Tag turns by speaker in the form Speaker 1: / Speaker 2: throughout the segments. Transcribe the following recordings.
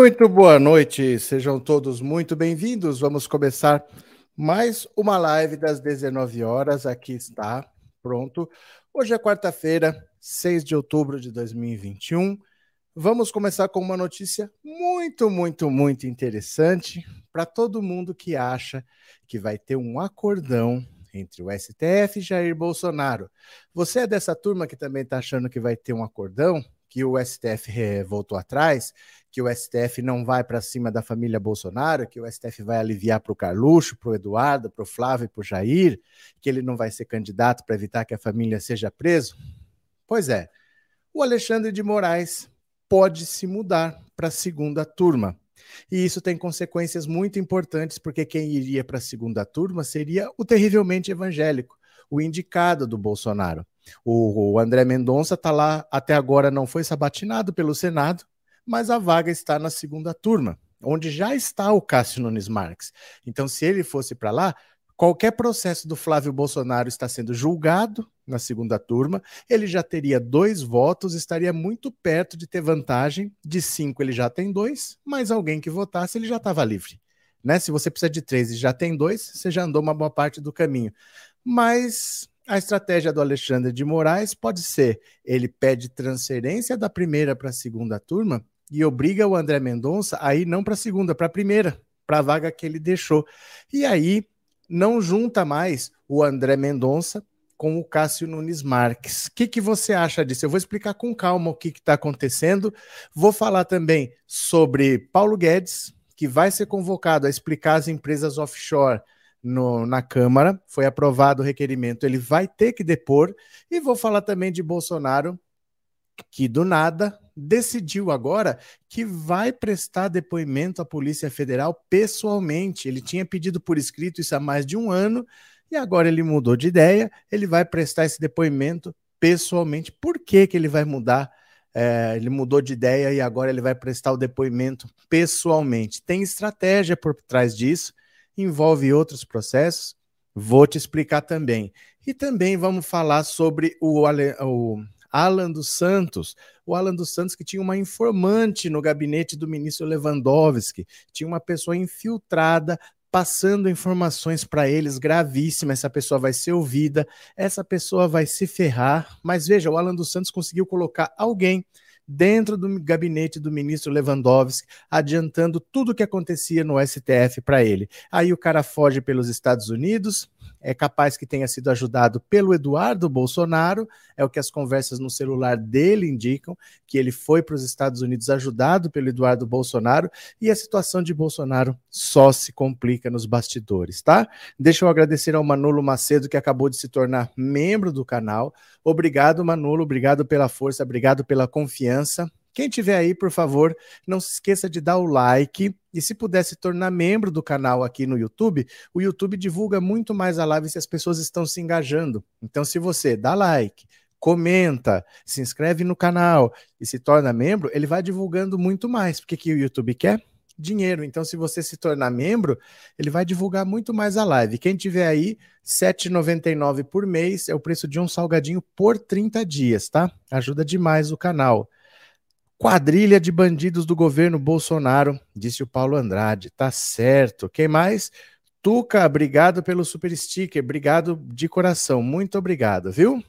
Speaker 1: Muito boa noite, sejam todos muito bem-vindos. Vamos começar mais uma live das 19 horas. Aqui está, pronto. Hoje é quarta-feira, 6 de outubro de 2021. Vamos começar com uma notícia muito, muito, muito interessante para todo mundo que acha que vai ter um acordão entre o STF e Jair Bolsonaro. Você é dessa turma que também está achando que vai ter um acordão? Que o STF voltou atrás, que o STF não vai para cima da família Bolsonaro, que o STF vai aliviar para o Carluxo, para o Eduardo, para o Flávio e para o Jair, que ele não vai ser candidato para evitar que a família seja preso? Pois é, o Alexandre de Moraes pode se mudar para a segunda turma. E isso tem consequências muito importantes, porque quem iria para a segunda turma seria o terrivelmente evangélico, o indicado do Bolsonaro. O, o André Mendonça está lá, até agora não foi sabatinado pelo Senado, mas a vaga está na segunda turma, onde já está o Cássio Nunes Marques. Então, se ele fosse para lá, qualquer processo do Flávio Bolsonaro está sendo julgado na segunda turma, ele já teria dois votos, estaria muito perto de ter vantagem. De cinco, ele já tem dois, mas alguém que votasse, ele já estava livre. Né? Se você precisa de três e já tem dois, você já andou uma boa parte do caminho. Mas a estratégia do Alexandre de Moraes pode ser: ele pede transferência da primeira para a segunda turma e obriga o André Mendonça a ir não para a segunda, para a primeira, para a vaga que ele deixou. E aí não junta mais o André Mendonça com o Cássio Nunes Marques. O que, que você acha disso? Eu vou explicar com calma o que está acontecendo. Vou falar também sobre Paulo Guedes, que vai ser convocado a explicar as empresas offshore no, na Câmara, foi aprovado o requerimento, ele vai ter que depor. E vou falar também de Bolsonaro, que do nada decidiu agora que vai prestar depoimento à Polícia Federal pessoalmente. Ele tinha pedido por escrito isso há mais de um ano e agora ele mudou de ideia. Ele vai prestar esse depoimento pessoalmente. Por que, que ele vai mudar? É, ele mudou de ideia e agora ele vai prestar o depoimento pessoalmente. Tem estratégia por trás disso envolve outros processos. Vou te explicar também. E também vamos falar sobre o, o Alan dos Santos, o Alan dos Santos que tinha uma informante no gabinete do ministro Lewandowski, tinha uma pessoa infiltrada passando informações para eles gravíssimas. Essa pessoa vai ser ouvida, essa pessoa vai se ferrar. Mas veja, o Alan dos Santos conseguiu colocar alguém dentro do gabinete do ministro Lewandowski, adiantando tudo o que acontecia no STF para ele. Aí o cara foge pelos Estados Unidos, é capaz que tenha sido ajudado pelo Eduardo Bolsonaro, é o que as conversas no celular dele indicam, que ele foi para os Estados Unidos ajudado pelo Eduardo Bolsonaro, e a situação de Bolsonaro só se complica nos bastidores, tá? Deixa eu agradecer ao Manolo Macedo, que acabou de se tornar membro do canal. Obrigado, Manolo, obrigado pela força, obrigado pela confiança. Quem tiver aí, por favor, não se esqueça de dar o like e se puder se tornar membro do canal aqui no YouTube, o YouTube divulga muito mais a live se as pessoas estão se engajando. Então, se você dá like, comenta, se inscreve no canal e se torna membro, ele vai divulgando muito mais. Porque que o YouTube quer? Dinheiro. Então, se você se tornar membro, ele vai divulgar muito mais a live. Quem tiver aí, R$ 7,99 por mês é o preço de um salgadinho por 30 dias, tá? Ajuda demais o canal. Quadrilha de bandidos do governo Bolsonaro, disse o Paulo Andrade. Tá certo. Quem mais? Tuca, obrigado pelo super sticker. Obrigado de coração. Muito obrigado, viu?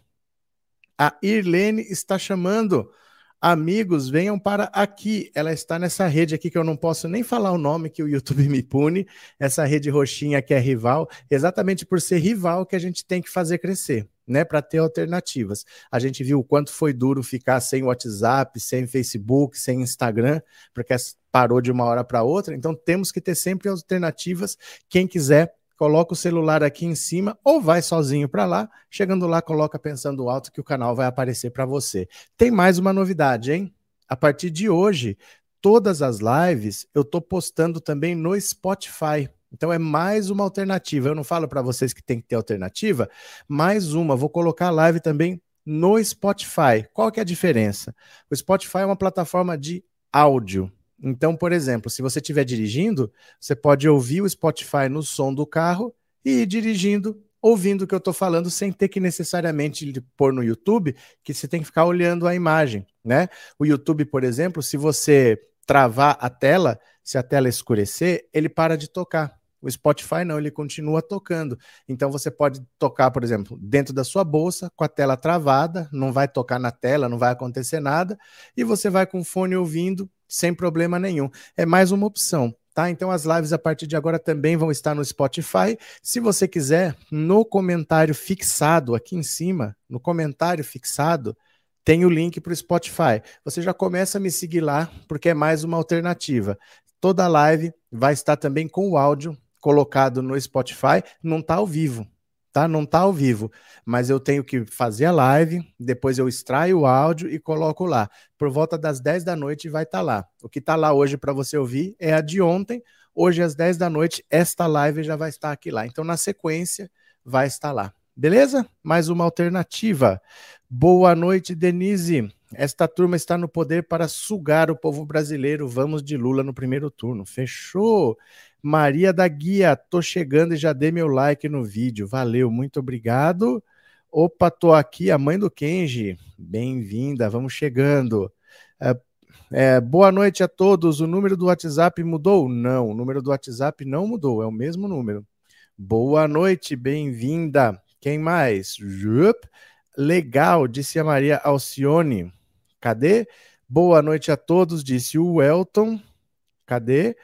Speaker 1: A Irlene está chamando. Amigos, venham para aqui. Ela está nessa rede aqui que eu não posso nem falar o nome que o YouTube me pune. Essa rede roxinha que é rival, exatamente por ser rival que a gente tem que fazer crescer né, para ter alternativas. A gente viu o quanto foi duro ficar sem WhatsApp, sem Facebook, sem Instagram, porque parou de uma hora para outra. Então temos que ter sempre alternativas. Quem quiser coloca o celular aqui em cima ou vai sozinho para lá. Chegando lá, coloca pensando alto que o canal vai aparecer para você. Tem mais uma novidade, hein? A partir de hoje, todas as lives eu estou postando também no Spotify. Então é mais uma alternativa. Eu não falo para vocês que tem que ter alternativa, mais uma. Vou colocar a live também no Spotify. Qual que é a diferença? O Spotify é uma plataforma de áudio. Então, por exemplo, se você estiver dirigindo, você pode ouvir o Spotify no som do carro e ir dirigindo, ouvindo o que eu estou falando, sem ter que necessariamente pôr no YouTube, que você tem que ficar olhando a imagem, né? O YouTube, por exemplo, se você travar a tela, se a tela escurecer, ele para de tocar. O Spotify não, ele continua tocando. Então você pode tocar, por exemplo, dentro da sua bolsa, com a tela travada, não vai tocar na tela, não vai acontecer nada, e você vai com o fone ouvindo sem problema nenhum. É mais uma opção. Tá? Então as lives a partir de agora também vão estar no Spotify. Se você quiser, no comentário fixado aqui em cima, no comentário fixado, tem o link para o Spotify. Você já começa a me seguir lá, porque é mais uma alternativa. Toda live vai estar também com o áudio colocado no Spotify, não está ao vivo, tá? Não está ao vivo, mas eu tenho que fazer a live, depois eu extraio o áudio e coloco lá. Por volta das 10 da noite vai estar tá lá. O que está lá hoje para você ouvir é a de ontem. Hoje às 10 da noite esta live já vai estar aqui lá. Então na sequência vai estar lá. Beleza? Mais uma alternativa. Boa noite, Denise. Esta turma está no poder para sugar o povo brasileiro. Vamos de Lula no primeiro turno. Fechou? Maria da Guia, tô chegando e já dei meu like no vídeo. Valeu, muito obrigado. Opa, tô aqui, a mãe do Kenji. Bem-vinda, vamos chegando. É, é, boa noite a todos. O número do WhatsApp mudou? Não, o número do WhatsApp não mudou, é o mesmo número. Boa noite, bem-vinda. Quem mais? Jup. Legal, disse a Maria Alcione. Cadê? Boa noite a todos, disse o Elton. Cadê?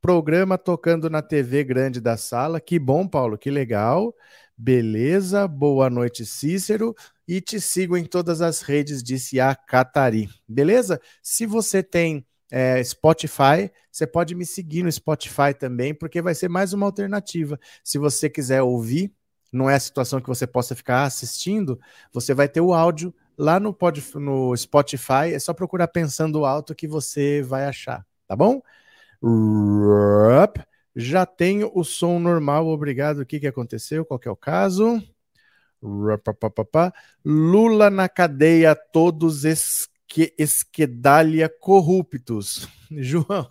Speaker 1: Programa tocando na TV grande da sala. Que bom, Paulo, que legal. Beleza, boa noite, Cícero. E te sigo em todas as redes, disse a Catari. Beleza? Se você tem é, Spotify, você pode me seguir no Spotify também, porque vai ser mais uma alternativa. Se você quiser ouvir, não é a situação que você possa ficar assistindo, você vai ter o áudio lá no, pod, no Spotify. É só procurar pensando alto que você vai achar, tá bom? Já tenho o som normal, obrigado. O que, que aconteceu? Qual que é o caso? Lula na cadeia, todos esque, esquedalha corruptos. João,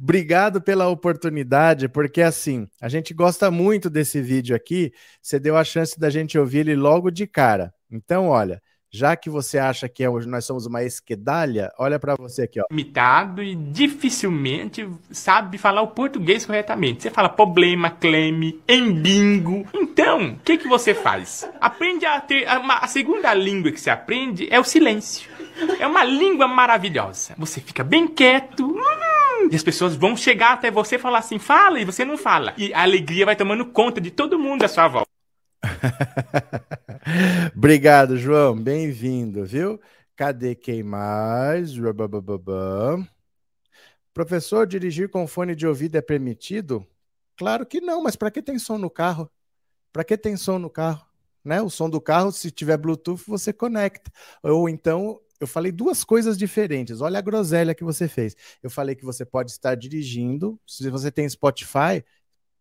Speaker 1: obrigado pela oportunidade, porque assim, a gente gosta muito desse vídeo aqui. Você deu a chance da gente ouvir ele logo de cara. Então, olha, já que você acha que é, nós somos uma esquedalha, olha para você aqui, ó.
Speaker 2: Limitado e dificilmente sabe falar o português corretamente. Você fala problema, claim, embingo. Então, o que, que você faz? Aprende a ter. A, a segunda língua que você aprende é o silêncio. É uma língua maravilhosa. Você fica bem quieto. Hum, e as pessoas vão chegar até você e falar assim, fala, e você não fala. E a alegria vai tomando conta de todo mundo à sua volta.
Speaker 1: Obrigado, João. Bem-vindo, viu? Cadê quem mais? Professor, dirigir com fone de ouvido é permitido? Claro que não, mas para que tem som no carro? Para que tem som no carro? Né? O som do carro, se tiver Bluetooth, você conecta. Ou então, eu falei duas coisas diferentes. Olha a groselha que você fez. Eu falei que você pode estar dirigindo. Se você tem Spotify,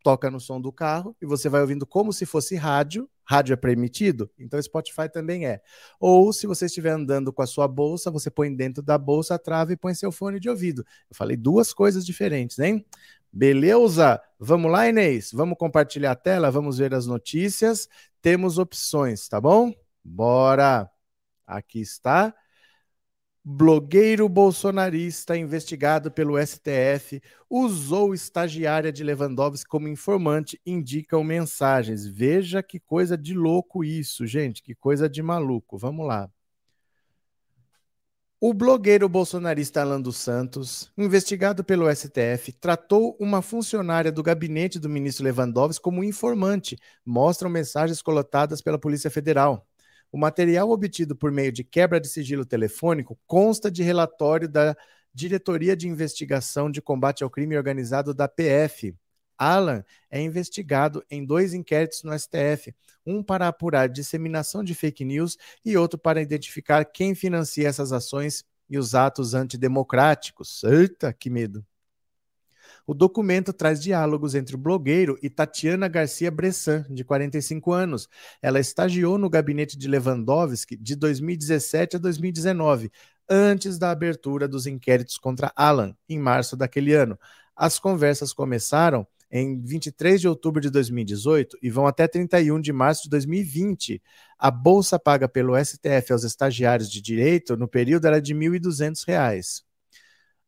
Speaker 1: toca no som do carro e você vai ouvindo como se fosse rádio. Rádio é permitido? Então Spotify também é. Ou se você estiver andando com a sua bolsa, você põe dentro da bolsa a trava e põe seu fone de ouvido. Eu falei duas coisas diferentes, hein? Beleza? Vamos lá, Inês? Vamos compartilhar a tela, vamos ver as notícias. Temos opções, tá bom? Bora! Aqui está. Blogueiro bolsonarista investigado pelo STF usou estagiária de Lewandowski como informante, indicam mensagens. Veja que coisa de louco isso, gente, que coisa de maluco. Vamos lá. O blogueiro bolsonarista Alan dos Santos, investigado pelo STF, tratou uma funcionária do gabinete do ministro Lewandowski como informante, mostram mensagens colotadas pela Polícia Federal. O material obtido por meio de quebra de sigilo telefônico consta de relatório da Diretoria de Investigação de Combate ao Crime Organizado da PF. Alan é investigado em dois inquéritos no STF, um para apurar disseminação de fake news e outro para identificar quem financia essas ações e os atos antidemocráticos. Eita, que medo! O documento traz diálogos entre o blogueiro e Tatiana Garcia Bressan, de 45 anos. Ela estagiou no gabinete de Lewandowski de 2017 a 2019, antes da abertura dos inquéritos contra Alan, em março daquele ano. As conversas começaram em 23 de outubro de 2018 e vão até 31 de março de 2020. A bolsa paga pelo STF aos estagiários de direito no período era de R$ 1.200.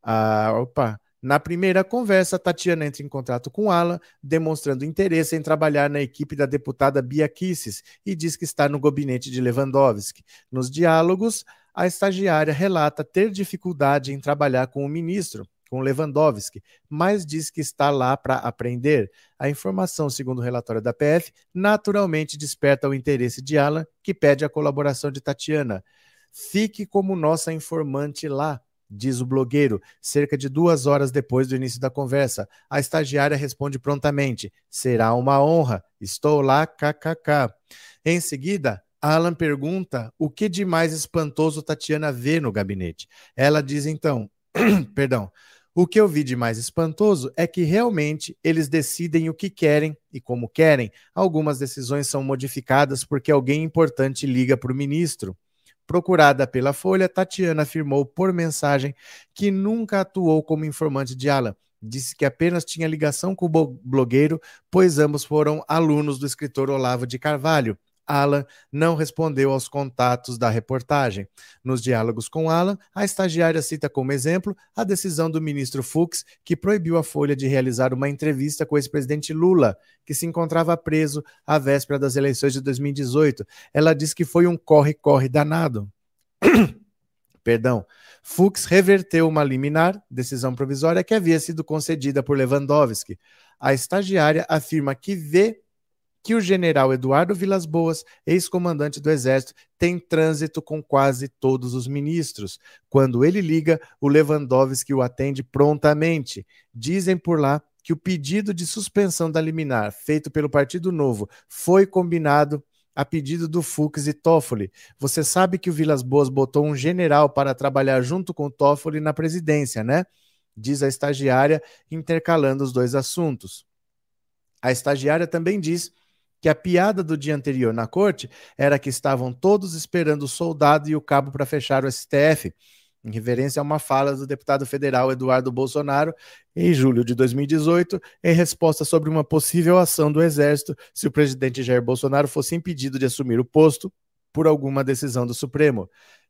Speaker 1: Ah, opa. Na primeira conversa, Tatiana entra em contato com Alan, demonstrando interesse em trabalhar na equipe da deputada Bia Kisses e diz que está no gabinete de Lewandowski. Nos diálogos, a estagiária relata ter dificuldade em trabalhar com o ministro, com Lewandowski, mas diz que está lá para aprender. A informação, segundo o relatório da PF, naturalmente desperta o interesse de Alan, que pede a colaboração de Tatiana. Fique como nossa informante lá, diz o blogueiro, cerca de duas horas depois do início da conversa. A estagiária responde prontamente: será uma honra, estou lá, kkk. Em seguida, Alan pergunta o que de mais espantoso Tatiana vê no gabinete. Ela diz então: perdão. O que eu vi de mais espantoso é que realmente eles decidem o que querem e como querem. Algumas decisões são modificadas porque alguém importante liga para o ministro. Procurada pela Folha, Tatiana afirmou por mensagem que nunca atuou como informante de Alan. Disse que apenas tinha ligação com o blogueiro, pois ambos foram alunos do escritor Olavo de Carvalho. Alan não respondeu aos contatos da reportagem. Nos diálogos com Alan, a estagiária cita como exemplo a decisão do ministro Fux, que proibiu a Folha de realizar uma entrevista com o ex-presidente Lula, que se encontrava preso à véspera das eleições de 2018. Ela diz que foi um corre-corre danado. Perdão. Fux reverteu uma liminar, decisão provisória, que havia sido concedida por Lewandowski. A estagiária afirma que vê que o general Eduardo Vilas Boas, ex-comandante do Exército, tem trânsito com quase todos os ministros. Quando ele liga, o Lewandowski o atende prontamente. Dizem por lá que o pedido de suspensão da liminar feito pelo Partido Novo foi combinado a pedido do Fux e Toffoli. Você sabe que o Vilas Boas botou um general para trabalhar junto com o Toffoli na presidência, né? Diz a estagiária, intercalando os dois assuntos. A estagiária também diz que a piada do dia anterior na corte era que estavam todos esperando o soldado e o cabo para fechar o STF, em reverência a uma fala do deputado federal Eduardo Bolsonaro em julho de 2018, em resposta sobre uma possível ação do Exército se o presidente Jair Bolsonaro fosse impedido de assumir o posto por alguma decisão do Supremo.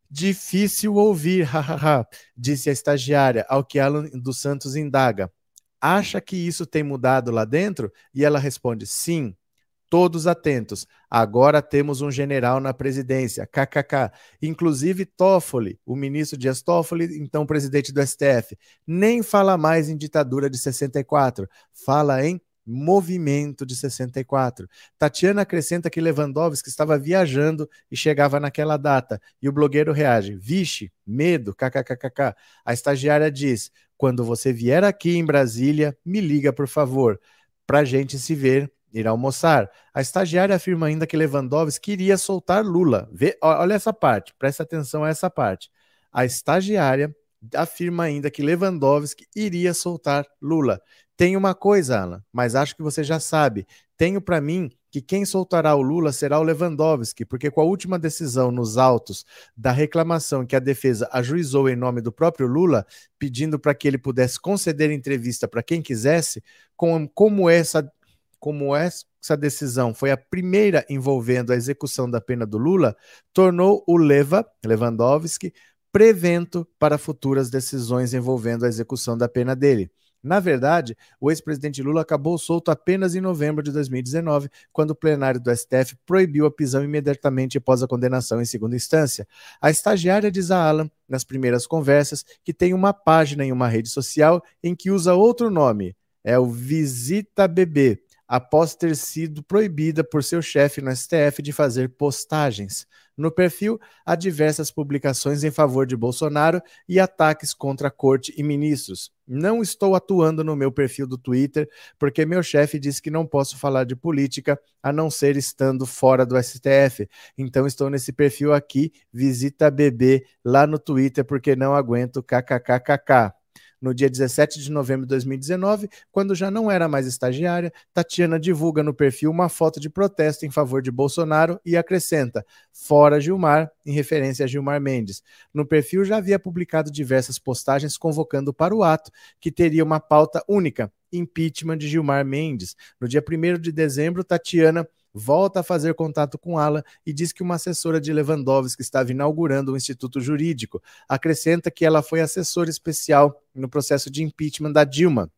Speaker 1: Difícil ouvir, hahaha, disse a estagiária, ao que Alan dos Santos indaga. Acha que isso tem mudado lá dentro? E ela responde: sim. Todos atentos. Agora temos um general na presidência. KKK. Inclusive Toffoli, o ministro Dias Toffoli, então presidente do STF, nem fala mais em ditadura de 64, fala em movimento de 64. Tatiana acrescenta que Lewandowski estava viajando e chegava naquela data. E o blogueiro reage: Vixe, medo, kkkk. A estagiária diz: quando você vier aqui em Brasília, me liga, por favor, para gente se ver ir almoçar. A estagiária afirma ainda que Lewandowski queria soltar Lula. Vê, olha essa parte, presta atenção a essa parte. A estagiária afirma ainda que Lewandowski iria soltar Lula. Tem uma coisa, Alan, mas acho que você já sabe. Tenho para mim que quem soltará o Lula será o Lewandowski, porque com a última decisão nos autos da reclamação que a defesa ajuizou em nome do próprio Lula, pedindo para que ele pudesse conceder entrevista para quem quisesse, com, como essa como essa decisão foi a primeira envolvendo a execução da pena do Lula, tornou o Leva, Lewandowski, prevento para futuras decisões envolvendo a execução da pena dele. Na verdade, o ex-presidente Lula acabou solto apenas em novembro de 2019, quando o plenário do STF proibiu a prisão imediatamente após a condenação em segunda instância. A estagiária diz a Alan, nas primeiras conversas, que tem uma página em uma rede social em que usa outro nome, é o Visita Bebê, após ter sido proibida por seu chefe no STF de fazer postagens. No perfil, há diversas publicações em favor de Bolsonaro e ataques contra a corte e ministros. Não estou atuando no meu perfil do Twitter porque meu chefe disse que não posso falar de política a não ser estando fora do STF. Então estou nesse perfil aqui, visita BB lá no Twitter porque não aguento kkkk. No dia 17 de novembro de 2019, quando já não era mais estagiária, Tatiana divulga no perfil uma foto de protesto em favor de Bolsonaro e acrescenta: Fora Gilmar, em referência a Gilmar Mendes. No perfil já havia publicado diversas postagens convocando para o ato, que teria uma pauta única: impeachment de Gilmar Mendes. No dia 1 de dezembro, Tatiana volta a fazer contato com Alan e diz que uma assessora de Lewandowski estava inaugurando um instituto jurídico. Acrescenta que ela foi assessora especial no processo de impeachment da Dilma.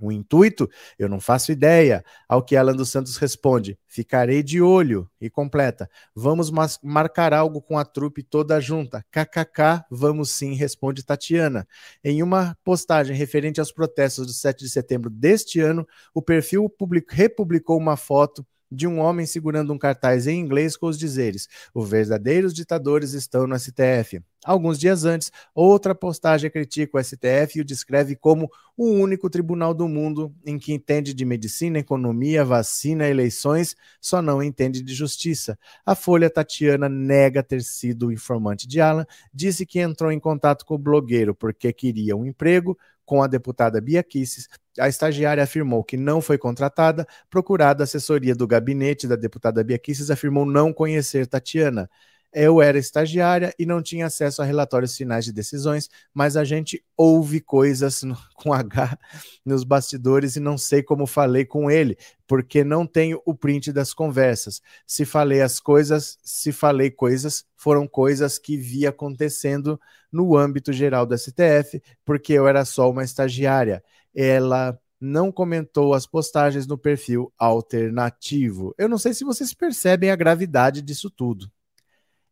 Speaker 1: O intuito? Eu não faço ideia. Ao que Alan dos Santos responde: ficarei de olho. E completa: vamos marcar algo com a trupe toda junta. KKK, vamos sim, responde Tatiana. Em uma postagem referente aos protestos do 7 de setembro deste ano, o perfil republicou uma foto de um homem segurando um cartaz em inglês com os dizeres: Os verdadeiros ditadores estão no STF. Alguns dias antes, outra postagem critica o STF e o descreve como o único tribunal do mundo em que entende de medicina, economia, vacina, eleições, só não entende de justiça. A Folha Tatiana nega ter sido informante de Alan, disse que entrou em contato com o blogueiro porque queria um emprego, com a deputada Bia Kisses, a estagiária afirmou que não foi contratada. Procurada a assessoria do gabinete da deputada Bia Kisses afirmou não conhecer Tatiana. Eu era estagiária e não tinha acesso a relatórios finais de decisões, mas a gente ouve coisas no, com H nos bastidores e não sei como falei com ele, porque não tenho o print das conversas. Se falei as coisas, se falei coisas, foram coisas que vi acontecendo no âmbito geral do STF, porque eu era só uma estagiária. Ela não comentou as postagens no perfil alternativo. Eu não sei se vocês percebem a gravidade disso tudo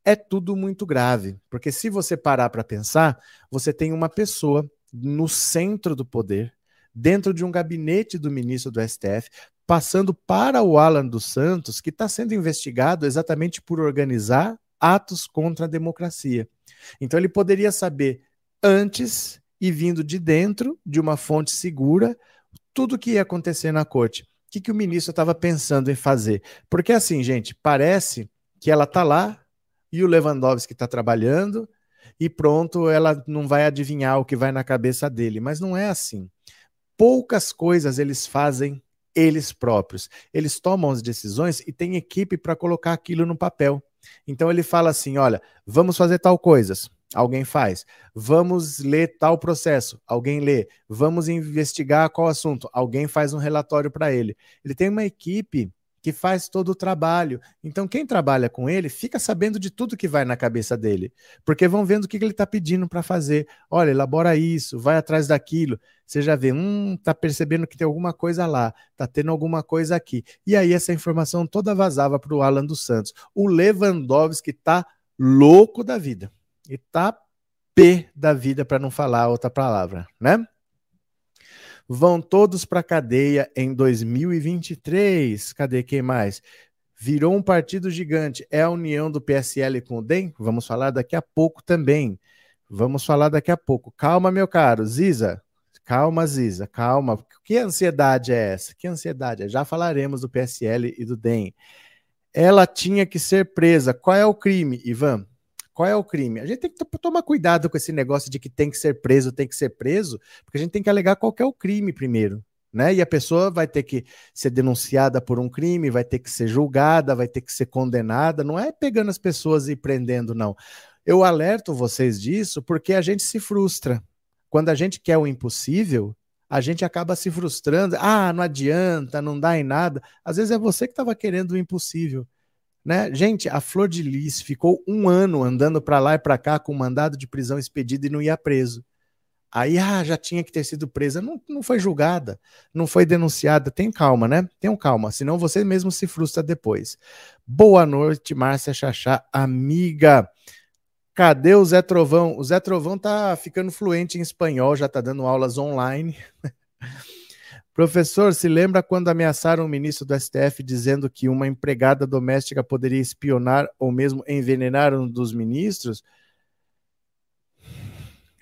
Speaker 1: é tudo muito grave, porque se você parar para pensar, você tem uma pessoa no centro do poder, dentro de um gabinete do ministro do STF, passando para o Alan dos Santos, que está sendo investigado exatamente por organizar atos contra a democracia. Então ele poderia saber antes e vindo de dentro de uma fonte segura tudo o que ia acontecer na corte. O que, que o ministro estava pensando em fazer? Porque assim, gente, parece que ela está lá e o Lewandowski está trabalhando e pronto, ela não vai adivinhar o que vai na cabeça dele. Mas não é assim. Poucas coisas eles fazem eles próprios. Eles tomam as decisões e têm equipe para colocar aquilo no papel. Então ele fala assim: olha, vamos fazer tal coisas. Alguém faz. Vamos ler tal processo. Alguém lê. Vamos investigar qual assunto. Alguém faz um relatório para ele. Ele tem uma equipe que faz todo o trabalho. Então, quem trabalha com ele fica sabendo de tudo que vai na cabeça dele, porque vão vendo o que ele está pedindo para fazer. Olha, elabora isso, vai atrás daquilo. Você já vê, hum, tá percebendo que tem alguma coisa lá, tá tendo alguma coisa aqui. E aí essa informação toda vazava para o Alan dos Santos. O Lewandowski tá louco da vida. E tá P da vida, para não falar outra palavra, né? Vão todos para cadeia em 2023. Cadê quem mais? Virou um partido gigante. É a união do PSL com o DEM? Vamos falar daqui a pouco também. Vamos falar daqui a pouco. Calma, meu caro. Ziza, calma, Ziza, calma. Que ansiedade é essa? Que ansiedade é? Já falaremos do PSL e do DEM. Ela tinha que ser presa. Qual é o crime, Ivan? Qual é o crime? A gente tem que tomar cuidado com esse negócio de que tem que ser preso, tem que ser preso, porque a gente tem que alegar qual é o crime primeiro. Né? E a pessoa vai ter que ser denunciada por um crime, vai ter que ser julgada, vai ter que ser condenada. Não é pegando as pessoas e prendendo, não. Eu alerto vocês disso porque a gente se frustra. Quando a gente quer o impossível, a gente acaba se frustrando. Ah, não adianta, não dá em nada. Às vezes é você que estava querendo o impossível. Né? Gente, a Flor de Lis ficou um ano andando para lá e para cá com mandado de prisão expedido e não ia preso. Aí ah, já tinha que ter sido presa. Não, não foi julgada, não foi denunciada. Tem calma, né? Tenham calma, senão você mesmo se frustra depois. Boa noite, Márcia Chachá, amiga. Cadê o Zé Trovão? O Zé Trovão tá ficando fluente em espanhol, já tá dando aulas online. Professor, se lembra quando ameaçaram o ministro do STF dizendo que uma empregada doméstica poderia espionar ou mesmo envenenar um dos ministros?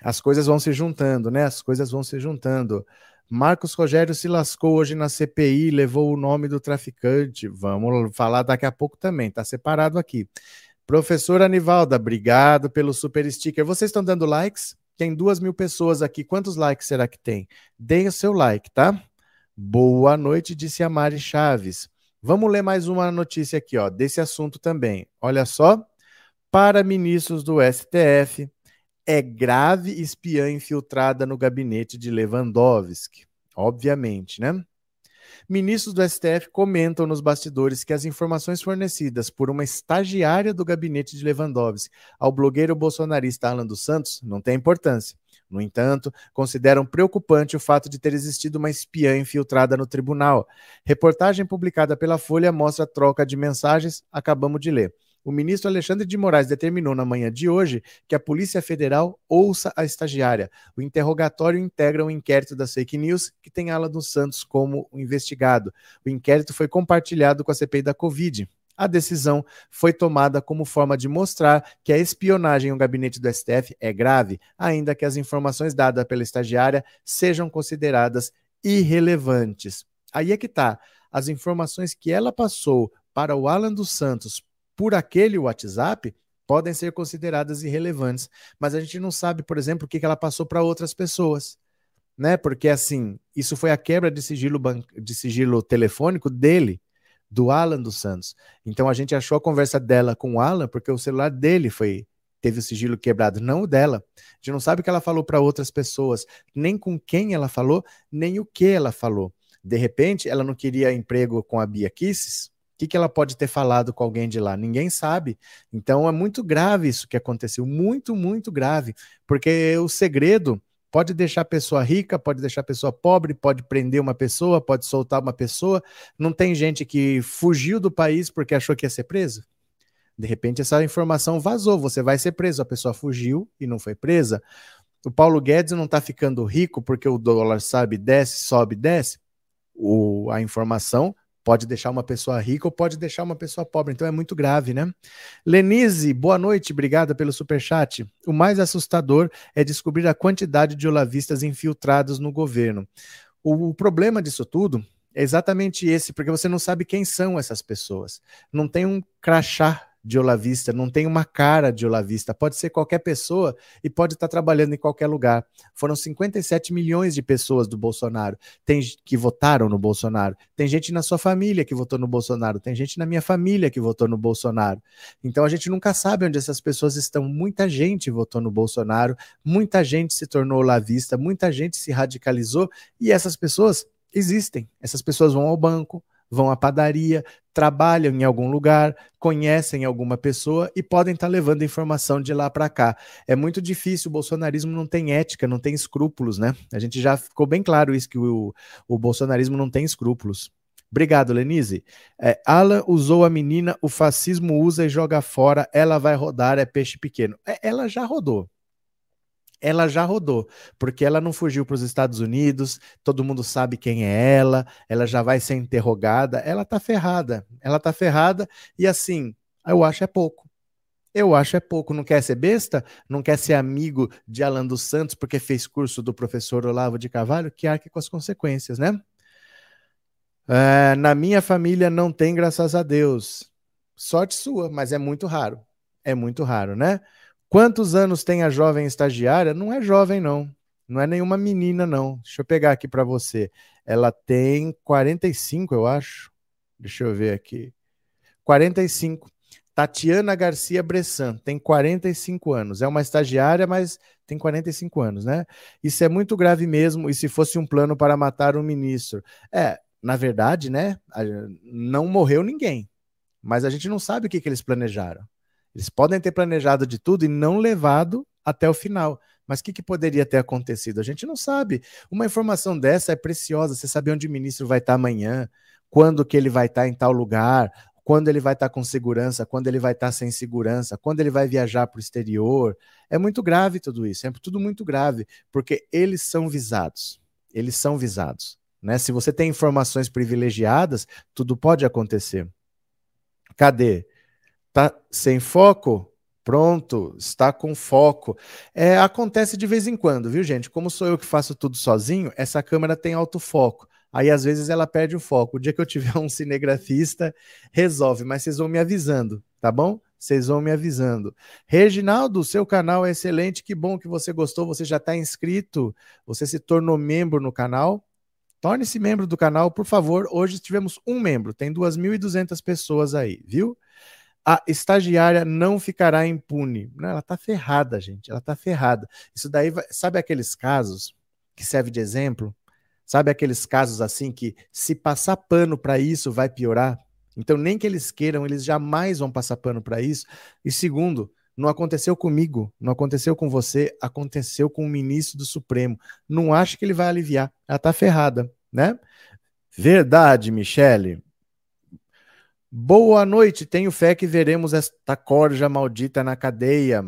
Speaker 1: As coisas vão se juntando, né? As coisas vão se juntando. Marcos Rogério se lascou hoje na CPI, levou o nome do traficante. Vamos falar daqui a pouco também, tá separado aqui. Professor Anivalda, obrigado pelo super sticker. Vocês estão dando likes? Tem duas mil pessoas aqui. Quantos likes será que tem? Deem o seu like, tá? Boa noite, disse a Mari Chaves. Vamos ler mais uma notícia aqui, ó, desse assunto também. Olha só. Para ministros do STF, é grave espiã infiltrada no gabinete de Lewandowski. Obviamente, né? Ministros do STF comentam nos bastidores que as informações fornecidas por uma estagiária do gabinete de Lewandowski ao blogueiro bolsonarista Alan dos Santos não têm importância. No entanto, consideram preocupante o fato de ter existido uma espiã infiltrada no tribunal. Reportagem publicada pela Folha mostra a troca de mensagens, acabamos de ler. O ministro Alexandre de Moraes determinou na manhã de hoje que a Polícia Federal ouça a estagiária. O interrogatório integra o um inquérito das fake news, que tem Alan dos Santos como investigado. O inquérito foi compartilhado com a CPI da Covid. A decisão foi tomada como forma de mostrar que a espionagem no gabinete do STF é grave, ainda que as informações dadas pela estagiária sejam consideradas irrelevantes. Aí é que está. As informações que ela passou para o Alan dos Santos por aquele WhatsApp podem ser consideradas irrelevantes, mas a gente não sabe, por exemplo, o que ela passou para outras pessoas, né? Porque assim, isso foi a quebra de sigilo, de sigilo telefônico dele do Alan dos Santos. Então a gente achou a conversa dela com o Alan porque o celular dele foi teve o sigilo quebrado, não o dela. A gente não sabe o que ela falou para outras pessoas, nem com quem ela falou, nem o que ela falou. De repente, ela não queria emprego com a Bia Kisses. O que, que ela pode ter falado com alguém de lá? Ninguém sabe. Então é muito grave isso que aconteceu, muito, muito grave, porque o segredo Pode deixar a pessoa rica, pode deixar a pessoa pobre, pode prender uma pessoa, pode soltar uma pessoa. Não tem gente que fugiu do país porque achou que ia ser preso? De repente, essa informação vazou, você vai ser preso. A pessoa fugiu e não foi presa. O Paulo Guedes não está ficando rico porque o dólar sabe, desce, sobe, desce. O, a informação Pode deixar uma pessoa rica ou pode deixar uma pessoa pobre. Então é muito grave, né? Lenise, boa noite, obrigada pelo superchat. O mais assustador é descobrir a quantidade de olavistas infiltrados no governo. O, o problema disso tudo é exatamente esse, porque você não sabe quem são essas pessoas. Não tem um crachá de olavista, não tem uma cara de olavista, pode ser qualquer pessoa e pode estar trabalhando em qualquer lugar. Foram 57 milhões de pessoas do Bolsonaro tem, que votaram no Bolsonaro. Tem gente na sua família que votou no Bolsonaro, tem gente na minha família que votou no Bolsonaro. Então a gente nunca sabe onde essas pessoas estão. Muita gente votou no Bolsonaro, muita gente se tornou olavista, muita gente se radicalizou e essas pessoas existem. Essas pessoas vão ao banco, vão à padaria, trabalham em algum lugar, conhecem alguma pessoa e podem estar tá levando informação de lá para cá. É muito difícil, o bolsonarismo não tem ética, não tem escrúpulos, né? A gente já ficou bem claro isso, que o, o bolsonarismo não tem escrúpulos. Obrigado, Lenise. É, Alan usou a menina, o fascismo usa e joga fora, ela vai rodar, é peixe pequeno. É, ela já rodou ela já rodou, porque ela não fugiu para os Estados Unidos, todo mundo sabe quem é ela, ela já vai ser interrogada, ela tá ferrada, ela tá ferrada e assim, eu acho é pouco. Eu acho é pouco, não quer ser besta, não quer ser amigo de Alan dos Santos porque fez curso do professor Olavo de Carvalho, que arque com as consequências, né? É, na minha família não tem, graças a Deus. Sorte sua, mas é muito raro. É muito raro, né? Quantos anos tem a jovem estagiária? Não é jovem, não. Não é nenhuma menina, não. Deixa eu pegar aqui para você. Ela tem 45, eu acho. Deixa eu ver aqui. 45. Tatiana Garcia Bressan tem 45 anos. É uma estagiária, mas tem 45 anos, né? Isso é muito grave mesmo. E se fosse um plano para matar um ministro? É, na verdade, né? Não morreu ninguém. Mas a gente não sabe o que, que eles planejaram. Eles podem ter planejado de tudo e não levado até o final. Mas o que, que, poderia ter acontecido? A gente não sabe. Uma informação dessa é preciosa. Você sabe onde o ministro vai estar amanhã, quando que ele vai estar em tal lugar, quando ele vai estar com segurança, quando ele vai estar sem segurança, quando ele vai viajar para o exterior. É muito grave tudo isso. É tudo muito grave, porque eles são visados. Eles são visados. Né? Se você tem informações privilegiadas, tudo pode acontecer. Cadê? Tá sem foco? Pronto, está com foco. É, acontece de vez em quando, viu, gente? Como sou eu que faço tudo sozinho, essa câmera tem autofoco. Aí às vezes ela perde o foco. O dia que eu tiver um cinegrafista, resolve, mas vocês vão me avisando, tá bom? Vocês vão me avisando. Reginaldo, seu canal é excelente, que bom que você gostou, você já está inscrito, você se tornou membro no canal. Torne-se membro do canal, por favor. Hoje tivemos um membro, tem 2.200 pessoas aí, viu? A estagiária não ficará impune. Não, ela está ferrada, gente. Ela está ferrada. Isso daí, vai, sabe aqueles casos que serve de exemplo? Sabe aqueles casos assim que se passar pano para isso vai piorar? Então, nem que eles queiram, eles jamais vão passar pano para isso. E segundo, não aconteceu comigo, não aconteceu com você, aconteceu com o ministro do Supremo. Não acho que ele vai aliviar. Ela tá ferrada, né? Verdade, Michele. Boa noite, tenho fé que veremos esta corja maldita na cadeia.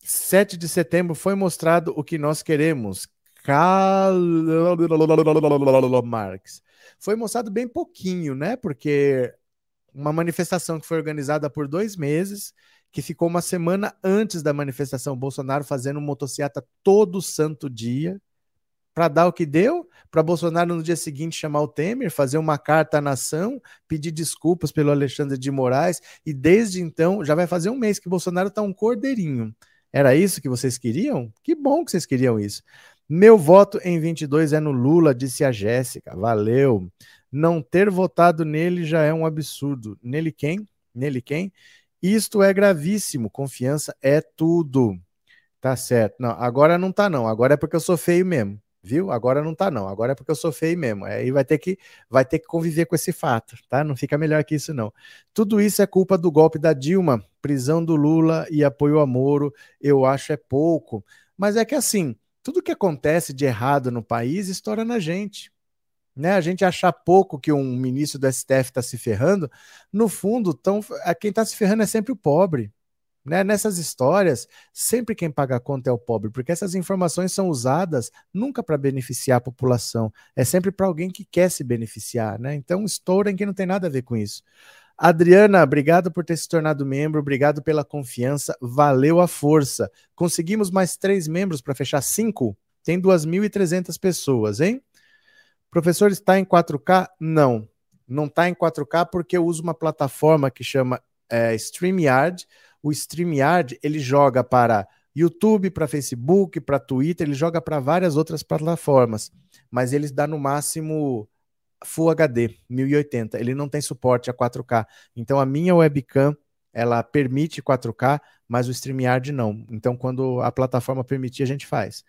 Speaker 1: 7 de setembro foi mostrado o que nós queremos. Karl Marx. Foi mostrado bem pouquinho, né? Porque uma manifestação que foi organizada por dois meses, que ficou uma semana antes da manifestação, Bolsonaro fazendo motocicleta todo santo dia, para dar o que deu, para Bolsonaro no dia seguinte chamar o Temer, fazer uma carta à nação, pedir desculpas pelo Alexandre de Moraes, e desde então, já vai fazer um mês que Bolsonaro está um cordeirinho. Era isso que vocês queriam? Que bom que vocês queriam isso. Meu voto em 22 é no Lula, disse a Jéssica. Valeu. Não ter votado nele já é um absurdo. Nele quem? Nele quem? Isto é gravíssimo. Confiança é tudo. Tá certo. Não, agora não tá não. Agora é porque eu sou feio mesmo. Viu? Agora não tá não. Agora é porque eu sou feio mesmo. Aí vai ter que vai ter que conviver com esse fato, tá? Não fica melhor que isso não. Tudo isso é culpa do golpe da Dilma, prisão do Lula e apoio a Moro. Eu acho é pouco, mas é que assim, tudo que acontece de errado no país estoura na gente. Né? A gente achar pouco que um ministro do STF está se ferrando, no fundo, tão, quem está se ferrando é sempre o pobre. Né? Nessas histórias, sempre quem paga a conta é o pobre, porque essas informações são usadas nunca para beneficiar a população, é sempre para alguém que quer se beneficiar. Né? Então, estoura em quem não tem nada a ver com isso. Adriana, obrigado por ter se tornado membro, obrigado pela confiança, valeu a força. Conseguimos mais três membros para fechar cinco? Tem 2.300 pessoas, hein? Professor, está em 4K? Não, não está em 4K porque eu uso uma plataforma que chama é, StreamYard. O StreamYard ele joga para YouTube, para Facebook, para Twitter, ele joga para várias outras plataformas, mas ele dá no máximo Full HD 1080. Ele não tem suporte a 4K. Então a minha webcam ela permite 4K, mas o StreamYard não. Então quando a plataforma permitir, a gente faz.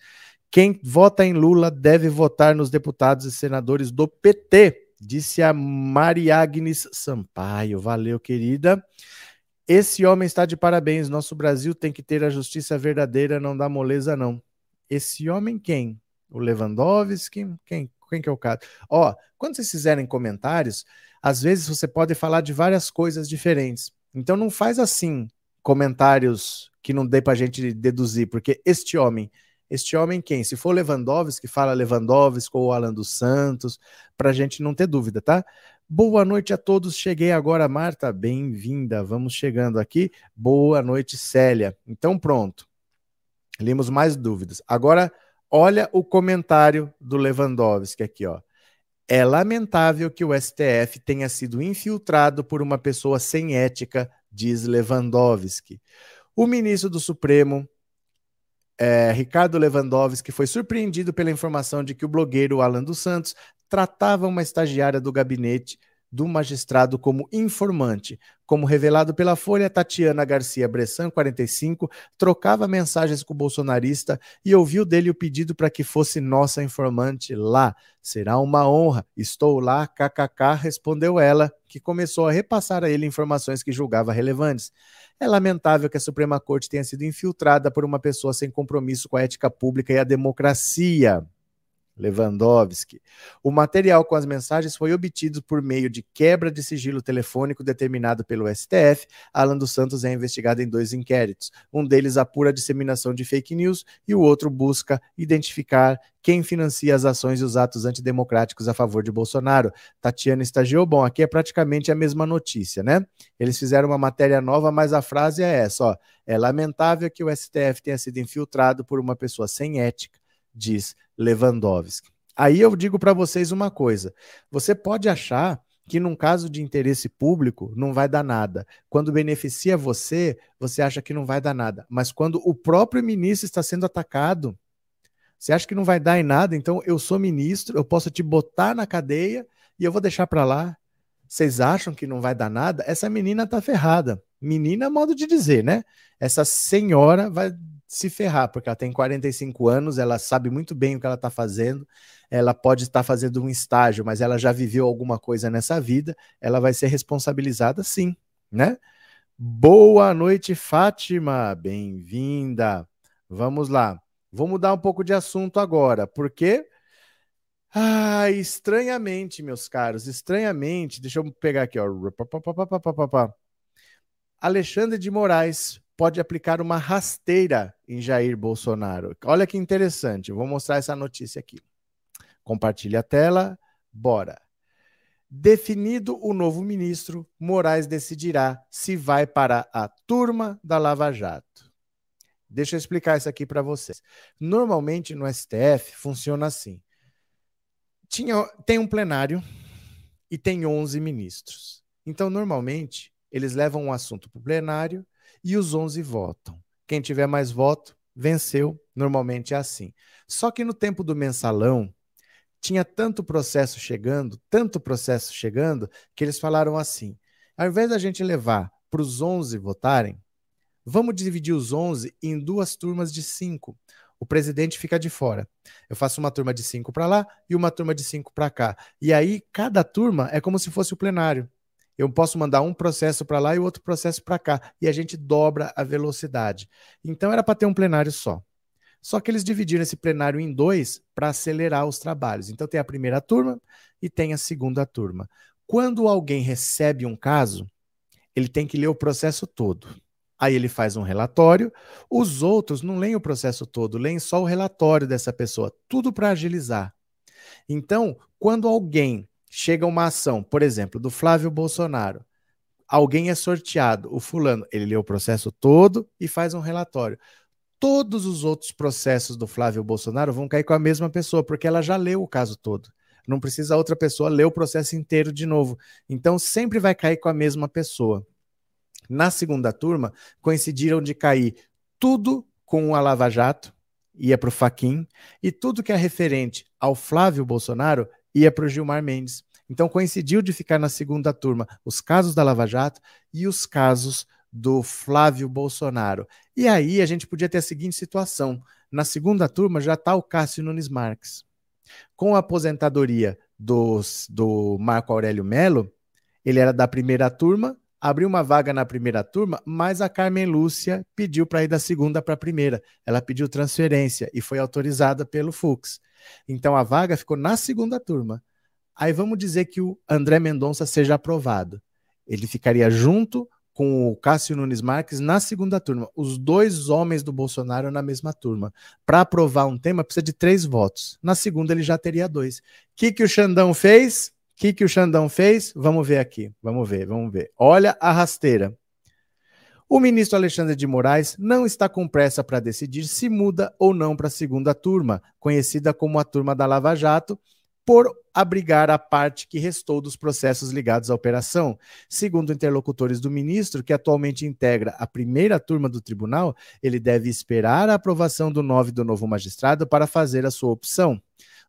Speaker 1: Quem vota em Lula deve votar nos deputados e senadores do PT, disse a Mariagnes Sampaio. Valeu, querida. Esse homem está de parabéns. Nosso Brasil tem que ter a justiça verdadeira, não dá moleza, não. Esse homem quem? O Lewandowski? Quem? Quem que é o caso? Ó, quando vocês fizerem comentários, às vezes você pode falar de várias coisas diferentes. Então não faz assim comentários que não dê pra gente deduzir, porque este homem, este homem quem? Se for Lewandowski, fala Lewandowski ou Alan dos Santos, pra gente não ter dúvida, tá? Boa noite a todos. Cheguei agora, Marta. Bem-vinda. Vamos chegando aqui. Boa noite, Célia. Então, pronto. Limos mais dúvidas. Agora, Olha o comentário do Lewandowski aqui, ó. É lamentável que o STF tenha sido infiltrado por uma pessoa sem ética, diz Lewandowski. O ministro do Supremo, é, Ricardo Lewandowski, foi surpreendido pela informação de que o blogueiro Alan dos Santos tratava uma estagiária do gabinete do magistrado como informante. Como revelado pela Folha, Tatiana Garcia Bressan, 45, trocava mensagens com o bolsonarista e ouviu dele o pedido para que fosse nossa informante lá. Será uma honra. Estou lá, kkk, respondeu ela, que começou a repassar a ele informações que julgava relevantes. É lamentável que a Suprema Corte tenha sido infiltrada por uma pessoa sem compromisso com a ética pública e a democracia. Lewandowski. O material com as mensagens foi obtido por meio de quebra de sigilo telefônico determinado pelo STF. Alan dos Santos é investigado em dois inquéritos. Um deles apura a disseminação de fake news e o outro busca identificar quem financia as ações e os atos antidemocráticos a favor de Bolsonaro. Tatiana estagiou. Bom, aqui é praticamente a mesma notícia, né? Eles fizeram uma matéria nova, mas a frase é essa: ó, é lamentável que o STF tenha sido infiltrado por uma pessoa sem ética diz Lewandowski. Aí eu digo para vocês uma coisa: você pode achar que num caso de interesse público não vai dar nada. Quando beneficia você, você acha que não vai dar nada. Mas quando o próprio ministro está sendo atacado, você acha que não vai dar em nada? Então eu sou ministro, eu posso te botar na cadeia e eu vou deixar para lá. Vocês acham que não vai dar nada? Essa menina tá ferrada. Menina, modo de dizer, né? Essa senhora vai se ferrar, porque ela tem 45 anos, ela sabe muito bem o que ela está fazendo, ela pode estar fazendo um estágio, mas ela já viveu alguma coisa nessa vida, ela vai ser responsabilizada sim, né? Boa noite, Fátima, bem-vinda. Vamos lá. Vou mudar um pouco de assunto agora, porque ah, estranhamente, meus caros, estranhamente, deixa eu pegar aqui, ó. Alexandre de Moraes pode aplicar uma rasteira em Jair Bolsonaro. Olha que interessante, vou mostrar essa notícia aqui. Compartilhe a tela, bora. Definido o novo ministro, Moraes decidirá se vai para a turma da Lava Jato. Deixa eu explicar isso aqui para vocês. Normalmente no STF funciona assim tinha, tem um plenário e tem 11 ministros. Então, normalmente, eles levam um assunto para o plenário e os 11 votam. Quem tiver mais voto, venceu. Normalmente é assim. Só que no tempo do mensalão, tinha tanto processo chegando, tanto processo chegando, que eles falaram assim: ao invés da gente levar para os 11 votarem, vamos dividir os 11 em duas turmas de cinco o presidente fica de fora. Eu faço uma turma de cinco para lá e uma turma de cinco para cá. E aí, cada turma é como se fosse o plenário. Eu posso mandar um processo para lá e outro processo para cá. E a gente dobra a velocidade. Então, era para ter um plenário só. Só que eles dividiram esse plenário em dois para acelerar os trabalhos. Então, tem a primeira turma e tem a segunda turma. Quando alguém recebe um caso, ele tem que ler o processo todo. Aí ele faz um relatório. Os outros não leem o processo todo, leem só o relatório dessa pessoa, tudo para agilizar. Então, quando alguém chega uma ação, por exemplo, do Flávio Bolsonaro, alguém é sorteado, o fulano, ele lê o processo todo e faz um relatório. Todos os outros processos do Flávio Bolsonaro vão cair com a mesma pessoa, porque ela já leu o caso todo. Não precisa outra pessoa ler o processo inteiro de novo. Então, sempre vai cair com a mesma pessoa na segunda turma, coincidiram de cair tudo com a Lava Jato, ia para o Faquin, e tudo que é referente ao Flávio Bolsonaro ia para o Gilmar Mendes. Então coincidiu de ficar na segunda turma os casos da Lava Jato e os casos do Flávio Bolsonaro. E aí a gente podia ter a seguinte situação: na segunda turma já está o Cássio Nunes Marques. Com a aposentadoria dos, do Marco Aurélio Melo, ele era da primeira turma, abriu uma vaga na primeira turma, mas a Carmen Lúcia pediu para ir da segunda para a primeira. Ela pediu transferência e foi autorizada pelo Fux. Então a vaga ficou na segunda turma. Aí vamos dizer que o André Mendonça seja aprovado. Ele ficaria junto com o Cássio Nunes Marques na segunda turma. Os dois homens do Bolsonaro na mesma turma. Para aprovar um tema, precisa de três votos. Na segunda, ele já teria dois. O que, que o Xandão fez? que, que o Xandão fez? Vamos ver aqui. Vamos ver, vamos ver. Olha a rasteira. O ministro Alexandre de Moraes não está com pressa para decidir se muda ou não para a segunda turma, conhecida como a turma da Lava Jato, por abrigar a parte que restou dos processos ligados à operação. Segundo interlocutores do ministro, que atualmente integra a primeira turma do tribunal, ele deve esperar a aprovação do nove do novo magistrado para fazer a sua opção.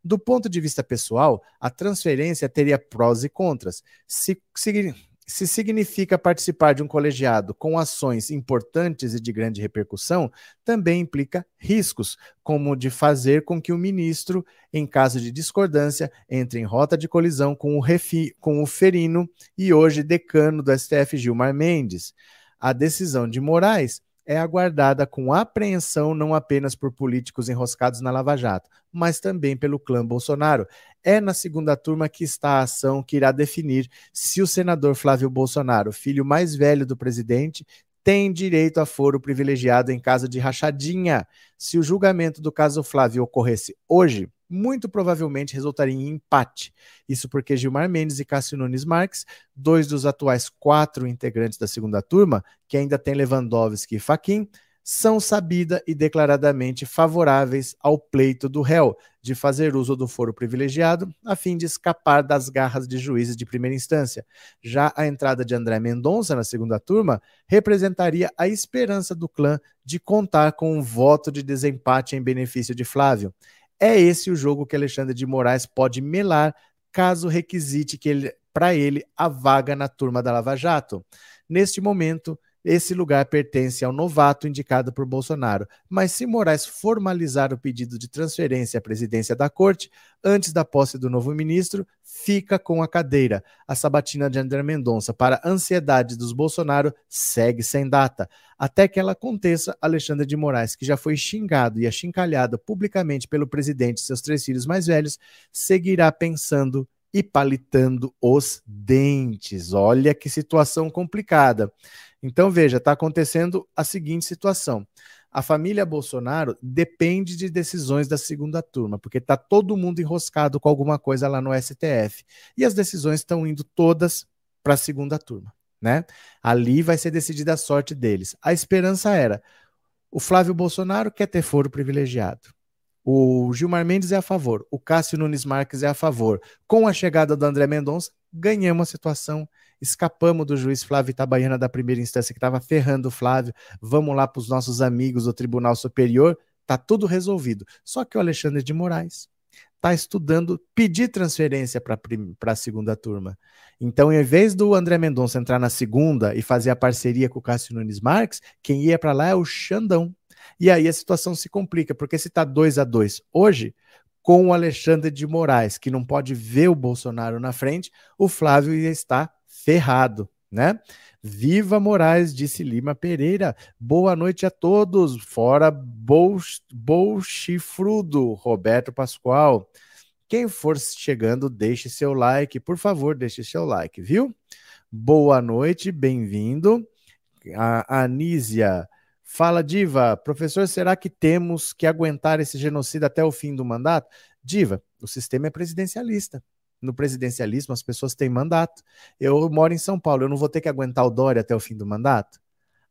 Speaker 1: Do ponto de vista pessoal, a transferência teria prós e contras. Se, se, se significa participar de um colegiado com ações importantes e de grande repercussão, também implica riscos, como de fazer com que o ministro, em caso de discordância, entre em rota de colisão com o, refi, com o ferino e hoje decano do STF Gilmar Mendes. A decisão de Moraes é aguardada com apreensão não apenas por políticos enroscados na Lava Jato, mas também pelo clã Bolsonaro. É na segunda turma que está a ação que irá definir se o senador Flávio Bolsonaro, filho mais velho do presidente, tem direito a foro privilegiado em caso de rachadinha. Se o julgamento do caso Flávio ocorresse hoje, muito provavelmente resultaria em empate. Isso porque Gilmar Mendes e Cássio Nunes Marques, dois dos atuais quatro integrantes da segunda turma, que ainda tem Lewandowski e Faquin, são sabida e declaradamente favoráveis ao pleito do réu de fazer uso do foro privilegiado a fim de escapar das garras de juízes de primeira instância. Já a entrada de André Mendonça na segunda turma representaria a esperança do clã de contar com um voto de desempate em benefício de Flávio. É esse o jogo que Alexandre de Moraes pode melar caso requisite que ele para ele a vaga na turma da Lava Jato. Neste momento, esse lugar pertence ao novato indicado por Bolsonaro. Mas se Moraes formalizar o pedido de transferência à presidência da corte, antes da posse do novo ministro, fica com a cadeira. A sabatina de André Mendonça, para ansiedade dos Bolsonaro, segue sem data. Até que ela aconteça, Alexandre de Moraes, que já foi xingado e achincalhado publicamente pelo presidente e seus três filhos mais velhos, seguirá pensando e palitando os dentes. Olha que situação complicada. Então, veja, está acontecendo a seguinte situação. A família Bolsonaro depende de decisões da segunda turma, porque está todo mundo enroscado com alguma coisa lá no STF. E as decisões estão indo todas para a segunda turma. Né? Ali vai ser decidida a sorte deles. A esperança era: o Flávio Bolsonaro quer ter foro privilegiado. O Gilmar Mendes é a favor, o Cássio Nunes Marques é a favor. Com a chegada do André Mendonça, ganhamos a situação escapamos do juiz Flávio Itabaiana da primeira instância que estava ferrando o Flávio, vamos lá para os nossos amigos do Tribunal Superior, tá tudo resolvido. Só que o Alexandre de Moraes está estudando pedir transferência para a segunda turma. Então, em vez do André Mendonça entrar na segunda e fazer a parceria com o Cássio Nunes Marques, quem ia para lá é o Xandão. E aí a situação se complica, porque se está 2 a 2 hoje, com o Alexandre de Moraes, que não pode ver o Bolsonaro na frente, o Flávio ia estar ferrado, né? Viva Moraes, disse Lima Pereira. Boa noite a todos. Fora Bolchifrudo, Roberto Pascoal. Quem for chegando, deixe seu like, por favor, deixe seu like, viu? Boa noite, bem-vindo. A Anísia fala, Diva, professor, será que temos que aguentar esse genocídio até o fim do mandato? Diva, o sistema é presidencialista no presidencialismo as pessoas têm mandato. Eu moro em São Paulo, eu não vou ter que aguentar o Dória até o fim do mandato?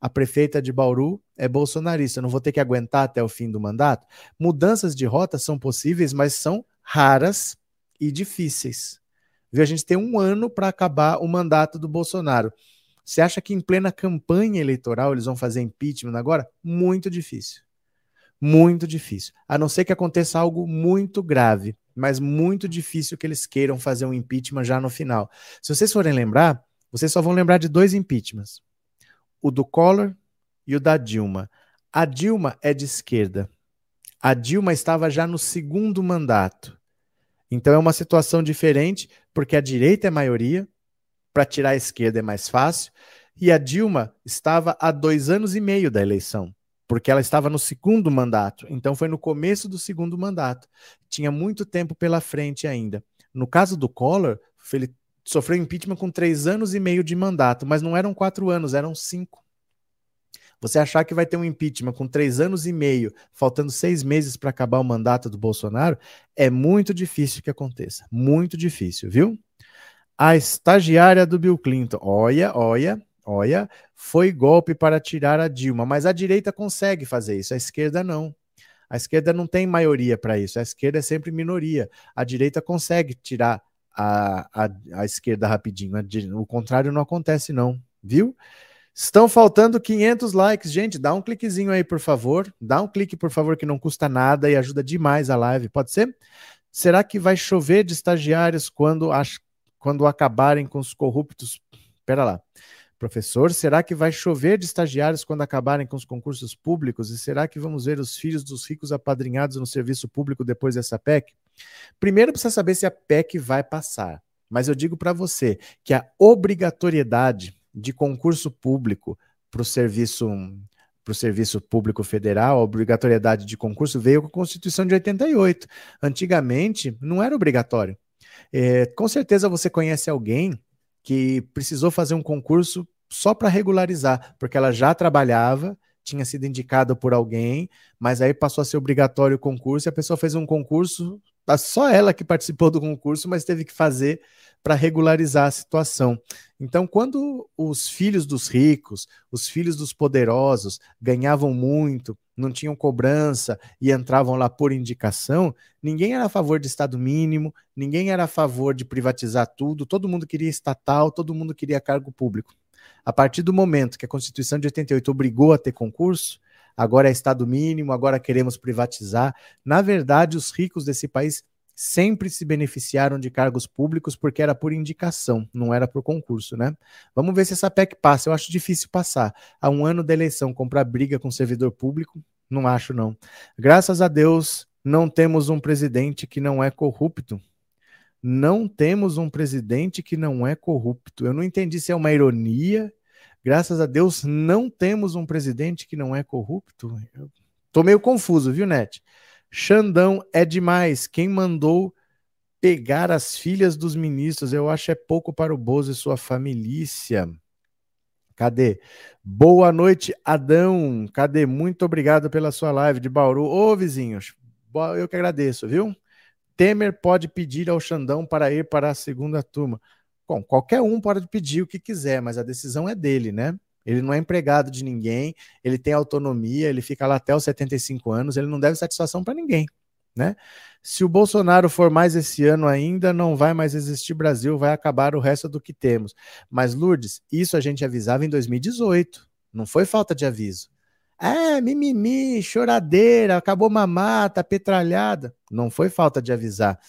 Speaker 1: A prefeita de Bauru é bolsonarista, eu não vou ter que aguentar até o fim do mandato? Mudanças de rota são possíveis, mas são raras e difíceis. Viu? A gente tem um ano para acabar o mandato do Bolsonaro. Você acha que em plena campanha eleitoral eles vão fazer impeachment agora? Muito difícil. Muito difícil. A não ser que aconteça algo muito grave mas muito difícil que eles queiram fazer um impeachment já no final. Se vocês forem lembrar, vocês só vão lembrar de dois impeachments: o do Collor e o da Dilma. A Dilma é de esquerda. A Dilma estava já no segundo mandato. Então é uma situação diferente, porque a direita é maioria, para tirar a esquerda é mais fácil, e a Dilma estava há dois anos e meio da eleição porque ela estava no segundo mandato, então foi no começo do segundo mandato. Tinha muito tempo pela frente ainda. No caso do Collor, ele sofreu impeachment com três anos e meio de mandato, mas não eram quatro anos, eram cinco. Você achar que vai ter um impeachment com três anos e meio, faltando seis meses para acabar o mandato do Bolsonaro, é muito difícil que aconteça. Muito difícil, viu? A estagiária do Bill Clinton. Olha, olha, Olha, foi golpe para tirar a Dilma, mas a direita consegue fazer isso, a esquerda não. A esquerda não tem maioria para isso, a esquerda é sempre minoria. A direita consegue tirar a, a, a esquerda rapidinho, o contrário não acontece, não, viu? Estão faltando 500 likes, gente. Dá um cliquezinho aí, por favor. Dá um clique, por favor, que não custa nada e ajuda demais a live. Pode ser? Será que vai chover de estagiários quando, quando acabarem com os corruptos? Pera lá. Professor, será que vai chover de estagiários quando acabarem com os concursos públicos? E será que vamos ver os filhos dos ricos apadrinhados no serviço público depois dessa PEC? Primeiro precisa saber se a PEC vai passar. Mas eu digo para você que a obrigatoriedade de concurso público para o serviço para o Serviço Público Federal, a obrigatoriedade de concurso veio com a Constituição de 88. Antigamente, não era obrigatório. É, com certeza você conhece alguém que precisou fazer um concurso só para regularizar, porque ela já trabalhava, tinha sido indicada por alguém, mas aí passou a ser obrigatório o concurso e a pessoa fez um concurso, só ela que participou do concurso, mas teve que fazer para regularizar a situação. Então, quando os filhos dos ricos, os filhos dos poderosos ganhavam muito, não tinham cobrança e entravam lá por indicação, ninguém era a favor de Estado mínimo, ninguém era a favor de privatizar tudo, todo mundo queria estatal, todo mundo queria cargo público. A partir do momento que a Constituição de 88 obrigou a ter concurso, agora é Estado mínimo, agora queremos privatizar. Na verdade, os ricos desse país sempre se beneficiaram de cargos públicos porque era por indicação, não era por concurso, né? Vamos ver se essa PEC passa. Eu acho difícil passar. Há um ano da eleição, comprar briga com servidor público, não acho, não. Graças a Deus, não temos um presidente que não é corrupto. Não temos um presidente que não é corrupto. Eu não entendi se é uma ironia. Graças a Deus, não temos um presidente que não é corrupto. Eu tô meio confuso, viu, Net? Xandão é demais. Quem mandou pegar as filhas dos ministros? Eu acho é pouco para o Bozo e sua família. Cadê? Boa noite, Adão. Cadê? Muito obrigado pela sua live de Bauru. Ô, vizinhos, eu que agradeço, viu? Temer pode pedir ao Xandão para ir para a segunda turma. Bom, qualquer um pode pedir o que quiser, mas a decisão é dele, né? Ele não é empregado de ninguém, ele tem autonomia, ele fica lá até os 75 anos, ele não deve satisfação para ninguém, né? Se o Bolsonaro for mais esse ano ainda, não vai mais existir Brasil, vai acabar o resto do que temos. Mas Lourdes, isso a gente avisava em 2018, não foi falta de aviso. É, mimimi, choradeira, acabou mamata, petralhada. Não foi falta de avisar.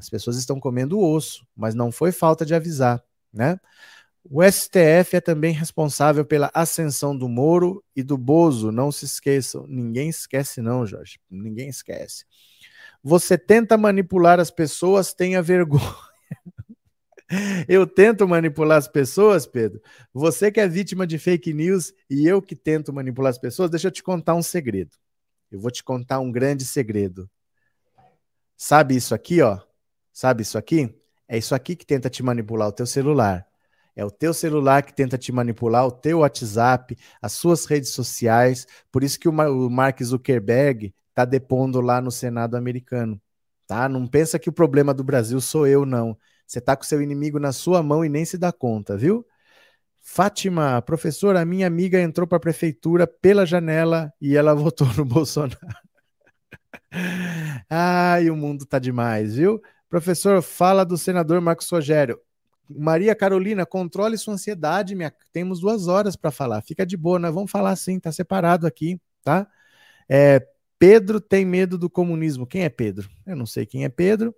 Speaker 1: As pessoas estão comendo osso, mas não foi falta de avisar, né? O STF é também responsável pela ascensão do Moro e do Bozo, não se esqueçam. Ninguém esquece, não, Jorge. Ninguém esquece. Você tenta manipular as pessoas, tenha vergonha. Eu tento manipular as pessoas, Pedro. Você que é vítima de fake news e eu que tento manipular as pessoas, deixa eu te contar um segredo. Eu vou te contar um grande segredo. Sabe isso aqui, ó? Sabe isso aqui? É isso aqui que tenta te manipular o teu celular. É o teu celular que tenta te manipular, o teu WhatsApp, as suas redes sociais. Por isso que o Mark Zuckerberg está depondo lá no Senado americano. Tá? Não pensa que o problema do Brasil sou eu, não. Você está com seu inimigo na sua mão e nem se dá conta, viu? Fátima, professora, a minha amiga entrou para a prefeitura pela janela e ela votou no Bolsonaro. Ai, o mundo tá demais, viu? Professor, fala do senador Marcos Rogério. Maria Carolina, controle sua ansiedade, minha... temos duas horas para falar. Fica de boa, nós vamos falar assim, tá separado aqui, tá? É, Pedro tem medo do comunismo. Quem é Pedro? Eu não sei quem é Pedro.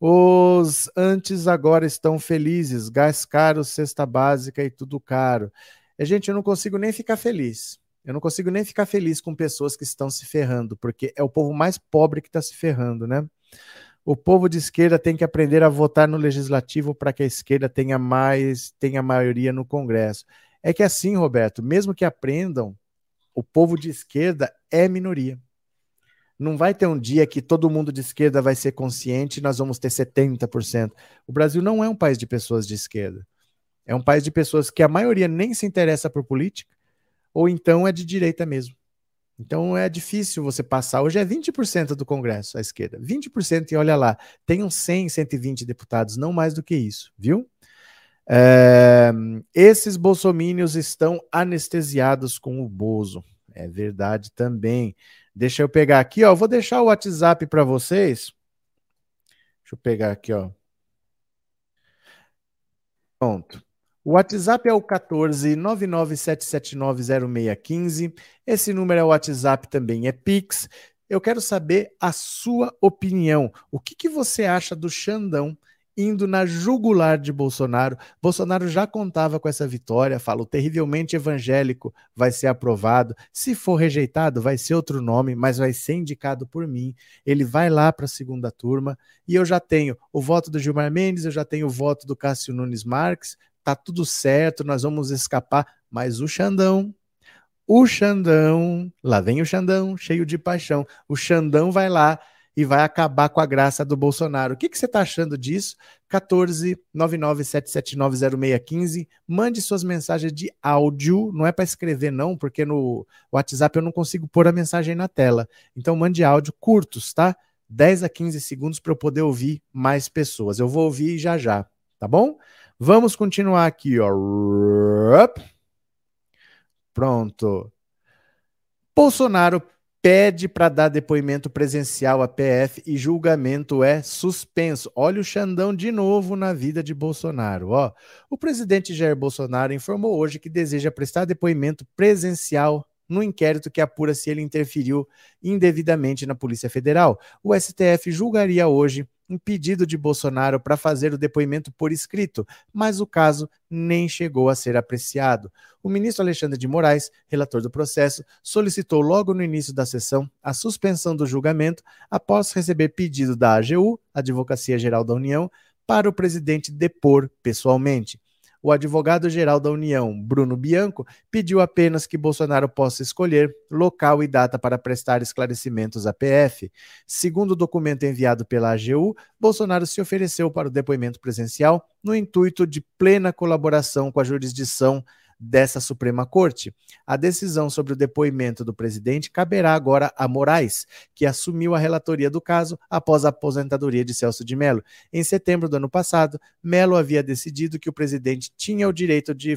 Speaker 1: Os antes agora estão felizes, gás caro, cesta básica e tudo caro. É, gente, eu não consigo nem ficar feliz. Eu não consigo nem ficar feliz com pessoas que estão se ferrando, porque é o povo mais pobre que está se ferrando, né? O povo de esquerda tem que aprender a votar no legislativo para que a esquerda tenha mais, tenha maioria no Congresso. É que assim, Roberto, mesmo que aprendam, o povo de esquerda é minoria. Não vai ter um dia que todo mundo de esquerda vai ser consciente e nós vamos ter 70%. O Brasil não é um país de pessoas de esquerda. É um país de pessoas que a maioria nem se interessa por política, ou então é de direita mesmo. Então é difícil você passar. Hoje é 20% do Congresso à esquerda. 20% e olha lá, tem uns 100, 120 deputados, não mais do que isso, viu? É, esses bolsomínios estão anestesiados com o Bozo. É verdade também. Deixa eu pegar aqui, ó. Vou deixar o WhatsApp para vocês. Deixa eu pegar aqui, ó. Pronto. O WhatsApp é o 14 997790615. Esse número é o WhatsApp também, é Pix. Eu quero saber a sua opinião. O que, que você acha do Xandão indo na jugular de Bolsonaro. Bolsonaro já contava com essa vitória, fala: terrivelmente evangélico vai ser aprovado. Se for rejeitado, vai ser outro nome, mas vai ser indicado por mim. Ele vai lá para a segunda turma e eu já tenho o voto do Gilmar Mendes, eu já tenho o voto do Cássio Nunes Marques. Tá tudo certo, nós vamos escapar, mas o Xandão, o Xandão, lá vem o Xandão, cheio de paixão. O Xandão vai lá e vai acabar com a graça do Bolsonaro. O que, que você está achando disso? 14 997790615. Mande suas mensagens de áudio, não é para escrever não, porque no WhatsApp eu não consigo pôr a mensagem na tela. Então mande áudio curtos, tá? 10 a 15 segundos para eu poder ouvir mais pessoas. Eu vou ouvir já já, tá bom? Vamos continuar aqui, ó. Pronto. Bolsonaro pede para dar depoimento presencial à PF e julgamento é suspenso. Olha o Xandão de novo na vida de Bolsonaro. Ó, o presidente Jair Bolsonaro informou hoje que deseja prestar depoimento presencial no inquérito que apura se ele interferiu indevidamente na Polícia Federal. O STF julgaria hoje um pedido de Bolsonaro para fazer o depoimento por escrito, mas o caso nem chegou a ser apreciado. O ministro Alexandre de Moraes, relator do processo, solicitou logo no início da sessão a suspensão do julgamento após receber pedido da AGU, Advocacia Geral da União, para o presidente depor pessoalmente. O advogado-geral da União, Bruno Bianco, pediu apenas que Bolsonaro possa escolher local e data para prestar esclarecimentos à PF. Segundo o documento enviado pela AGU, Bolsonaro se ofereceu para o depoimento presencial no intuito de plena colaboração com a jurisdição dessa Suprema Corte. A decisão sobre o depoimento do presidente caberá agora a Moraes, que assumiu a relatoria do caso após a aposentadoria de Celso de Mello. Em setembro do ano passado, Mello havia decidido que o presidente tinha o direito de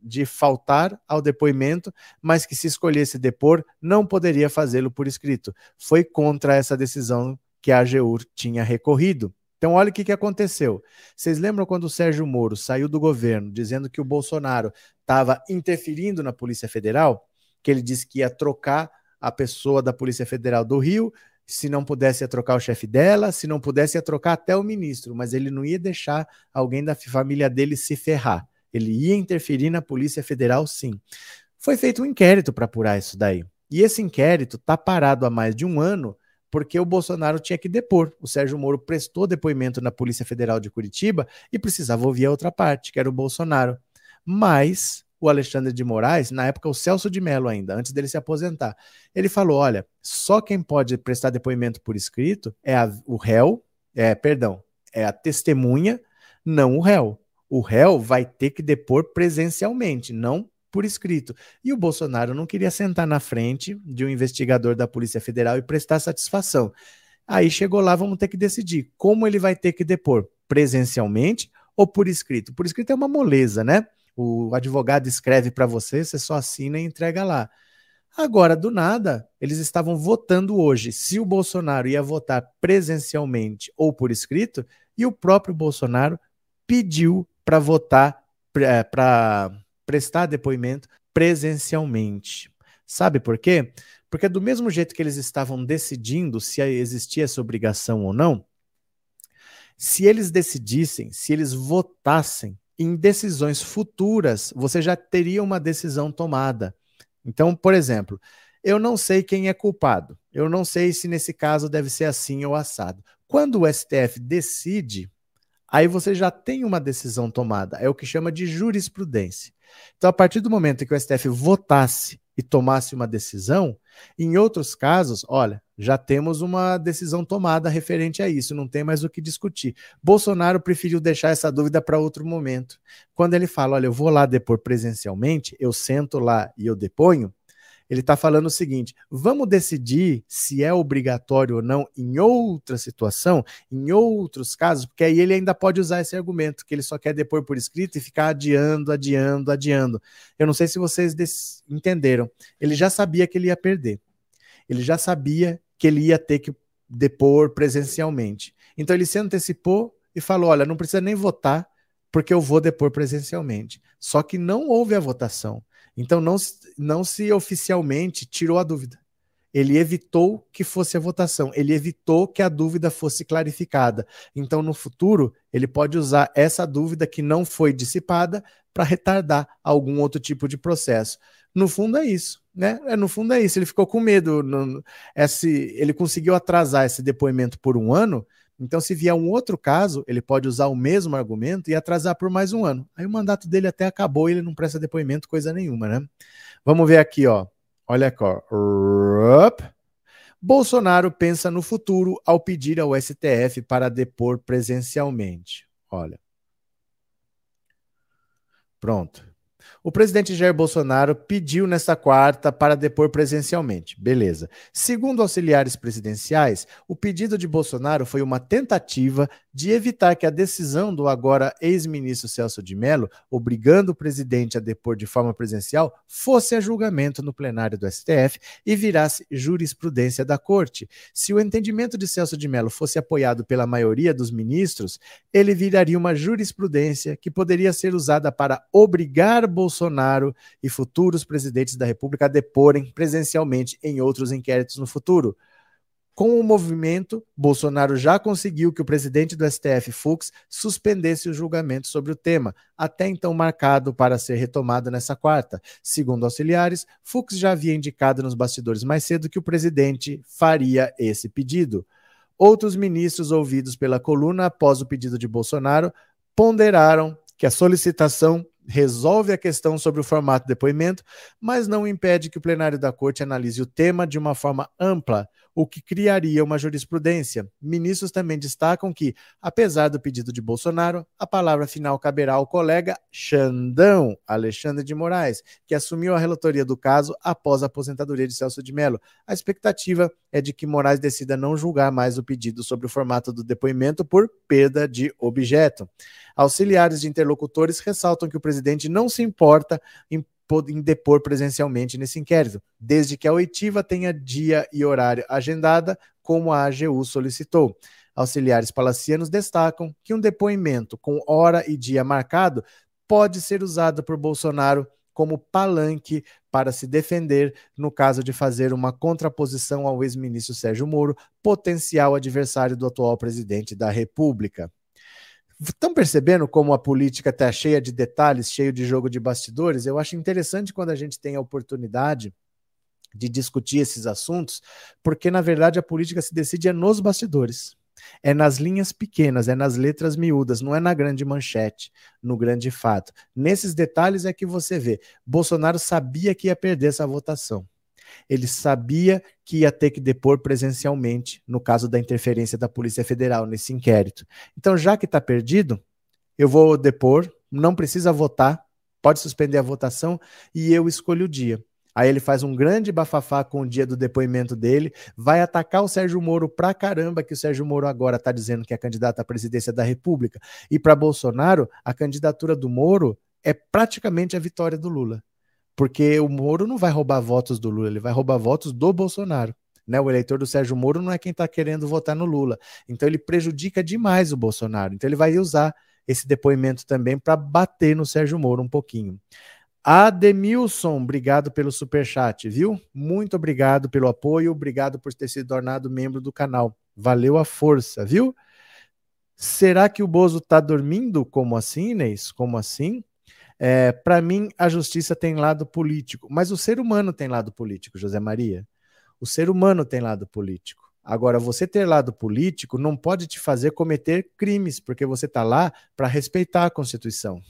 Speaker 1: de faltar ao depoimento, mas que se escolhesse depor, não poderia fazê-lo por escrito. Foi contra essa decisão que a AGUR tinha recorrido. Então, olha o que, que aconteceu. Vocês lembram quando o Sérgio Moro saiu do governo dizendo que o Bolsonaro estava interferindo na Polícia Federal? Que ele disse que ia trocar a pessoa da Polícia Federal do Rio, se não pudesse ia trocar o chefe dela, se não pudesse ia trocar até o ministro, mas ele não ia deixar alguém da família dele se ferrar. Ele ia interferir na Polícia Federal, sim. Foi feito um inquérito para apurar isso daí. E esse inquérito está parado há mais de um ano porque o Bolsonaro tinha que depor. O Sérgio Moro prestou depoimento na Polícia Federal de Curitiba e precisava ouvir a outra parte, que era o Bolsonaro. Mas o Alexandre de Moraes, na época o Celso de Mello ainda, antes dele se aposentar, ele falou: olha, só quem pode prestar depoimento por escrito é a, o réu, é, perdão, é a testemunha, não o réu. O réu vai ter que depor presencialmente, não por escrito. E o Bolsonaro não queria sentar na frente de um investigador da Polícia Federal e prestar satisfação. Aí chegou lá, vamos ter que decidir como ele vai ter que depor, presencialmente ou por escrito. Por escrito é uma moleza, né? O advogado escreve para você, você só assina e entrega lá. Agora, do nada, eles estavam votando hoje se o Bolsonaro ia votar presencialmente ou por escrito, e o próprio Bolsonaro pediu para votar, para prestar depoimento presencialmente. Sabe por quê? Porque do mesmo jeito que eles estavam decidindo se existia essa obrigação ou não, se eles decidissem, se eles votassem em decisões futuras, você já teria uma decisão tomada. Então, por exemplo, eu não sei quem é culpado. Eu não sei se nesse caso deve ser assim ou assado. Quando o STF decide, aí você já tem uma decisão tomada. É o que chama de jurisprudência. Então, a partir do momento em que o STF votasse e tomasse uma decisão, em outros casos, olha, já temos uma decisão tomada referente a isso, não tem mais o que discutir. Bolsonaro preferiu deixar essa dúvida para outro momento. Quando ele fala, olha, eu vou lá depor presencialmente, eu sento lá e eu deponho, ele está falando o seguinte: vamos decidir se é obrigatório ou não em outra situação, em outros casos, porque aí ele ainda pode usar esse argumento, que ele só quer depor por escrito e ficar adiando, adiando, adiando. Eu não sei se vocês entenderam. Ele já sabia que ele ia perder. Ele já sabia que ele ia ter que depor presencialmente. Então ele se antecipou e falou: olha, não precisa nem votar, porque eu vou depor presencialmente. Só que não houve a votação. Então não, não se oficialmente tirou a dúvida. Ele evitou que fosse a votação, ele evitou que a dúvida fosse clarificada. Então, no futuro, ele pode usar essa dúvida que não foi dissipada para retardar algum outro tipo de processo. No fundo é isso, né? É, no fundo é isso. Ele ficou com medo. No, esse, ele conseguiu atrasar esse depoimento por um ano então, se vier um outro caso, ele pode usar o mesmo argumento e atrasar por mais um ano. Aí o mandato dele até acabou e ele não presta depoimento, coisa nenhuma, né? Vamos ver aqui, ó. Olha aqui, ó. Bolsonaro pensa no futuro ao pedir ao STF para depor presencialmente. Olha. Pronto. O presidente Jair Bolsonaro pediu nesta quarta para depor presencialmente. Beleza. Segundo auxiliares presidenciais, o pedido de Bolsonaro foi uma tentativa de evitar que a decisão do agora ex-ministro Celso de Mello, obrigando o presidente a depor de forma presencial, fosse a julgamento no plenário do STF e virasse jurisprudência da corte. Se o entendimento de Celso de Mello fosse apoiado pela maioria dos ministros, ele viraria uma jurisprudência que poderia ser usada para obrigar Bolsonaro e futuros presidentes da República a deporem presencialmente em outros inquéritos no futuro. Com o movimento, Bolsonaro já conseguiu que o presidente do STF, Fux, suspendesse o julgamento sobre o tema, até então marcado para ser retomado nessa quarta. Segundo auxiliares, Fux já havia indicado nos bastidores mais cedo que o presidente faria esse pedido. Outros ministros ouvidos pela coluna após o pedido de Bolsonaro ponderaram que a solicitação resolve a questão sobre o formato do depoimento, mas não impede que o plenário da corte analise o tema de uma forma ampla, o que criaria uma jurisprudência. Ministros também destacam que, apesar do pedido de Bolsonaro, a palavra final caberá ao colega Xandão Alexandre de Moraes, que assumiu a relatoria do caso após a aposentadoria de Celso de Mello. A expectativa é de que Moraes decida não julgar mais o pedido sobre o formato do depoimento por perda de objeto. Auxiliares de interlocutores ressaltam que o presidente não se importa em em depor presencialmente nesse inquérito, desde que a oitiva tenha dia e horário agendada, como a AGU solicitou. Auxiliares palacianos destacam que um depoimento com hora e dia marcado pode ser usado por Bolsonaro como palanque para se defender no caso de fazer uma contraposição ao ex-ministro Sérgio Moro, potencial adversário do atual presidente da República. Estão percebendo como a política está cheia de detalhes, cheio de jogo de bastidores? Eu acho interessante quando a gente tem a oportunidade de discutir esses assuntos, porque na verdade a política se decide é nos bastidores. É nas linhas pequenas, é nas letras miúdas, não é na grande manchete, no grande fato. Nesses detalhes é que você vê. Bolsonaro sabia que ia perder essa votação. Ele sabia que ia ter que depor presencialmente no caso da interferência da Polícia Federal nesse inquérito. Então, já que está perdido, eu vou depor, não precisa votar, pode suspender a votação e eu escolho o dia. Aí ele faz um grande bafafá com o dia do depoimento dele, vai atacar o Sérgio Moro pra caramba, que o Sérgio Moro agora está dizendo que é candidato à presidência da República. E para Bolsonaro, a candidatura do Moro é praticamente a vitória do Lula. Porque o Moro não vai roubar votos do Lula, ele vai roubar votos do Bolsonaro. Né? O eleitor do Sérgio Moro não é quem está querendo votar no Lula. Então ele prejudica demais o Bolsonaro. Então ele vai usar esse depoimento também para bater no Sérgio Moro um pouquinho. Ademilson, obrigado pelo super chat, viu? Muito obrigado pelo apoio, obrigado por ter se tornado membro do canal. Valeu a força, viu? Será que o Bozo está dormindo? Como assim, Inês? Como assim? É, Para mim, a justiça tem lado político, mas o ser humano tem lado político, José Maria. O ser humano tem lado político. Agora, você ter lado político não pode te fazer cometer crimes, porque você está lá para respeitar a Constituição.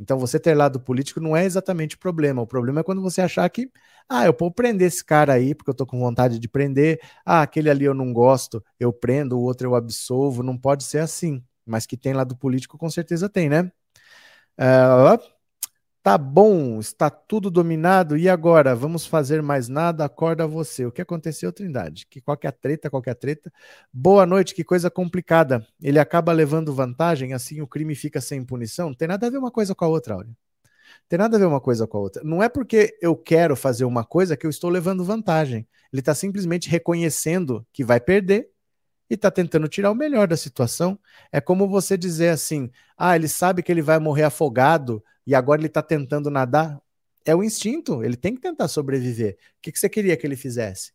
Speaker 1: Então, você ter lado político não é exatamente o problema. O problema é quando você achar que, ah, eu vou prender esse cara aí porque eu estou com vontade de prender. Ah, aquele ali eu não gosto, eu prendo, o outro eu absolvo. Não pode ser assim. Mas que tem lado político, com certeza tem, né? Uh, tá bom, está tudo dominado. E agora? Vamos fazer mais nada? Acorda você. O que aconteceu, Trindade? Que qualquer treta, qualquer treta. Boa noite, que coisa complicada. Ele acaba levando vantagem, assim o crime fica sem punição. Não tem nada a ver uma coisa com a outra, olha. Tem nada a ver uma coisa com a outra. Não é porque eu quero fazer uma coisa que eu estou levando vantagem. Ele está simplesmente reconhecendo que vai perder e está tentando tirar o melhor da situação. É como você dizer assim: ah, ele sabe que ele vai morrer afogado e agora ele está tentando nadar. É o instinto, ele tem que tentar sobreviver. O que, que você queria que ele fizesse?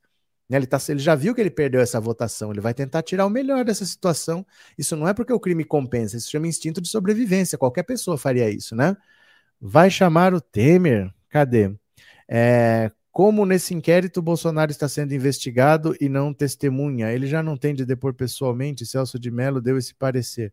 Speaker 1: Né, ele, tá, ele já viu que ele perdeu essa votação, ele vai tentar tirar o melhor dessa situação. Isso não é porque o crime compensa, isso chama instinto de sobrevivência. Qualquer pessoa faria isso, né? Vai chamar o Temer? Cadê? É, como nesse inquérito Bolsonaro está sendo investigado e não testemunha? Ele já não tem de depor pessoalmente? Celso de Mello deu esse parecer.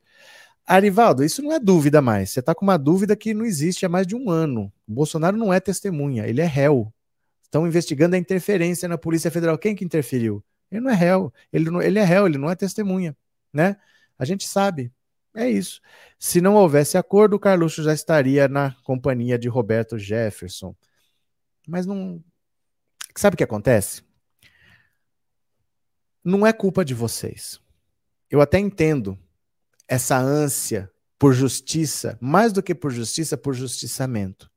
Speaker 1: Arivaldo, isso não é dúvida mais. Você está com uma dúvida que não existe há mais de um ano. O Bolsonaro não é testemunha, ele é réu. Estão investigando a interferência na Polícia Federal. Quem que interferiu? Ele não é réu. Ele, não, ele é réu, ele não é testemunha. Né? A gente sabe. É isso. Se não houvesse acordo, o Carluxo já estaria na companhia de Roberto Jefferson. Mas não, Sabe o que acontece? Não é culpa de vocês. Eu até entendo essa ânsia por justiça, mais do que por justiça, por justiçamento.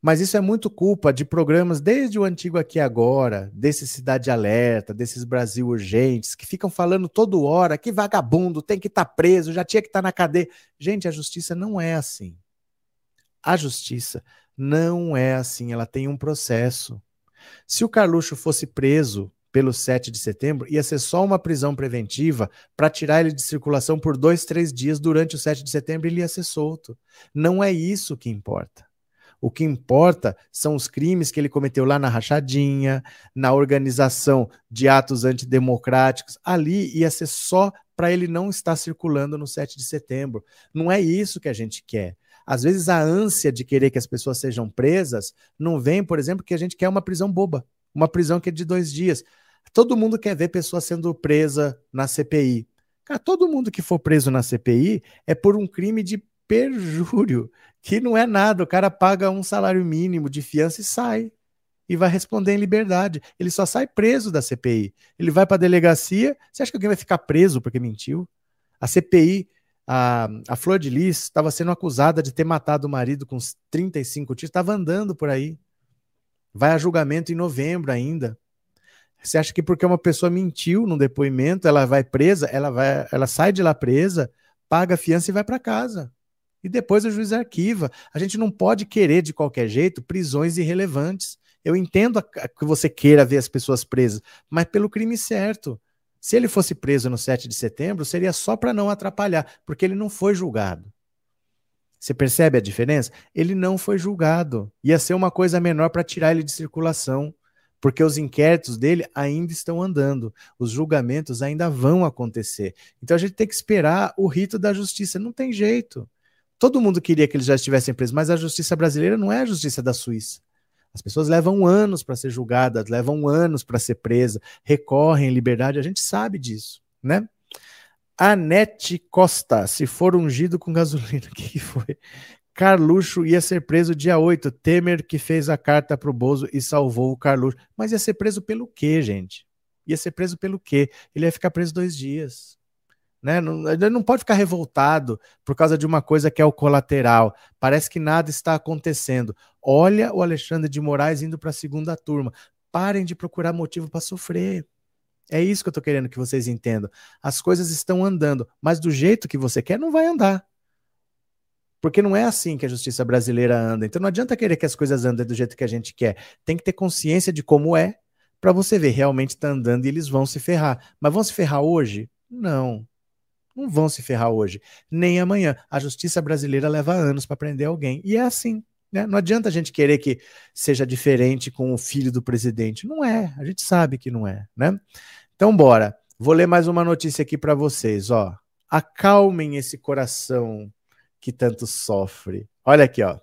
Speaker 1: Mas isso é muito culpa de programas desde o antigo aqui agora, desse Cidade Alerta, desses Brasil Urgentes, que ficam falando toda hora que vagabundo tem que estar tá preso, já tinha que estar tá na cadeia. Gente, a justiça não é assim. A justiça não é assim, ela tem um processo. Se o Carluxo fosse preso pelo 7 de setembro, ia ser só uma prisão preventiva para tirar ele de circulação por dois, três dias durante o 7 de setembro ele ia ser solto. Não é isso que importa. O que importa são os crimes que ele cometeu lá na rachadinha, na organização de atos antidemocráticos. Ali ia ser só para ele não estar circulando no 7 de setembro. Não é isso que a gente quer. Às vezes a ânsia de querer que as pessoas sejam presas não vem, por exemplo, que a gente quer uma prisão boba, uma prisão que é de dois dias. Todo mundo quer ver pessoa sendo presa na CPI. Cara, todo mundo que for preso na CPI é por um crime de perjúrio, que não é nada. O cara paga um salário mínimo de fiança e sai. E vai responder em liberdade. Ele só sai preso da CPI. Ele vai para a delegacia. Você acha que alguém vai ficar preso porque mentiu? A CPI, a, a Flor de Lis, estava sendo acusada de ter matado o marido com uns 35 tiros. Estava andando por aí. Vai a julgamento em novembro ainda. Você acha que porque uma pessoa mentiu no depoimento, ela vai presa, ela vai, ela sai de lá presa, paga a fiança e vai para casa e depois o juiz arquiva. A gente não pode querer de qualquer jeito prisões irrelevantes. Eu entendo que você queira ver as pessoas presas, mas pelo crime certo. Se ele fosse preso no 7 de setembro, seria só para não atrapalhar, porque ele não foi julgado. Você percebe a diferença? Ele não foi julgado. Ia ser uma coisa menor para tirar ele de circulação, porque os inquéritos dele ainda estão andando, os julgamentos ainda vão acontecer. Então a gente tem que esperar o rito da justiça. Não tem jeito. Todo mundo queria que eles já estivessem presos, mas a justiça brasileira não é a justiça da Suíça. As pessoas levam anos para ser julgadas, levam anos para ser presa, recorrem em liberdade, a gente sabe disso, né? Anete Costa, se for ungido com gasolina, o que foi? Carluxo ia ser preso dia 8. Temer que fez a carta pro Bozo e salvou o Carluxo. Mas ia ser preso pelo quê, gente? Ia ser preso pelo quê? Ele ia ficar preso dois dias. Né? Não, não pode ficar revoltado por causa de uma coisa que é o colateral. Parece que nada está acontecendo. Olha o Alexandre de Moraes indo para a segunda turma. Parem de procurar motivo para sofrer. É isso que eu estou querendo que vocês entendam. As coisas estão andando, mas do jeito que você quer, não vai andar. Porque não é assim que a justiça brasileira anda. Então não adianta querer que as coisas andem do jeito que a gente quer. Tem que ter consciência de como é, para você ver, realmente está andando e eles vão se ferrar. Mas vão se ferrar hoje? Não não vão se ferrar hoje, nem amanhã. A justiça brasileira leva anos para prender alguém. E é assim. Né? Não adianta a gente querer que seja diferente com o filho do presidente. Não é. A gente sabe que não é. Né? Então, bora. Vou ler mais uma notícia aqui para vocês. Ó. Acalmem esse coração que tanto sofre. Olha aqui, ó.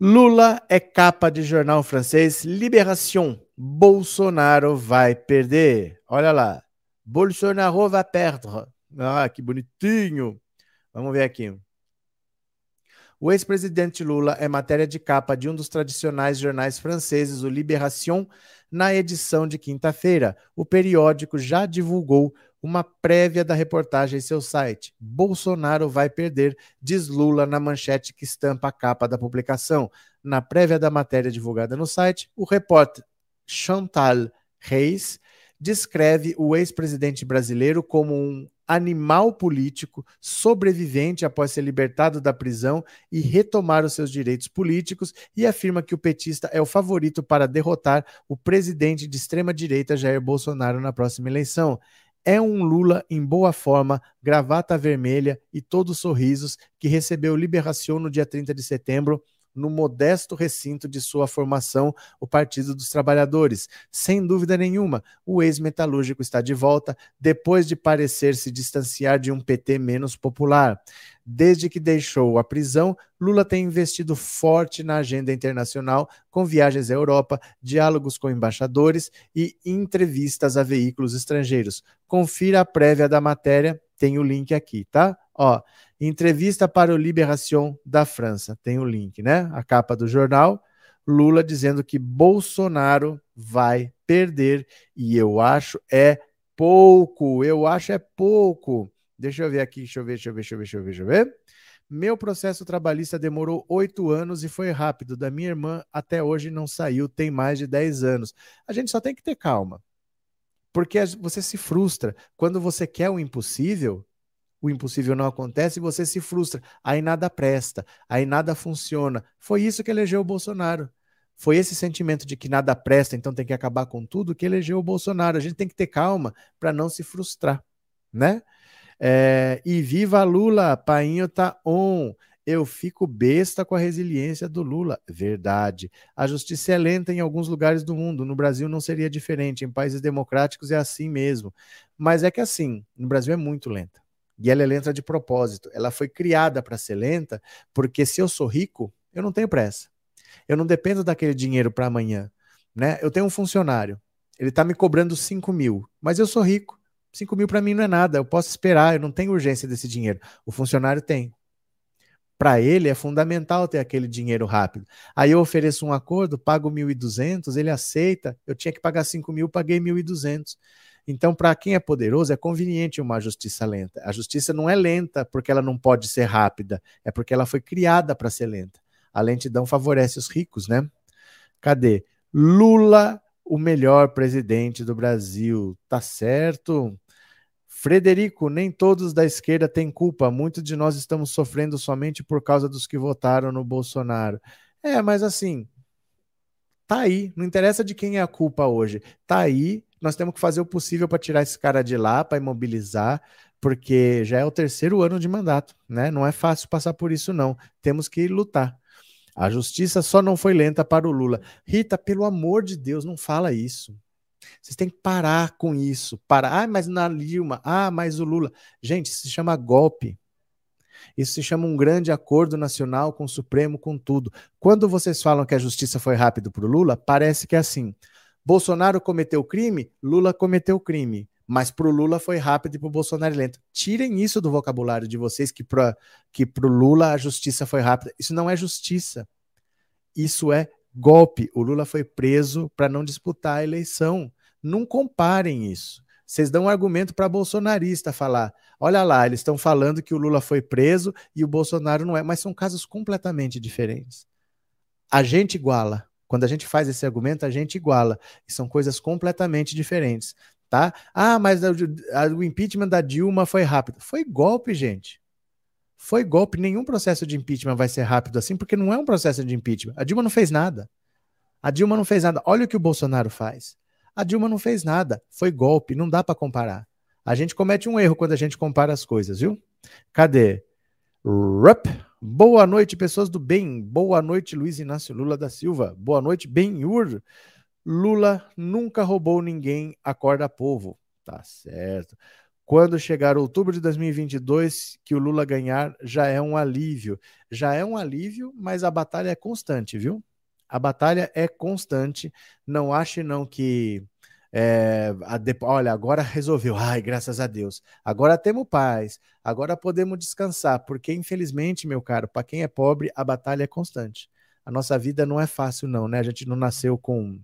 Speaker 1: Lula é capa de jornal francês Libération. Bolsonaro vai perder. Olha lá. Bolsonaro vai perdre. Ah, que bonitinho. Vamos ver aqui. O ex-presidente Lula é matéria de capa de um dos tradicionais jornais franceses, o Libération, na edição de quinta-feira. O periódico já divulgou uma prévia da reportagem em seu site. Bolsonaro vai perder, diz Lula na manchete que estampa a capa da publicação. Na prévia da matéria divulgada no site, o repórter Chantal Reis descreve o ex-presidente brasileiro como um animal político sobrevivente após ser libertado da prisão e retomar os seus direitos políticos e afirma que o petista é o favorito para derrotar o presidente de extrema direita Jair Bolsonaro na próxima eleição. É um Lula em boa forma, gravata vermelha e todos sorrisos que recebeu liberação no dia 30 de setembro no modesto recinto de sua formação, o Partido dos Trabalhadores. Sem dúvida nenhuma, o ex-metalúrgico está de volta depois de parecer se distanciar de um PT menos popular. Desde que deixou a prisão, Lula tem investido forte na agenda internacional, com viagens à Europa, diálogos com embaixadores e entrevistas a veículos estrangeiros. Confira a prévia da matéria, tem o link aqui, tá? Ó, Entrevista para o Libération da França. Tem o link, né? A capa do jornal. Lula dizendo que Bolsonaro vai perder. E eu acho é pouco. Eu acho é pouco. Deixa eu ver aqui, deixa eu ver, deixa eu ver, deixa eu ver, deixa eu ver, deixa eu ver. Meu processo trabalhista demorou oito anos e foi rápido. Da minha irmã até hoje não saiu, tem mais de dez anos. A gente só tem que ter calma. Porque você se frustra. Quando você quer o impossível, o impossível não acontece e você se frustra. Aí nada presta, aí nada funciona. Foi isso que elegeu o Bolsonaro. Foi esse sentimento de que nada presta, então tem que acabar com tudo, que elegeu o Bolsonaro. A gente tem que ter calma para não se frustrar, né? É, e viva Lula, painho tá on. Eu fico besta com a resiliência do Lula. Verdade. A justiça é lenta em alguns lugares do mundo. No Brasil não seria diferente. Em países democráticos é assim mesmo. Mas é que assim, no Brasil é muito lenta. E ela é lenta de propósito. Ela foi criada para ser lenta, porque se eu sou rico, eu não tenho pressa. Eu não dependo daquele dinheiro para amanhã. Né? Eu tenho um funcionário. Ele está me cobrando 5 mil, mas eu sou rico. 5 mil para mim não é nada. Eu posso esperar, eu não tenho urgência desse dinheiro. O funcionário tem para ele é fundamental ter aquele dinheiro rápido. Aí eu ofereço um acordo, pago 1.200, ele aceita, eu tinha que pagar 5 mil, paguei 1.200. Então, para quem é poderoso, é conveniente uma justiça lenta. A justiça não é lenta porque ela não pode ser rápida, é porque ela foi criada para ser lenta. A lentidão favorece os ricos, né? Cadê? Lula, o melhor presidente do Brasil. Tá certo? Frederico, nem todos da esquerda têm culpa. Muitos de nós estamos sofrendo somente por causa dos que votaram no Bolsonaro. É, mas assim, tá aí. Não interessa de quem é a culpa hoje. Tá aí. Nós temos que fazer o possível para tirar esse cara de lá, para imobilizar, porque já é o terceiro ano de mandato, né? Não é fácil passar por isso, não. Temos que lutar. A justiça só não foi lenta para o Lula. Rita, pelo amor de Deus, não fala isso. Vocês têm que parar com isso. Parar. Ah, mas na Dilma. Ah, mas o Lula. Gente, isso se chama golpe. Isso se chama um grande acordo nacional com o Supremo, com tudo. Quando vocês falam que a justiça foi rápido para o Lula, parece que é assim. Bolsonaro cometeu crime, Lula cometeu crime. Mas para o Lula foi rápido e para o Bolsonaro lento. Tirem isso do vocabulário de vocês, que para que o Lula a justiça foi rápida. Isso não é justiça. Isso é golpe. O Lula foi preso para não disputar a eleição. Não comparem isso. Vocês dão um argumento para bolsonarista falar: olha lá, eles estão falando que o Lula foi preso e o Bolsonaro não é, mas são casos completamente diferentes. A gente iguala. Quando a gente faz esse argumento, a gente iguala. E são coisas completamente diferentes. Tá? Ah, mas o impeachment da Dilma foi rápido. Foi golpe, gente. Foi golpe, nenhum processo de impeachment vai ser rápido assim, porque não é um processo de impeachment. A Dilma não fez nada. A Dilma não fez nada. Olha o que o Bolsonaro faz. A Dilma não fez nada. Foi golpe, não dá para comparar. A gente comete um erro quando a gente compara as coisas, viu? Cadê? Rup. Boa noite, pessoas do bem. Boa noite, Luiz Inácio Lula da Silva. Boa noite, Benhur. Lula nunca roubou ninguém, acorda povo. Tá certo. Quando chegar outubro de 2022, que o Lula ganhar, já é um alívio. Já é um alívio, mas a batalha é constante, viu? A batalha é constante. Não ache não que é, de, olha, agora resolveu. Ai, graças a Deus. Agora temos paz. Agora podemos descansar, porque infelizmente, meu caro, para quem é pobre, a batalha é constante. A nossa vida não é fácil não, né? A gente não nasceu com